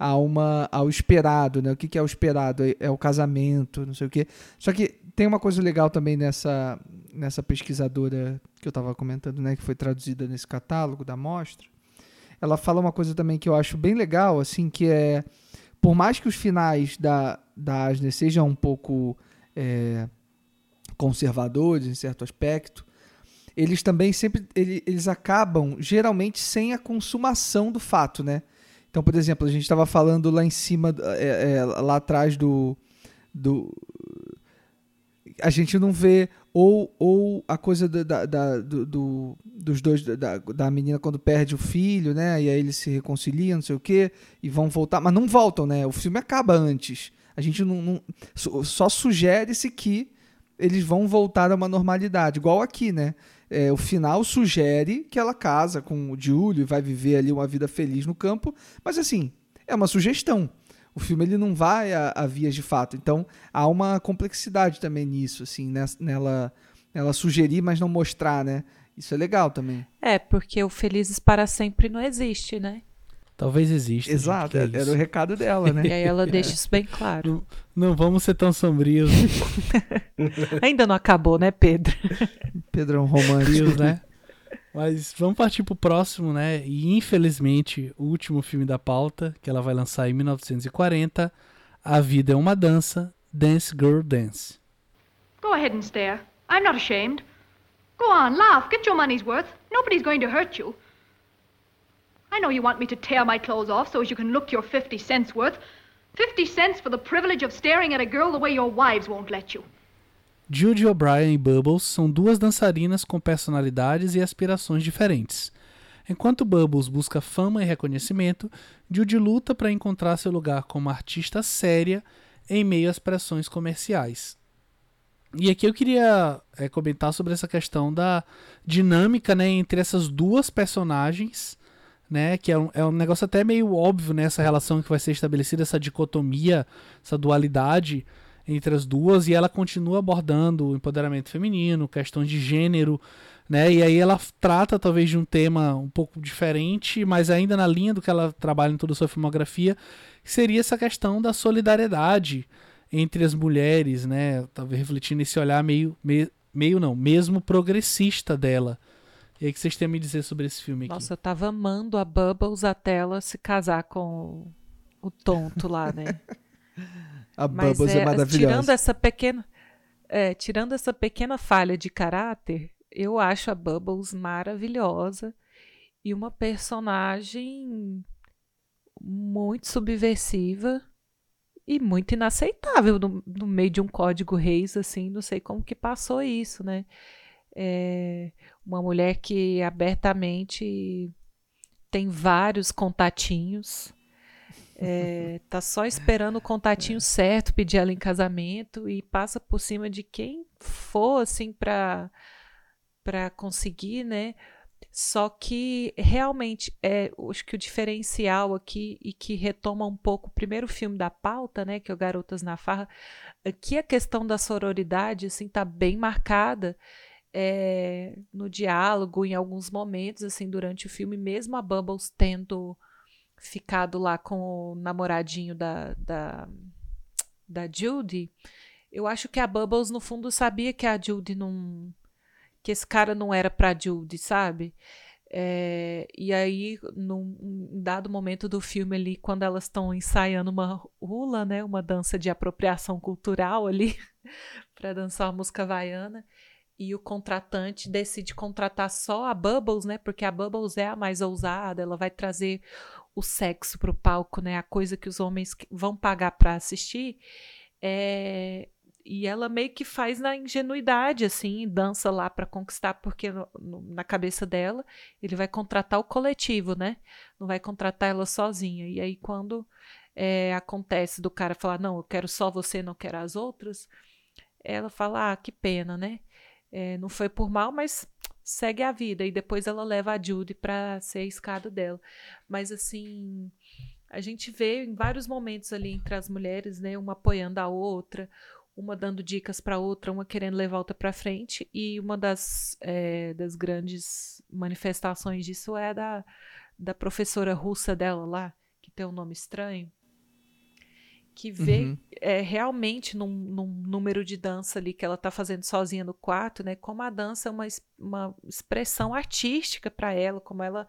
a uma, ao esperado, né? O que, que é o esperado? É, é o casamento, não sei o quê. Só que tem uma coisa legal também nessa, nessa pesquisadora que eu estava comentando, né, que foi traduzida nesse catálogo da mostra, ela fala uma coisa também que eu acho bem legal, assim, que é por mais que os finais da, da Asner sejam um pouco é, conservadores em certo aspecto, eles também sempre eles, eles acabam geralmente sem a consumação do fato, né? Então, por exemplo, a gente estava falando lá em cima, é, é, lá atrás do, do a gente não vê ou, ou a coisa da, da do, do, dos dois da, da menina quando perde o filho, né? E aí eles se reconciliam, não sei o quê, e vão voltar, mas não voltam, né? O filme acaba antes. A gente não, não só sugere-se que eles vão voltar a uma normalidade, igual aqui, né? É, o final sugere que ela casa com o Júlio e vai viver ali uma vida feliz no campo, mas assim, é uma sugestão o filme ele não vai a, a, vias de fato. Então há uma complexidade também nisso, assim, nela, nela sugerir, mas não mostrar, né? Isso é legal também. É, porque o Felizes para Sempre não existe, né? Talvez exista. Exato, gente, que é era isso. o recado dela, né? *laughs* E aí ela *laughs* deixa isso bem claro. Não, não vamos ser tão sombrios, *laughs* Ainda não acabou, né, Pedro? Pedrão romântico. sombrios, né? Mas vamos partir pro próximo, né? E infelizmente, o último filme da pauta, que ela vai lançar em 1940, A Vida é uma Dança, Dance Girl Dance. Go ahead and stare. I'm not ashamed. Go on, laugh. Get your money's worth. Nobody's going to hurt you. I know you want me to tear my clothes off so as you can look your 50 cents worth. 50 cents for the privilege of staring at a girl the way your wives won't let you. Judy O'Brien e Bubbles são duas dançarinas com personalidades e aspirações diferentes. Enquanto Bubbles busca fama e reconhecimento, Judy luta para encontrar seu lugar como artista séria em meio às pressões comerciais. E aqui eu queria é, comentar sobre essa questão da dinâmica né, entre essas duas personagens, né, que é um, é um negócio até meio óbvio nessa relação que vai ser estabelecida, essa dicotomia, essa dualidade entre as duas, e ela continua abordando o empoderamento feminino, questões de gênero, né, e aí ela trata talvez de um tema um pouco diferente, mas ainda na linha do que ela trabalha em toda a sua filmografia, que seria essa questão da solidariedade entre as mulheres, né, talvez refletindo nesse olhar meio, meio, meio não, mesmo progressista dela. E aí que vocês têm a me dizer sobre esse filme aqui? Nossa, eu tava amando a Bubbles até ela se casar com o, o tonto lá, né? *laughs* A Mas Bubbles é, tirando maravilhosa. essa pequena, é, tirando essa pequena falha de caráter, eu acho a Bubbles maravilhosa e uma personagem muito subversiva e muito inaceitável no, no meio de um código reis assim, não sei como que passou isso, né? É uma mulher que abertamente tem vários contatinhos, é, *laughs* tá só esperando o contatinho certo, pedir ela em casamento e passa por cima de quem for assim para para conseguir, né? Só que realmente é, acho que o diferencial aqui e que retoma um pouco o primeiro filme da pauta, né, que é o Garotas na Farra, aqui a questão da sororidade assim tá bem marcada é, no diálogo em alguns momentos assim durante o filme, mesmo a Bubbles tendo ficado lá com o namoradinho da, da, da Judy, eu acho que a Bubbles, no fundo, sabia que a Judy não. que esse cara não era pra Judy, sabe? É, e aí, num, dado momento do filme ali, quando elas estão ensaiando uma hula, né, uma dança de apropriação cultural ali, *laughs* para dançar uma música havaiana, e o contratante decide contratar só a Bubbles, né, porque a Bubbles é a mais ousada, ela vai trazer o sexo pro palco, né, a coisa que os homens vão pagar para assistir, é, e ela meio que faz na ingenuidade, assim, dança lá para conquistar, porque no, no, na cabeça dela ele vai contratar o coletivo, né? Não vai contratar ela sozinha. E aí, quando é, acontece do cara falar, não, eu quero só você, não quero as outras, ela fala, ah, que pena, né? É, não foi por mal, mas segue a vida. E depois ela leva a Judy para ser a escada dela. Mas assim, a gente vê em vários momentos ali entre as mulheres, né, uma apoiando a outra, uma dando dicas para outra, uma querendo levar outra para frente, e uma das, é, das grandes manifestações disso é da, da professora russa dela lá, que tem um nome estranho, que vê Uhum. é, realmente num, num número de dança ali que ela está fazendo sozinha no quarto, né? Como a dança é uma, uma expressão artística para ela, como ela,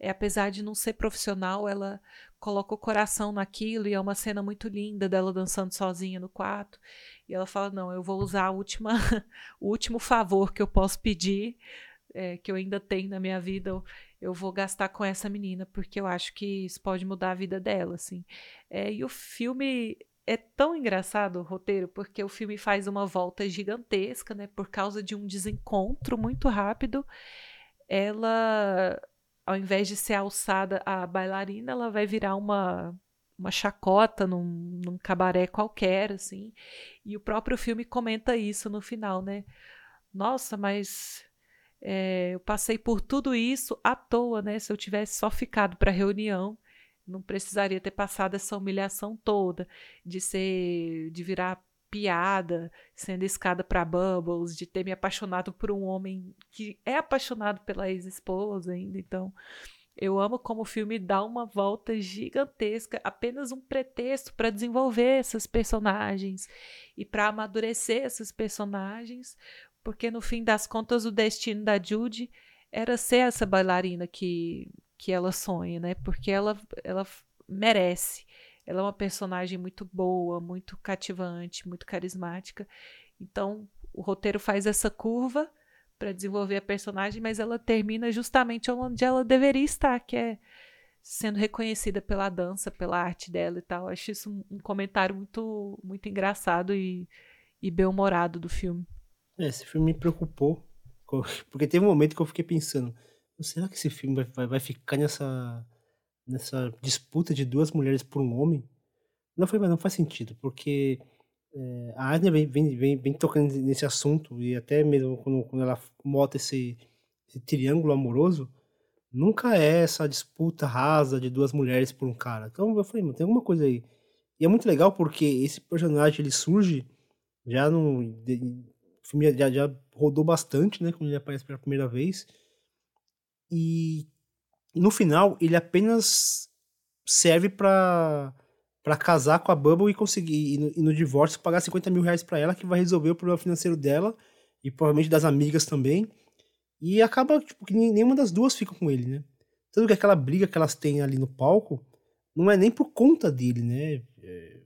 é, apesar de não ser profissional, ela coloca o coração naquilo e é uma cena muito linda dela dançando sozinha no quarto. E ela fala: Não, eu vou usar a última, *laughs* o último favor que eu posso pedir, é, que eu ainda tenho na minha vida, eu, vou gastar com essa menina, porque eu acho que isso pode mudar a vida dela, assim. É, e o filme é tão engraçado, o roteiro, porque o filme faz uma volta gigantesca, né? Por causa de um desencontro muito rápido. Ela, ao invés de ser alçada a bailarina, ela vai virar uma uma chacota num, num cabaré qualquer, assim. E o próprio filme comenta isso no final, né? Nossa, mas é, eu passei por tudo isso à toa, né? Se eu tivesse só ficado para a reunião, não precisaria ter passado essa humilhação toda de ser, de virar piada, sendo escada para Bubbles, de ter me apaixonado por um homem que é apaixonado pela ex-esposa ainda. Então, Eu amo como o filme dá uma volta gigantesca, apenas um pretexto para desenvolver esses personagens e para amadurecer esses personagens, porque no fim das contas o destino da Judy era ser essa bailarina que, que ela sonha, né? Porque ela, ela merece. Ela é uma personagem muito boa, muito cativante, muito carismática. Então, o roteiro faz essa curva para desenvolver a personagem, mas ela termina justamente onde ela deveria estar, que é sendo reconhecida pela dança, pela arte dela e tal. Acho isso um, um comentário muito, muito engraçado e, e bem-humorado do filme. É, esse filme me preocupou, *laughs* porque teve um momento que eu fiquei pensando, será que esse filme vai, vai, vai ficar nessa, nessa disputa de duas mulheres por um homem? Não foi, mas não faz sentido, porque é, a Asner vem, vem, vem, vem, tocando nesse assunto, e até mesmo quando, quando ela mota esse, esse triângulo amoroso, nunca é essa disputa rasa de duas mulheres por um cara. Então eu falei, tem alguma coisa aí. E é muito legal porque esse personagem ele surge já no o filme já, já rodou bastante, né? Quando ele aparece pela primeira vez. E no final, ele apenas serve para para casar com a Bubble e conseguir, e no, e no, divórcio, pagar 50 mil reais pra ela, que vai resolver o problema financeiro dela e provavelmente das amigas também. E acaba, tipo, que nenhuma das duas fica com ele, né? Tanto que aquela briga que elas têm ali no palco não é nem por conta dele, né? É,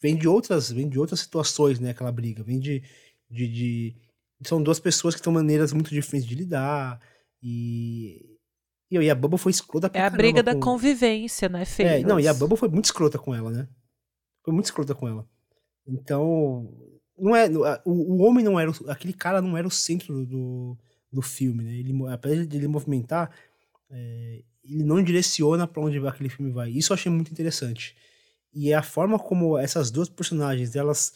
vem de outras, vem de outras situações, né? Aquela briga, vem de, de, de, são duas pessoas que têm maneiras muito diferentes de lidar e e, e a Bubba foi escrota pra É a briga da convivência, né, Fê? É, não, e a Bubba foi muito escrota com ela, né? Foi muito escrota com ela. Então, não é, o, o homem não era, aquele cara não era o centro do, do filme, né? Ele, apesar de ele movimentar, é, ele não direciona para onde aquele filme vai. Isso eu achei muito interessante. E é a forma como essas duas personagens, elas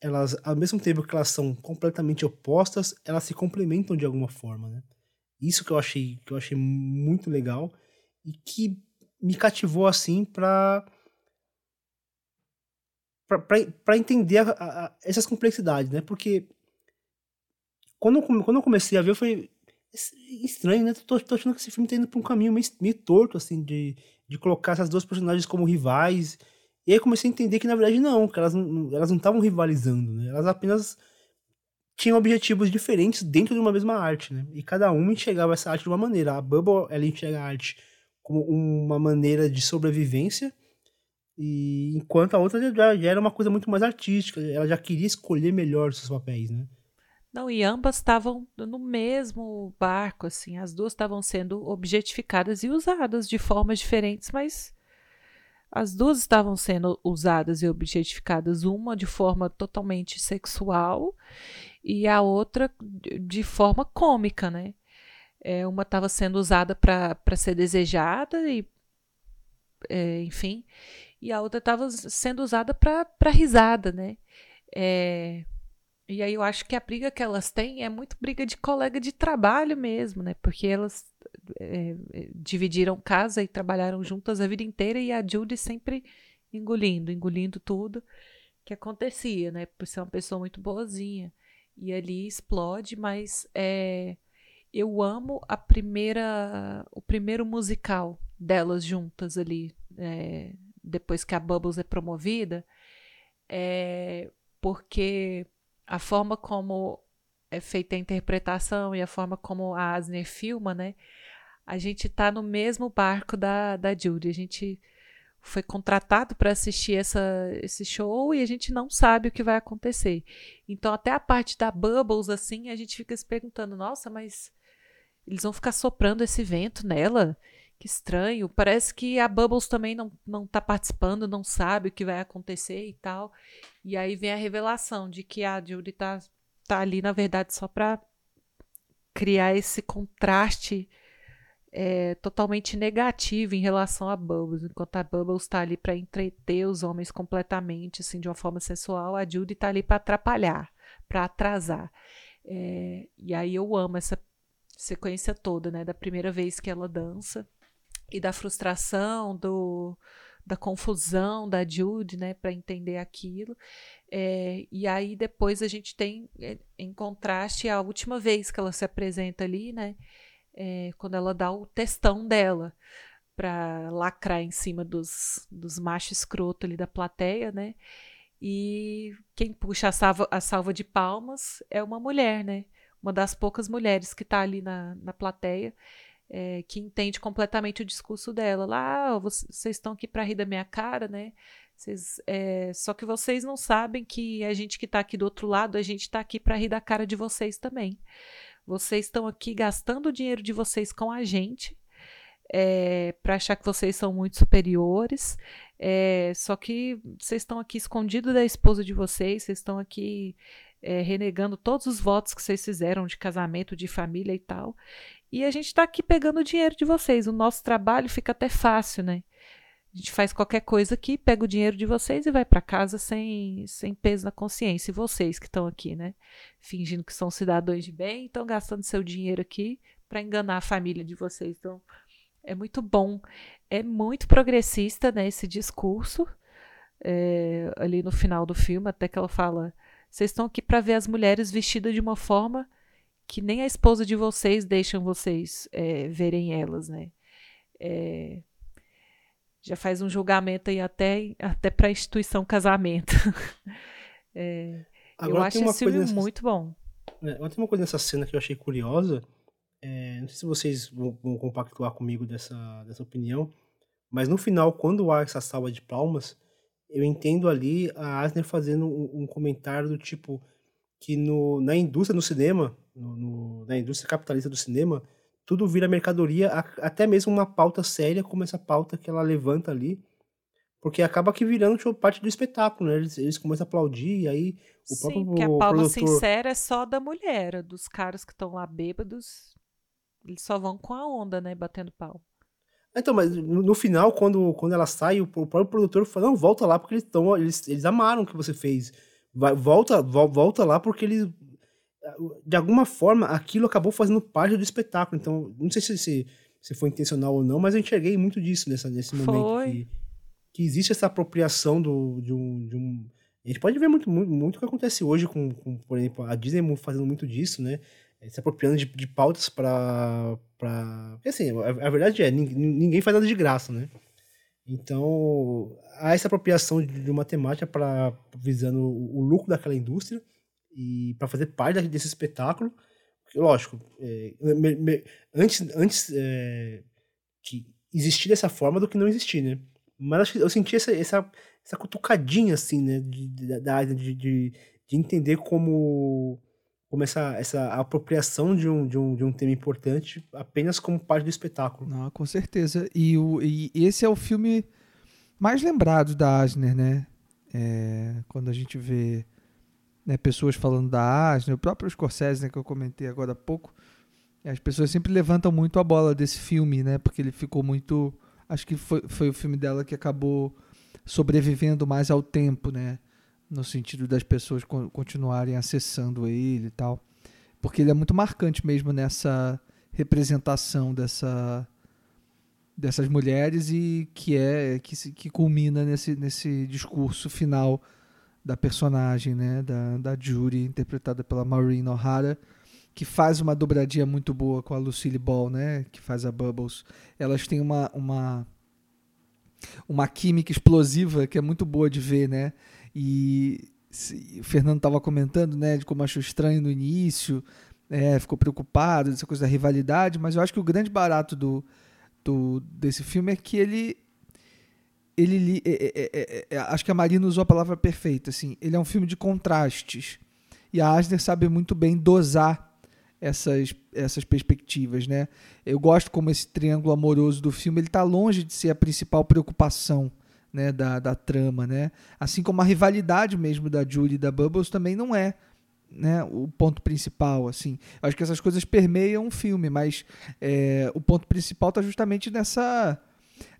elas, ao mesmo tempo que elas são completamente opostas, elas se complementam de alguma forma, né? Isso que eu achei, que eu achei muito legal e que me cativou assim para para entender a, a, essas complexidades, né? Porque quando, quando eu comecei a ver, eu falei estranho, né? Tô, tô achando que esse filme tá indo pra um caminho meio, meio torto, assim, de, de colocar essas duas personagens como rivais e aí comecei a entender que na verdade não, que elas não elas não estavam rivalizando, né? Elas apenas tinham objetivos diferentes dentro de uma mesma arte, né? E cada uma enxergava essa arte de uma maneira. A Bubble, ela enxerga a arte como uma maneira de sobrevivência, e enquanto a outra já, já era uma coisa muito mais artística, ela já queria escolher melhor os seus papéis, né? Não, e ambas estavam no mesmo barco, assim, as duas estavam sendo objetificadas e usadas de formas diferentes, mas as duas estavam sendo usadas e objetificadas, uma de forma totalmente sexual e a outra de forma cômica, né? É, uma estava sendo usada para ser desejada e, é, enfim, e a outra estava sendo usada para risada, né? É, e aí eu acho que a briga que elas têm é muito briga de colega de trabalho mesmo, né? Porque elas é, é, dividiram casa e trabalharam juntas a vida inteira e a Judy sempre engolindo, engolindo tudo que acontecia, né? Por ser uma pessoa muito boazinha. E ali explode, mas é, eu amo a primeira, o primeiro musical delas juntas ali, é, depois que a Bubbles é promovida, é, porque a forma como é feita a interpretação e a forma como a Asner filma, né? A gente tá no mesmo barco da, da Judy. A gente foi contratado para assistir essa, esse show e a gente não sabe o que vai acontecer. Então, até a parte da Bubbles, assim, a gente fica se perguntando: nossa, mas eles vão ficar soprando esse vento nela? Que estranho. Parece que a Bubbles também não, não tá participando, não sabe o que vai acontecer e tal. E aí vem a revelação de que a Judy tá, tá ali, na verdade, só para criar esse contraste é, totalmente negativo em relação a Bubbles. Enquanto a Bubbles está ali para entreter os homens completamente, assim, de uma forma sensual, a Judy está ali para atrapalhar, para atrasar. É, e aí eu amo essa sequência toda, né? Da primeira vez que ela dança e da frustração, do, da confusão da Jude, né, para entender aquilo. É, e aí depois a gente tem, é, em contraste, a última vez que ela se apresenta ali, né, é, quando ela dá o testão dela para lacrar em cima dos, dos machos escroto ali da plateia, né? E quem puxa a salva, a salva de palmas é uma mulher, né? Uma das poucas mulheres que está ali na, na plateia, é, que entende completamente o discurso dela. Lá, ah, vocês estão aqui para rir da minha cara, né? É, só que vocês não sabem que a gente que está aqui do outro lado, a gente está aqui para rir da cara de vocês também. Vocês estão aqui gastando o dinheiro de vocês com a gente é, para achar que vocês são muito superiores. É, só que vocês estão aqui escondidos da esposa de vocês, vocês estão aqui é, renegando todos os votos que vocês fizeram de casamento, de família e tal. E a gente está aqui pegando o dinheiro de vocês. O nosso trabalho fica até fácil, né? A gente faz qualquer coisa aqui, pega o dinheiro de vocês e vai para casa sem, sem peso na consciência. E vocês que estão aqui, né? Fingindo que são cidadãos de bem, estão gastando seu dinheiro aqui para enganar a família de vocês. Então, é muito bom. É muito progressista, né? Esse discurso. É, ali no final do filme, até que ela fala: vocês estão aqui para ver as mulheres vestidas de uma forma que nem a esposa de vocês deixam vocês é, verem elas, né? É, já faz um julgamento aí até, até para a instituição casamento. *laughs* é, eu acho esse filme nessa, muito bom. É, tem uma coisa nessa cena que eu achei curiosa. É, não sei se vocês vão, vão, compactuar comigo dessa, dessa opinião, mas no final, quando há essa salva de palmas, eu entendo ali a Asner fazendo um, um comentário do tipo que no, na indústria do cinema, no, no, na indústria capitalista do cinema, tudo vira mercadoria, até mesmo uma pauta séria como essa pauta que ela levanta ali, porque acaba que virando tipo, parte do espetáculo, né? Eles, eles começam a aplaudir, e aí o Sim, próprio porque a palma produtor... sincera é só da mulher, dos caras que estão lá bêbados, eles só vão com a onda, né? Batendo pau. Então, mas no, no final, quando, quando ela sai, o, o próprio produtor fala, não, volta lá, porque eles, tão, eles, eles amaram o que você fez. Vai, volta, volta lá, porque eles de alguma forma, aquilo acabou fazendo parte do espetáculo. Então, não sei se, se, se foi intencional ou não, mas eu enxerguei muito disso nessa, nesse momento. Que, que, existe essa apropriação do, de, um, de um. A gente pode ver muito, muito, muito o que acontece hoje com, com, por exemplo, a Disney fazendo muito disso, né? Se apropriando de, de pautas para. Pra... Porque assim, a, a, verdade é, ninguém, ninguém faz nada de graça, né? Então, há essa apropriação de, de uma temática para visando o, o lucro daquela indústria e para fazer parte desse espetáculo. Lógico, é, me, me, antes, antes é, que existir dessa forma do que não existir, né? Mas acho que eu senti essa, essa, essa cutucadinha, assim, né? De, de, de, de, de entender como, como essa, essa apropriação de um, de, um, de um tema importante apenas como parte do espetáculo. Não, com certeza. E, o, e esse é o filme mais lembrado da Asner, né? É, quando a gente vê né, pessoas falando da Asner, o próprio Scorsese, né, que eu comentei agora há pouco, as pessoas sempre levantam muito a bola desse filme, né, porque ele ficou muito, acho que foi, foi o filme dela que acabou sobrevivendo mais ao tempo, né, no sentido das pessoas continuarem acessando ele e tal, porque ele é muito marcante mesmo nessa representação dessa dessas mulheres e que é que, que culmina nesse, nesse discurso final da personagem, né, da, da Judy, interpretada pela Maureen O'Hara, que faz uma dobradinha muito boa com a Lucille Ball, né, que faz a Bubbles. Elas têm uma, uma, uma química explosiva que é muito boa de ver, né, e se, o Fernando estava comentando, né, de como achou estranho no início, é, ficou preocupado, essa coisa da rivalidade, mas eu acho que o grande barato do, do desse filme é que ele ele é é, é, é, é, acho que a Marina usou a palavra perfeita assim ele é um filme de contrastes. E a Asner sabe muito bem dosar essas essas perspectivas né? Eu gosto como esse triângulo amoroso do filme ele está longe de ser a principal preocupação né da, da trama né? Assim como a rivalidade mesmo da Julie e da Bubbles também não é né, o ponto principal, assim. Acho que essas coisas permeiam o filme, mas é, o ponto principal está justamente nessa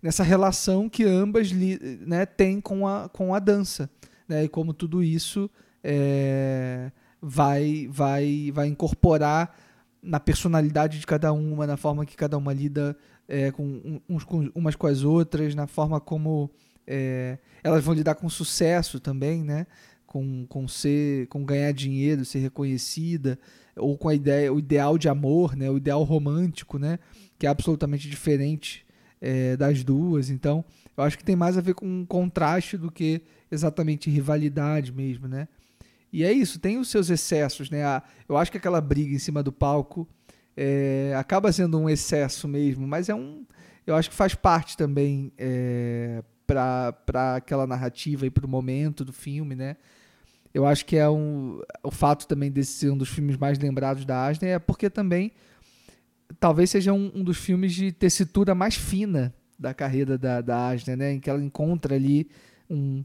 nessa relação que ambas né, têm com a, com a dança. Né, e como tudo isso é, vai, vai, vai incorporar na personalidade de cada uma, na forma que cada uma lida é, com, uns, com umas com as outras, na forma como é, elas vão lidar com sucesso também, né? com, com ser, com ganhar dinheiro, ser reconhecida, ou com a ideia, o ideal de amor, né, o ideal romântico, né, que é absolutamente diferente é, das duas. Então, eu acho que tem mais a ver com contraste do que exatamente rivalidade mesmo, né? E é isso, tem os seus excessos, né? eu acho que aquela briga em cima do palco é, acaba sendo um excesso mesmo, mas é um, eu acho que faz parte também é, para aquela narrativa e para o momento do filme, né? Eu acho que é um, o fato também desse ser um dos filmes mais lembrados da Asner é porque também talvez seja um, um dos filmes de tessitura mais fina da carreira da, da Asner, né? Em que ela encontra ali um,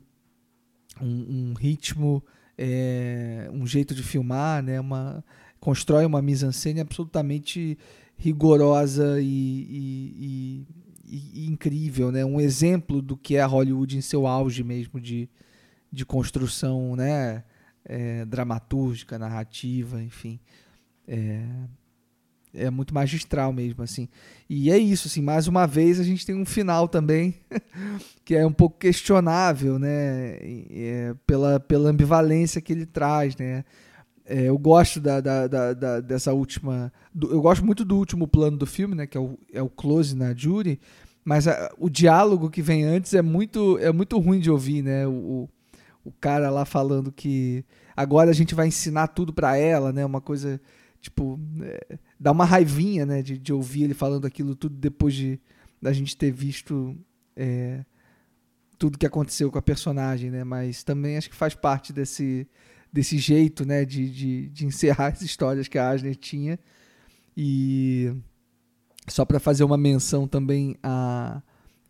um, um ritmo, é, um jeito de filmar, né? Uma, constrói uma mise-en-scène absolutamente rigorosa e, e, e, e, incrível, né? Um exemplo do que é Hollywood em seu auge mesmo de, de construção, né? É, dramatúrgica, narrativa, enfim. É, é muito magistral mesmo, assim. E é isso, assim, mais uma vez a gente tem um final também *laughs* que é um pouco questionável, né? É, pela, pela ambivalência que ele traz, né? É, eu gosto da, da, da, da, dessa última. Do, eu gosto muito do último plano do filme, né? Que é o, é o close na Judy. Mas a, o diálogo que vem antes é muito, é muito ruim de ouvir, né? O, o cara lá falando que agora a gente vai ensinar tudo para ela, né? Uma coisa tipo é, dá uma raivinha, né? De, de ouvir ele falando aquilo tudo depois de da gente ter visto é, tudo que aconteceu com a personagem, né? Mas também acho que faz parte desse desse jeito, né, de, de, de encerrar *laughs* as histórias que a Asner tinha. E só para fazer uma menção também à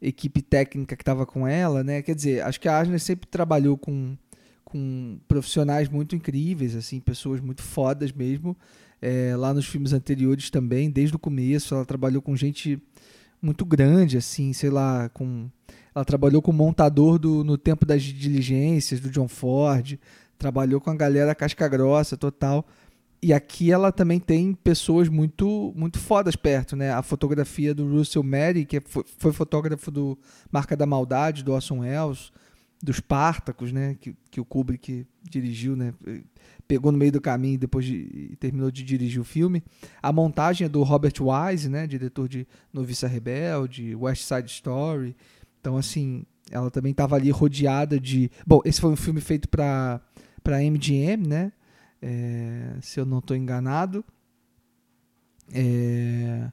equipe técnica que estava com ela, né? Quer dizer, acho que a Asner sempre trabalhou com, com profissionais muito incríveis, assim, pessoas muito fodas mesmo. É, lá nos filmes anteriores também, desde o começo, ela trabalhou com gente muito grande, assim, sei lá, com ela trabalhou com o montador do No Tempo das Diligências, do John Ford, trabalhou com a galera casca grossa total. E aqui ela também tem pessoas muito muito fodas perto, né? A fotografia do Russell Mary, que foi, foi fotógrafo do Marca da Maldade, do Orson Welles, dos Spartacus, né? Que, que o Kubrick dirigiu, né? Pegou no meio do caminho depois de, terminou de dirigir o filme. A montagem é do Robert Wise, né? Diretor de Noviça Rebelde, West Side Story. Então, assim, ela também estava ali rodeada de... Bom, esse foi um filme feito para para MGM, né? É, se eu não estou enganado. É,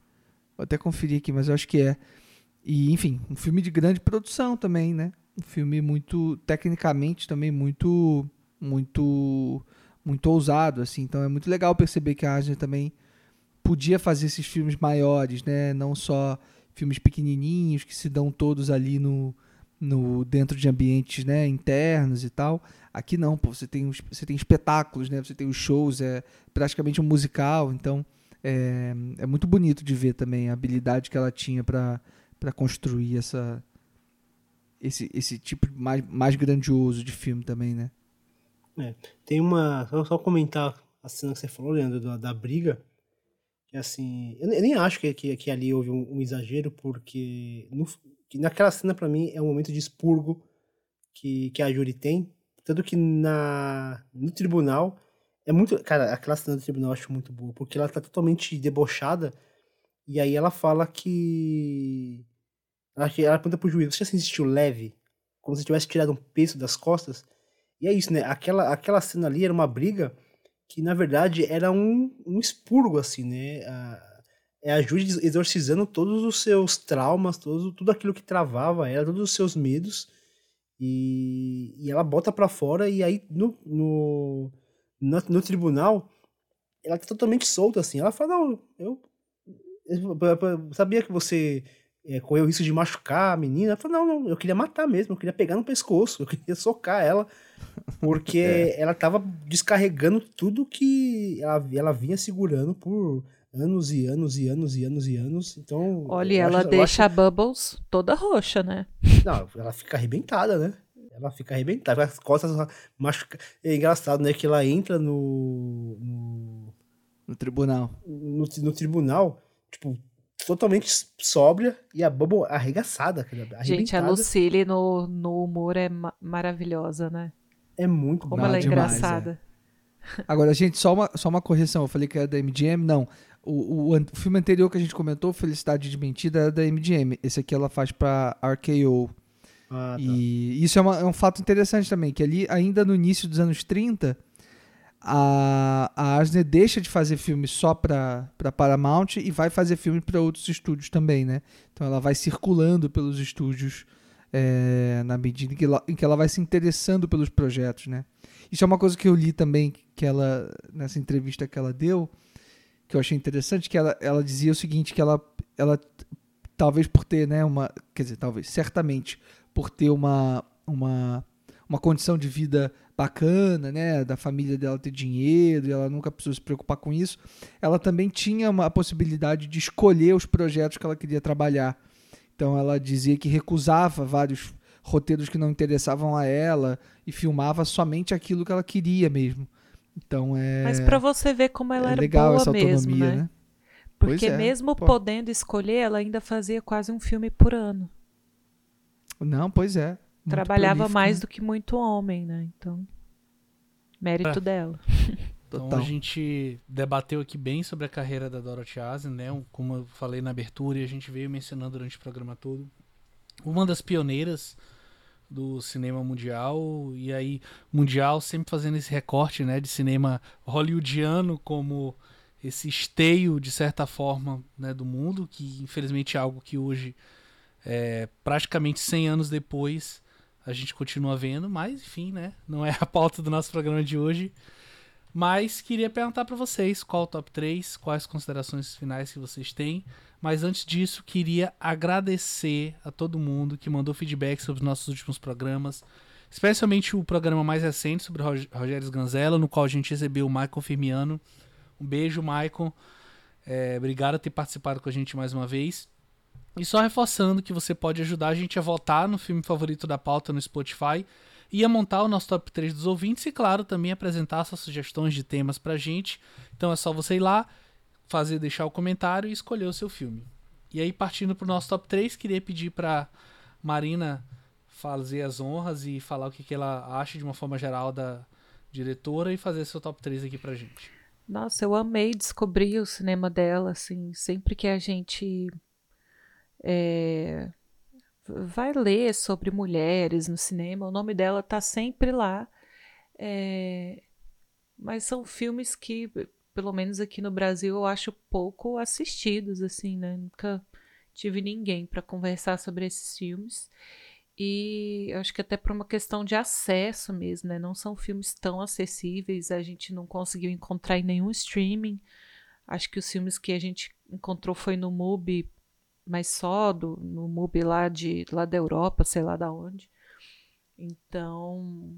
vou até conferir aqui, mas eu acho que é. E, enfim, um filme de grande produção também, né? Um filme muito, tecnicamente também muito, muito, muito ousado, assim. Então é muito legal perceber que a Asner também podia fazer esses filmes maiores, né? Não só filmes pequenininhos que se dão todos ali no, no dentro de ambientes né, internos e tal. Aqui não, pô, você tem, você tem espetáculos, né? Você tem os shows, é praticamente um musical, então é, é muito bonito de ver também a habilidade que ela tinha para construir essa esse, esse tipo mais, mais grandioso de filme também, né? É, tem uma. Só, só comentar a cena que você falou, Leandro, da, da briga. Que assim. Eu, eu, nem acho que, que, que ali houve um, um exagero, porque no, que naquela cena para mim é um momento de expurgo que, que a Júri tem tanto que na, no tribunal é muito. Cara, aquela cena do tribunal eu acho muito boa, porque ela tá totalmente debochada. E aí ela fala que. Ela, ela pergunta pro juiz: você já se sentiu leve? Como se tivesse tirado um peso das costas? E é isso, né? Aquela, aquela cena ali era uma briga que, na verdade, era um, um expurgo, assim, né? A, é a Judy exorcizando todos os seus traumas, todo, tudo aquilo que travava ela, todos os seus medos e, e ela bota para fora e aí no, no, no, no, tribunal ela tá totalmente solta assim. Ela fala: Não, eu, eu sabia que você é, correu o risco de machucar a menina. Ela fala: Não, não, eu queria matar mesmo, eu queria pegar no pescoço, eu queria socar ela, porque *laughs* é. ela tava descarregando tudo que ela, ela vinha segurando por anos e anos e anos e anos e anos. Então. Olha, ela acho, deixa acho... a Bubbles toda roxa, né? Não, ela fica arrebentada, né? Ela fica arrebentada, as costas machuca. É engraçado, né? Que ela entra no. No, no tribunal. No, no, tribunal, tipo, totalmente sóbria e a Bubble arregaçada. Gente, a Lucille no, no humor é ma maravilhosa, né? É muito Como bom. ela é demais, engraçada. Agora, gente, só uma, só uma correção. Eu falei que era da MGM. Não. O, o, o filme anterior que a gente comentou, Felicidade de Mentira, era da MGM. Esse aqui ela faz pra RKO. Ah, tá. E isso é, uma- é um fato interessante também, que ali, ainda no início dos anos 30, a, a Asner deixa de fazer filme só pra Paramount e vai fazer filme pra outros estúdios também, né? Então ela vai circulando pelos estúdios é, na medida em que, ela, em que ela vai se interessando pelos projetos, né? Isso é uma coisa que eu li também, que ela, nessa entrevista que ela deu, que eu achei interessante, que ela, ela dizia o seguinte, que ela, ela talvez por ter, né, uma, quer dizer, talvez, certamente, por ter uma, uma, uma condição de vida bacana, né, da família dela ter dinheiro, e ela nunca precisou se preocupar com isso, ela também tinha uma possibilidade de escolher os projetos que ela queria trabalhar. Então ela dizia que recusava vários roteiros que não interessavam a ela e filmava somente aquilo que ela queria mesmo. Então é Mas pra você ver como ela é era legal boa essa autonomia, mesmo, né? né? Porque é, mesmo pô. podendo escolher, ela ainda fazia quase um filme por ano. Não, pois é. Trabalhava prolífico, mais né? do que muito homem, né? Então, mérito É. dela. *laughs* Então Total. a gente debateu aqui bem sobre a carreira da Dorothy Asner, né? Como eu falei na abertura e a gente veio mencionando durante o programa todo. Uma das pioneiras do cinema mundial e aí mundial sempre fazendo esse recorte, né, de cinema hollywoodiano como esse esteio de certa forma, né, do mundo, que infelizmente é algo que hoje é, praticamente 100 anos depois a gente continua vendo, mas enfim, né, não é a pauta do nosso programa de hoje. Mas queria perguntar para vocês qual o top 3, quais considerações finais que vocês têm. Mas antes disso, queria agradecer a todo mundo que mandou feedback sobre os nossos últimos programas, especialmente o programa mais recente sobre Rog- Rogério Sganzella, no qual a gente recebeu o Michael Firmiano. Um beijo, Michael. É, obrigado por ter participado com a gente mais uma vez. E só reforçando que você pode ajudar a gente a votar no filme favorito da pauta no Spotify e a montar o nosso top 3 dos ouvintes e, claro, também apresentar suas sugestões de temas pra gente. Então é só você ir lá, fazer, deixar o comentário e escolher o seu filme. E aí, partindo pro nosso top 3, queria pedir pra Marina fazer as honras e falar o que, que ela acha de uma forma geral da diretora e fazer seu top 3 aqui pra gente. Nossa, eu amei descobrir o cinema dela, assim, sempre que a gente é, vai ler sobre mulheres no cinema, o nome dela tá sempre lá. É, mas são filmes que, pelo menos aqui no Brasil, eu acho pouco assistidos, assim, né? Nunca tive ninguém para conversar sobre esses filmes. E acho que até por uma questão de acesso mesmo, né? Não são filmes tão acessíveis, a gente não conseguiu encontrar em nenhum streaming. Acho que os filmes que a gente encontrou foi no MUBI, mas só do, no MUBI lá, de, lá da Europa, sei lá da onde. Então,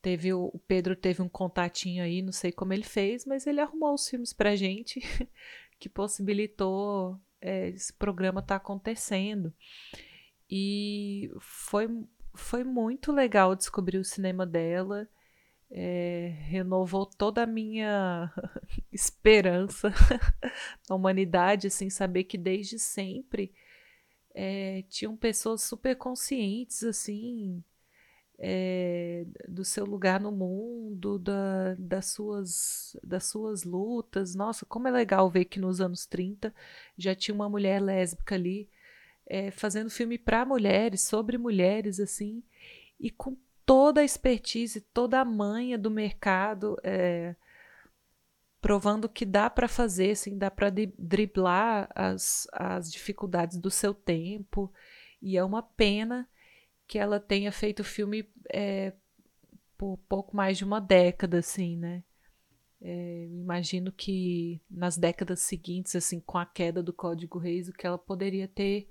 teve o, o Pedro teve um contatinho aí, não sei como ele fez, mas ele arrumou os filmes pra gente, *laughs* que possibilitou é, esse programa estar acontecendo. E foi, foi muito legal descobrir o cinema dela. É, renovou toda a minha *laughs* esperança *laughs* na humanidade, assim, saber que desde sempre é, tinham pessoas super conscientes, assim, é, do seu lugar no mundo, da, das, suas, das suas lutas. Nossa, como é legal ver que nos anos 30 já tinha uma mulher lésbica ali é, fazendo filme para mulheres, sobre mulheres, assim, e com toda a expertise, toda a manha do mercado, é, provando que dá para fazer, assim, dá para driblar as, as dificuldades do seu tempo. E é uma pena que ela tenha feito filme é, por pouco mais de uma década, assim, né? É, imagino que nas décadas seguintes, assim, com a queda do Código Reis, o que ela poderia ter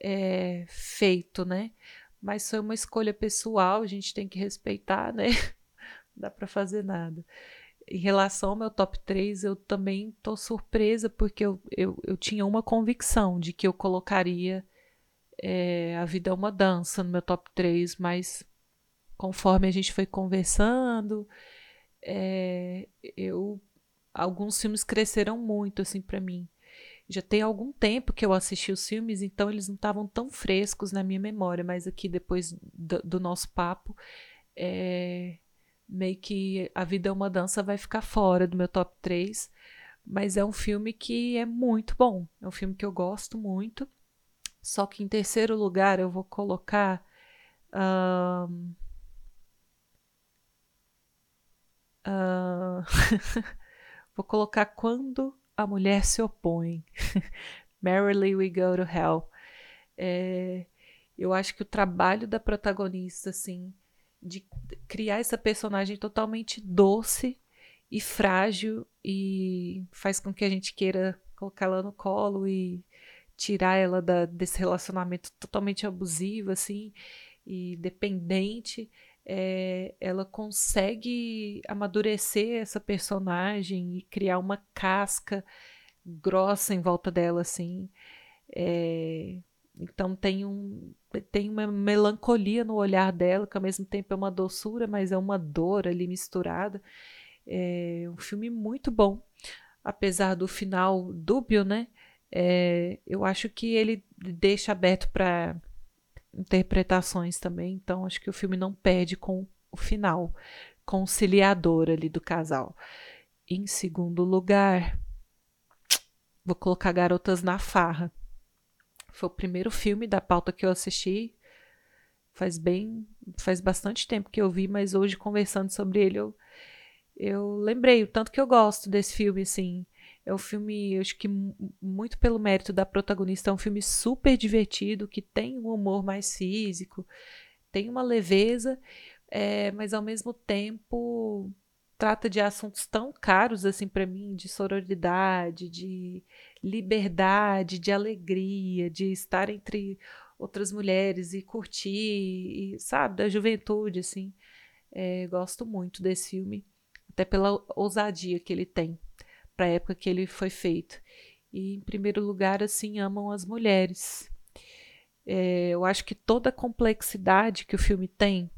é, feito, né? Mas foi uma escolha pessoal, a gente tem que respeitar, né? *laughs* Não dá para fazer nada. Em relação ao meu top 3, eu também tô surpresa, porque eu, eu, eu tinha uma convicção de que eu colocaria é, A Vida é uma Dança no meu top 3, mas conforme a gente foi conversando, é, eu alguns filmes cresceram muito assim para mim. Já tem algum tempo que eu assisti os filmes, então eles não estavam tão frescos na minha memória, mas aqui depois do, do nosso papo, é, meio que A Vida é uma Dança vai ficar fora do meu top 3. Mas é um filme que é muito bom. É um filme que eu gosto muito. Só que em terceiro lugar eu vou colocar. Um, *laughs* uh, vou colocar Quando a Mulher se Opõe. *laughs* Merrily We Go to Hell. É, eu acho que o trabalho da protagonista, assim, de criar essa personagem totalmente doce e frágil e faz com que a gente queira colocar ela no colo e tirar ela da, desse relacionamento totalmente abusivo, assim, e dependente. É, ela consegue amadurecer essa personagem e criar uma casca grossa em volta dela, assim. É, então tem um tem uma melancolia no olhar dela, que ao mesmo tempo é uma doçura, mas é uma dor ali misturada. É um filme muito bom, apesar do final dúbio, né? É, eu acho que ele deixa aberto para interpretações também, então acho que o filme não perde com o final conciliador ali do casal. Em segundo lugar, vou colocar Garotas na Farra. Foi o primeiro filme da pauta que eu assisti. Faz bem, faz bastante tempo que eu vi, mas hoje conversando sobre ele eu, eu lembrei o tanto que eu gosto desse filme, assim. É um filme, acho que muito pelo mérito da protagonista, é um filme super divertido, que tem um humor mais físico, tem uma leveza, é, mas ao mesmo tempo trata de assuntos tão caros assim para mim, de sororidade, de liberdade, de alegria, de estar entre outras mulheres e curtir, e, sabe, da juventude, assim. É, gosto muito desse filme, até pela ousadia que ele tem para a época que ele foi feito. E, em primeiro lugar, assim, amam as mulheres. É, eu acho que toda a complexidade que o filme tem,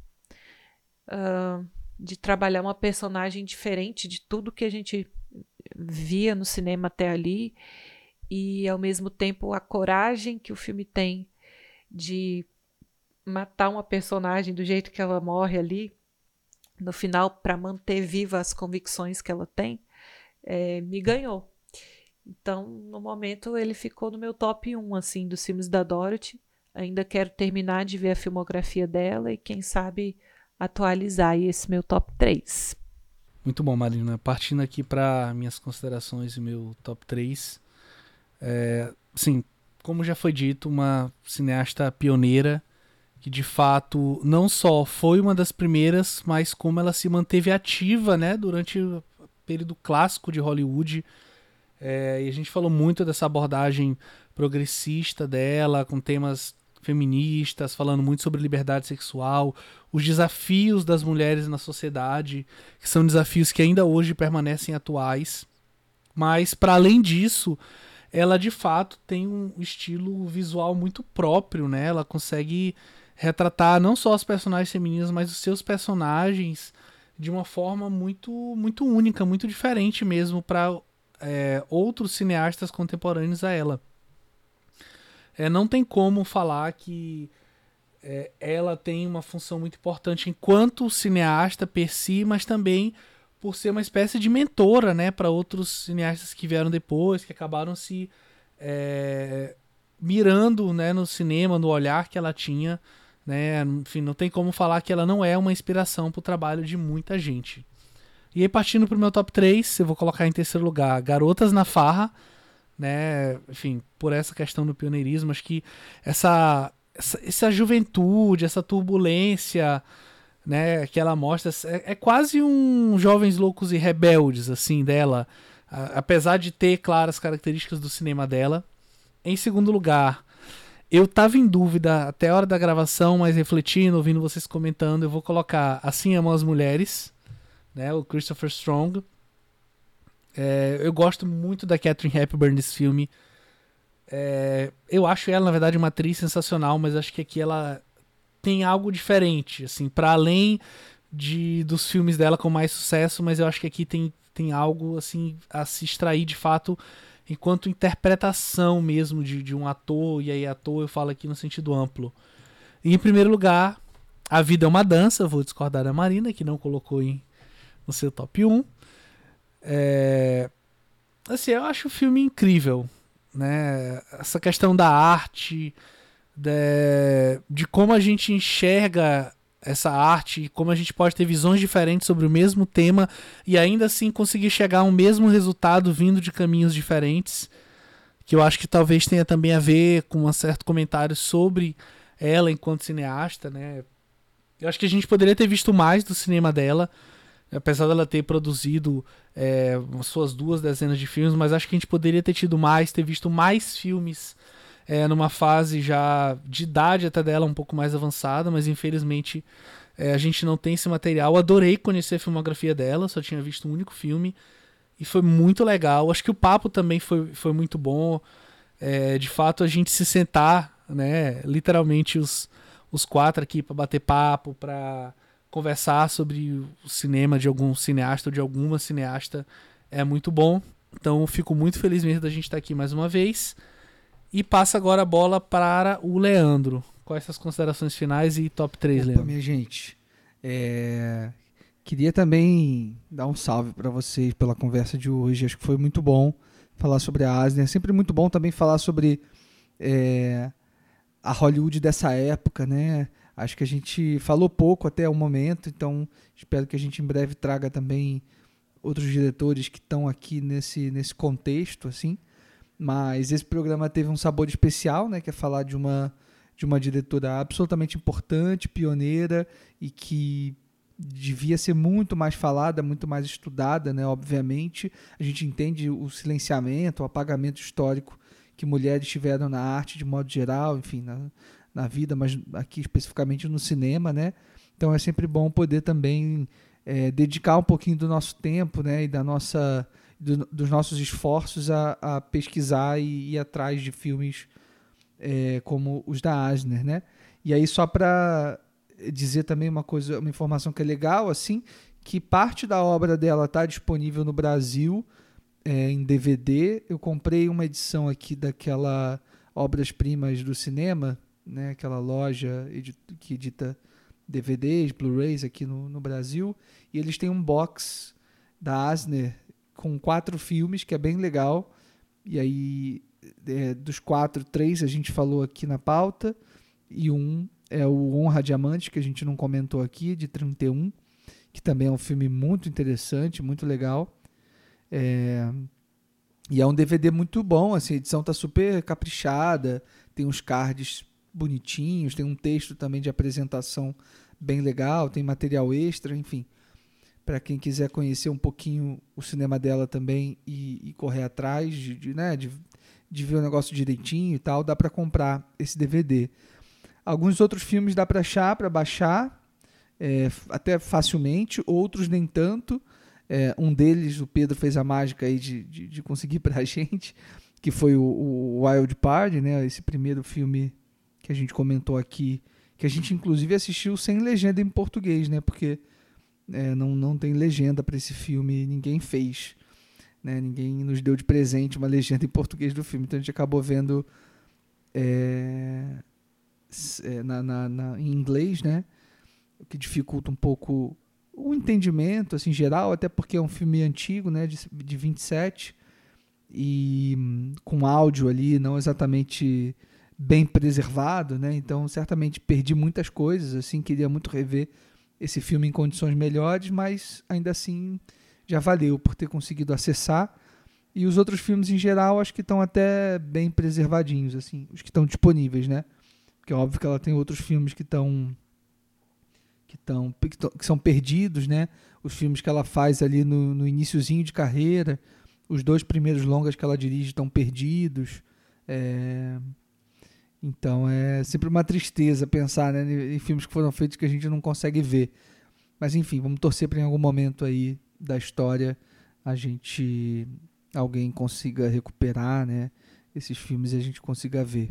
uh, de trabalhar uma personagem diferente de tudo que a gente via no cinema até ali e ao mesmo tempo a coragem que o filme tem de matar uma personagem do jeito que ela morre ali no final para manter viva as convicções que ela tem é, me ganhou então no momento ele ficou no meu top 1 assim dos filmes da Dorothy ainda quero terminar de ver a filmografia dela e quem sabe atualizar esse meu top 3. Muito bom, Marina. Partindo aqui para minhas considerações e meu top 3. É, sim, como já foi dito, uma cineasta pioneira que de fato não só foi uma das primeiras, mas como ela se manteve ativa né, durante período clássico de Hollywood. É, e a gente falou muito dessa abordagem progressista dela, com temas feministas, falando muito sobre liberdade sexual, os desafios das mulheres na sociedade, que são desafios que ainda hoje permanecem atuais. Mas, para além disso, ela de fato tem um estilo visual muito próprio, né? Ela consegue retratar não só as personagens femininas, mas os seus personagens de uma forma muito, muito única, muito diferente mesmo para é, outros cineastas contemporâneos a ela é, não tem como falar que é, ela tem uma função muito importante enquanto cineasta per si, mas também por ser uma espécie de mentora né, para outros cineastas que vieram depois, que acabaram se é, mirando né, no cinema, no olhar que ela tinha. Né? Enfim, não tem como falar que ela não é uma inspiração para o trabalho de muita gente. E aí, partindo para o meu top 3, eu vou colocar em terceiro lugar Garotas na Farra, né? Enfim, por essa questão do pioneirismo, acho que essa, essa, essa juventude, essa turbulência, né, que ela mostra, é, é, quase um Jovens Loucos e Rebeldes, assim, dela, apesar de ter claras características do cinema dela. Em segundo lugar, eu tava em dúvida até a hora da gravação, mas refletindo, ouvindo vocês comentando, eu vou colocar Assim Amam as Mulheres, né, o Christopher Strong. É, eu gosto muito da Catherine Hepburn nesse filme. É, eu acho ela, na verdade, uma atriz sensacional, mas acho que aqui ela tem algo diferente, assim, para além de dos filmes dela com mais sucesso, mas eu acho que aqui tem, tem algo assim a se extrair de fato enquanto interpretação mesmo de, de um ator, e aí ator eu falo aqui no sentido amplo. E em primeiro lugar, A Vida é uma Dança, vou discordar da Marina, que não colocou em, no seu top 1. É, assim, eu acho o filme incrível, né? Essa questão da arte, de, de como a gente enxerga essa arte, como a gente pode ter visões diferentes sobre o mesmo tema e ainda assim conseguir chegar a um mesmo resultado vindo de caminhos diferentes, que eu acho que talvez tenha também a ver com um certo comentário sobre ela enquanto cineasta, né? Eu acho que a gente poderia ter visto mais do cinema dela, apesar dela ter produzido é, suas duas dezenas de filmes, mas acho que a gente poderia ter tido mais, ter visto mais filmes é, numa fase já de idade até dela um pouco mais avançada, mas infelizmente é, a gente não tem esse material. Adorei conhecer a filmografia dela, só tinha visto um único filme e foi muito legal. Acho que o papo também foi, foi muito bom. É, de fato, a gente se sentar, né, literalmente os, os quatro aqui para bater papo, para conversar sobre o cinema de algum cineasta ou de alguma cineasta é muito bom. Então, fico muito feliz mesmo da gente estar aqui mais uma vez. E passa agora a bola para o Leandro. Quais essas considerações finais e top 3, Opa, Leandro? minha gente, é... queria também dar um salve para vocês pela conversa de hoje. Acho que foi muito bom falar sobre a Asner. É sempre muito bom também falar sobre é... a Hollywood dessa época, né? Acho que a gente falou pouco até o momento, então espero que a gente em breve traga também outros diretores que estão aqui nesse, nesse contexto, assim. Mas esse programa teve um sabor especial, né? Que é falar de uma, de uma diretora absolutamente importante, pioneira e que devia ser muito mais falada, muito mais estudada, né? Obviamente, a gente entende o silenciamento, o apagamento histórico que mulheres tiveram na arte de modo geral, enfim, na, na vida, mas aqui especificamente no cinema, né? Então é sempre bom poder também é, dedicar um pouquinho do nosso tempo, né? E da nossa do, dos nossos esforços a, a pesquisar e ir atrás de filmes é, como os da Asner, né? E aí só para dizer também uma coisa, uma informação que é legal, assim, que parte da obra dela está disponível no Brasil é, em DVD. Eu comprei uma edição aqui daquela obras primas do cinema, né? Aquela loja que edita DVDs, Blu-rays aqui no, no Brasil, e eles têm um box da Asner com quatro filmes, que é bem legal. E aí, é, dos quatro, três a gente falou aqui na pauta, e um é o Honra Diamante, que a gente não comentou aqui, de 31, que também é um filme muito interessante, muito legal. É... E é um DVD muito bom, assim, a edição tá super caprichada, tem uns cards bonitinhos, tem um texto também de apresentação bem legal, tem material extra, enfim para quem quiser conhecer um pouquinho o cinema dela também e, e correr atrás de, de, né, de, de, ver o negócio direitinho e tal, dá para comprar esse DVD. Alguns outros filmes dá para achar, para baixar, é, até facilmente, outros nem tanto. É, um deles, o Pedro fez a mágica aí de, de, de conseguir para a *laughs* gente, que foi o, o Wild Party, né, esse primeiro filme que a gente comentou aqui, que a gente inclusive assistiu sem legenda em português, né, porque é, não, não tem legenda para esse filme, ninguém fez. Né? Ninguém nos deu de presente uma legenda em português do filme. Então a gente acabou vendo é, é, na, na, na, em inglês, né? O que dificulta um pouco o entendimento, assim, geral, até porque é um filme antigo, né? De, de 27 e hum, com áudio ali não exatamente bem preservado, né? Então certamente perdi muitas coisas, assim, queria muito rever esse filme em condições melhores, mas ainda assim já valeu por ter conseguido acessar. E os outros filmes em geral acho que estão até bem preservadinhos, assim, os que estão disponíveis, né? Porque é óbvio que ela tem outros filmes que estão que estão que são perdidos, né? Os filmes que ela faz ali no, no iníciozinho de carreira, os dois primeiros longas que ela dirige estão perdidos. É, então é sempre uma tristeza pensar né, em filmes que foram feitos que a gente não consegue ver. Mas enfim, vamos torcer para em algum momento aí da história a gente alguém consiga recuperar né, esses filmes e a gente consiga ver.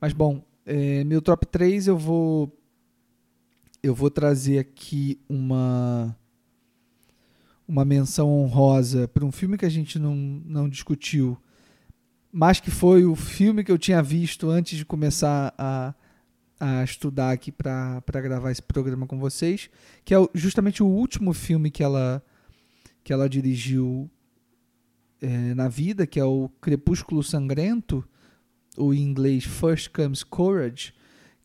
Mas bom, é, meu top 3 eu vou eu vou trazer aqui uma uma menção honrosa para um filme que a gente não, não discutiu, mas que foi o filme que eu tinha visto antes de começar a, a estudar aqui para gravar esse programa com vocês, que é justamente o último filme que ela, que ela dirigiu é, na vida, que é o Crepúsculo Sangrento, ou em inglês First Comes Courage,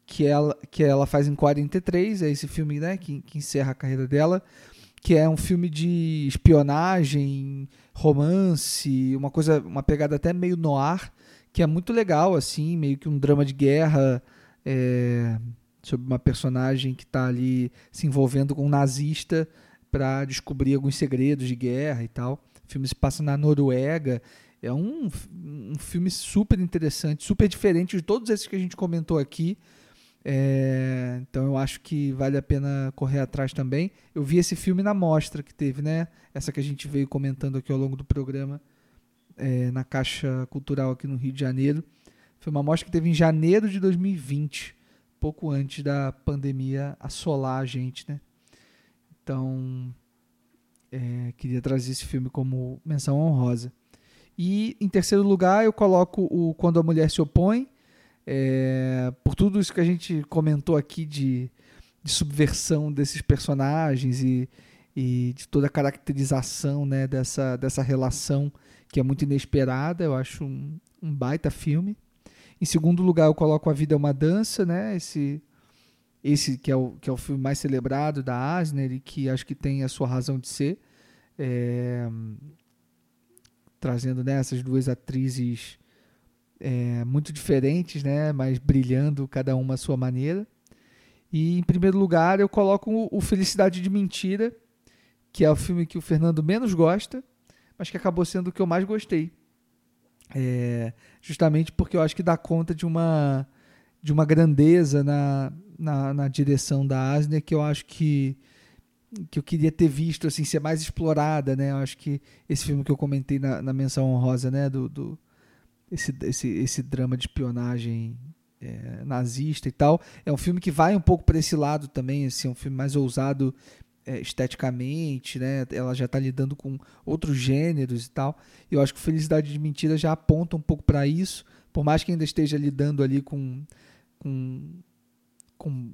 que ela, que ela faz em 43, é esse filme né, que, que encerra a carreira dela, que é um filme de espionagem, romance, uma coisa, uma pegada até meio noir, que é muito legal, assim, meio que um drama de guerra é, sobre uma personagem que está ali se envolvendo com um nazista para descobrir alguns segredos de guerra e tal. O filme se passa na Noruega. É um, um filme super interessante, super diferente de todos esses que a gente comentou aqui. É, então eu acho que vale a pena correr atrás também. Eu vi esse filme na mostra que teve, né? Essa que a gente veio comentando aqui ao longo do programa, é, na Caixa Cultural aqui no Rio de Janeiro. Foi uma mostra que teve em janeiro de 2020, pouco antes da pandemia assolar a gente, né? Então, é, queria trazer esse filme como menção honrosa. E em terceiro lugar, eu coloco o Quando a Mulher se Opõe, é, por tudo isso que a gente comentou aqui de, de subversão desses personagens e, e de toda a caracterização né, dessa, dessa relação que é muito inesperada, eu acho um, um baita filme. Em segundo lugar, eu coloco A Vida é uma Dança, né? Esse, esse que, é o, que é o filme mais celebrado da Asner e que acho que tem a sua razão de ser. É, trazendo né, essas duas atrizes é, muito diferentes, né, mas brilhando cada uma à sua maneira. E em primeiro lugar eu coloco o Felicidade de Mentira, que é o filme que o Fernando menos gosta, mas que acabou sendo o que eu mais gostei. É, justamente porque eu acho que dá conta de uma, de uma grandeza na, na, na direção da Asner que eu acho que que eu queria ter visto assim ser mais explorada né eu acho que esse filme que eu comentei na, na menção honrosa né do, do esse, esse, esse drama de espionagem é, nazista e tal. É um filme que vai um pouco para esse lado também, assim, é um filme mais ousado é, esteticamente, né? Ela já está lidando com outros gêneros e tal. E eu acho que Felicidade de Mentira já aponta um pouco para isso, por mais que ainda esteja lidando ali com, com com,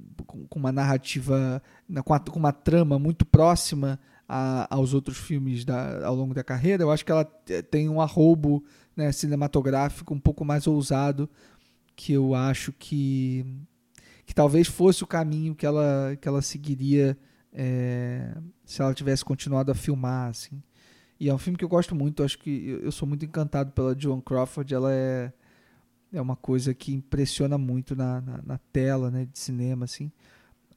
com, uma narrativa, com, a, com, uma trama muito próxima a, aos outros filmes da, ao longo da carreira, eu acho que ela tem um arrobo né, cinematográfico um pouco mais ousado, que eu acho que, que talvez fosse o caminho que ela, que ela seguiria é, se ela tivesse continuado a filmar. Assim. E é um filme que eu gosto muito, acho que eu sou muito encantado pela Joan Crawford, ela é, é uma coisa que impressiona muito na, na, na tela né, de cinema. Assim.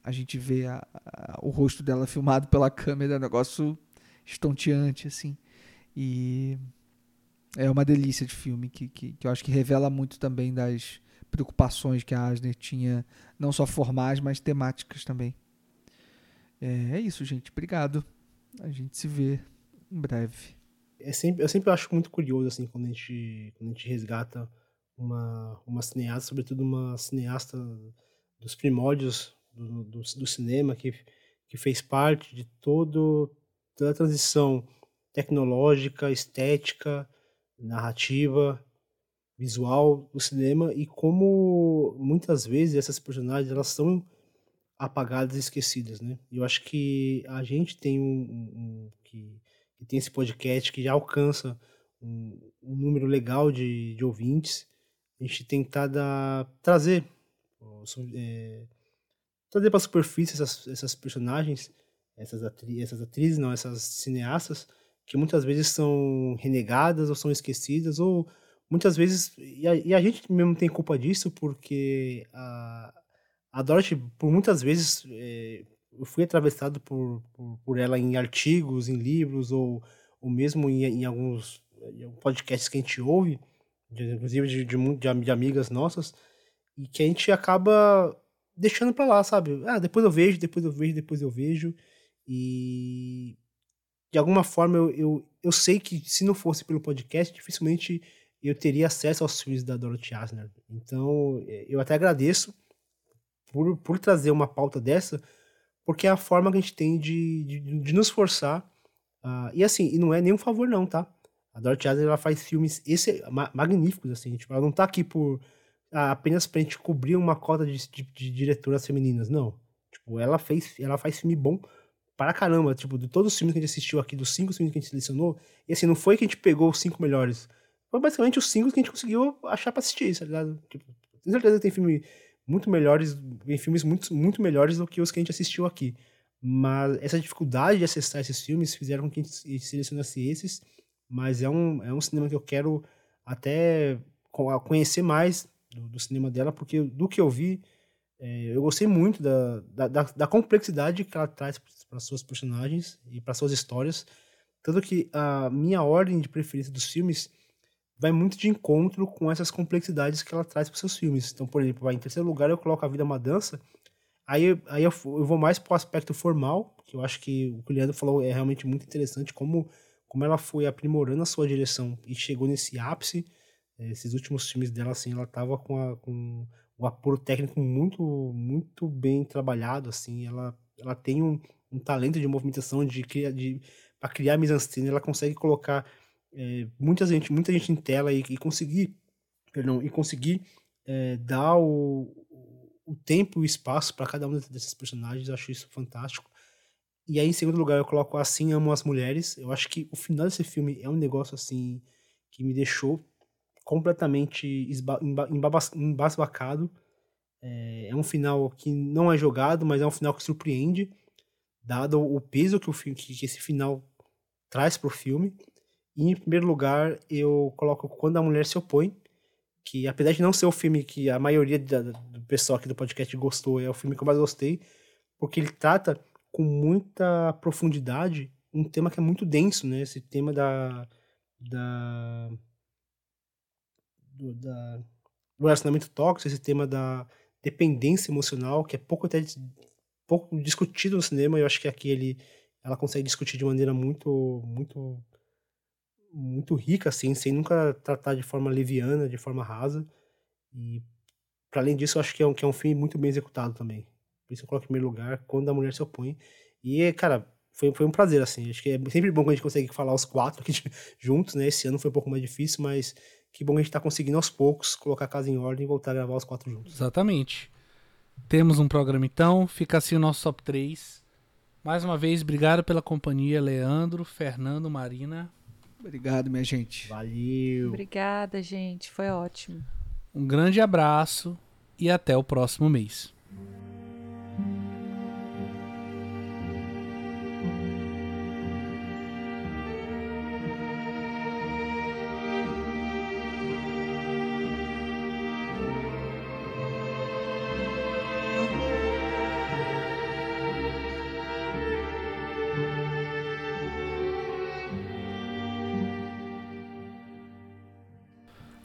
A gente vê a, a, o rosto dela filmado pela câmera, é um negócio estonteante. Assim. E é uma delícia de filme que, que, que, eu acho que revela muito também das preocupações que a Asner tinha, não só formais, mas temáticas também. É, é isso, gente. Obrigado. A gente se vê em breve. É sempre, eu sempre acho muito curioso assim quando a gente, quando a gente resgata uma, uma cineasta, sobretudo uma cineasta dos primórdios do, do, do cinema, que, que fez parte de todo, toda a transição tecnológica, estética, narrativa, visual do cinema e como muitas vezes essas personagens elas são apagadas e esquecidas, né? Eu acho que a gente tem um, um, um que, que, tem esse podcast que já alcança um, um número legal de, de, ouvintes. A gente tentar dar, trazer é, trazer para a superfície essas, essas personagens, essas, atri essas atrizes, não, essas cineastas que muitas vezes são renegadas ou são esquecidas, ou muitas vezes. E a, e a gente mesmo tem culpa disso, porque a, a Dorothy, por muitas vezes, é, eu fui atravessado por, por, por, ela em artigos, em livros, ou, ou mesmo em, em alguns podcasts que a gente ouve, de, inclusive de, de, de, amigas nossas, e que a gente acaba deixando pra lá, sabe? Ah, depois eu vejo, depois eu vejo, depois eu vejo. E de alguma forma eu, eu, eu sei que se não fosse pelo podcast, dificilmente eu teria acesso aos filmes da Dorothy Asner. Então, é, eu até agradeço por, por trazer uma pauta dessa, porque é a forma que a gente tem de, de, de nos forçar. Uh, e assim, e não é nenhum favor não, tá? A Dorothy Asner, ela faz filmes esse, magníficos, assim. Tipo, ela não tá aqui por apenas pra gente cobrir uma cota de, de, de diretoras femininas. Não. Tipo, ela fez, ela faz filme bom para caramba. Tipo, de todos os filmes que a gente assistiu aqui, dos cinco filmes que a gente selecionou, e assim, não foi que a gente pegou os cinco melhores. Foi basicamente os cinco que a gente conseguiu achar pra assistir, tá ligado? Tipo, tenho certeza que tem filme muito melhores, tem filmes muito, muito melhores do que os que a gente assistiu aqui. Mas essa dificuldade de acessar esses filmes fizeram com que a gente selecionasse esses. Mas é um, é um cinema que eu quero até conhecer mais do, do cinema dela, porque do que eu vi, é, eu gostei muito da, da, da, da complexidade que ela traz para suas personagens e para suas histórias. Tanto que a minha ordem de preferência dos filmes vai muito de encontro com essas complexidades que ela traz para seus filmes. Então, por exemplo, vai, em terceiro lugar eu coloco A Vida é uma Dança, aí, aí eu, eu vou mais para o aspecto formal, que eu acho que o que o Leandro falou é realmente muito interessante, como, como ela foi aprimorando a sua direção e chegou nesse ápice. Esses últimos filmes dela, assim, ela tava com, a, com o apuro técnico muito, muito bem trabalhado, assim, ela, ela tem um, um talento de movimentação, de, de para criar mise-en-scène, ela consegue colocar é, muita gente muita gente em tela e, e conseguir perdão e conseguir é, dar o, o tempo e o espaço para cada um desses personagens. Eu acho isso fantástico. E aí em segundo lugar eu coloco assim amo as mulheres. Eu acho que o final desse filme é um negócio assim que me deixou completamente embasbacado. É, é um final que não é jogado mas é um final que surpreende dado o peso que o que, esse final traz para o filme e em primeiro lugar, eu coloco Quando a Mulher se Opõe, que apesar de não ser o filme que a maioria do pessoal aqui do podcast gostou, é o filme que eu mais gostei, porque ele trata com muita profundidade um tema que é muito denso, né? Esse tema da da do, da, do relacionamento tóxico, esse tema da dependência emocional, que é pouco até pouco discutido no cinema, eu acho que aqui ele ela consegue discutir de maneira muito muito muito rica, assim, sem nunca tratar de forma leviana, de forma rasa. E, para além disso, eu acho que é, um, que é um filme muito bem executado também. Por isso eu coloco em primeiro lugar, quando a mulher se opõe. E, cara, foi, foi um prazer, assim. Acho que é sempre bom que a gente consegue falar os quatro aqui *laughs* juntos, né? Esse ano foi um pouco mais difícil, mas que bom que a gente tá conseguindo aos poucos colocar a casa em ordem e voltar a gravar os quatro juntos. Exatamente. Temos um programa então, fica assim o nosso top 3. Mais uma vez, obrigado pela companhia, Leandro, Fernando, Marina. Obrigado, minha gente. Valeu. Obrigada, gente. Foi ótimo. Um grande abraço e até o próximo mês.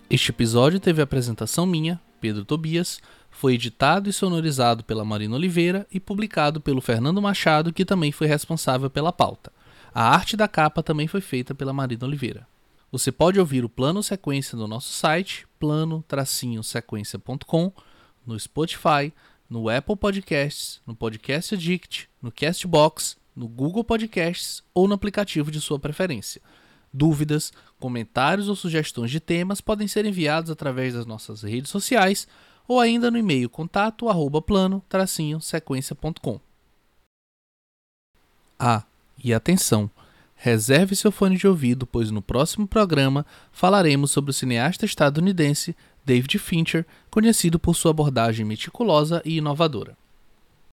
Este episódio teve apresentação minha, Pedro Tobias, foi editado e sonorizado pela Marina Oliveira e publicado pelo Fernando Machado, que também foi responsável pela pauta. A arte da capa também foi feita pela Marina Oliveira. Você pode ouvir o plano sequência no nosso site, plano-sequência.com, no Spotify, no Apple Podcasts, no Podcast Addict, no Castbox, no Google Podcasts ou no aplicativo de sua preferência. Dúvidas, comentários ou sugestões de temas podem ser enviados através das nossas redes sociais ou ainda no e-mail contato arroba plano sequência.com. Ah, e atenção! Reserve seu fone de ouvido, pois no próximo programa falaremos sobre o cineasta estadunidense David Fincher, conhecido por sua abordagem meticulosa e inovadora.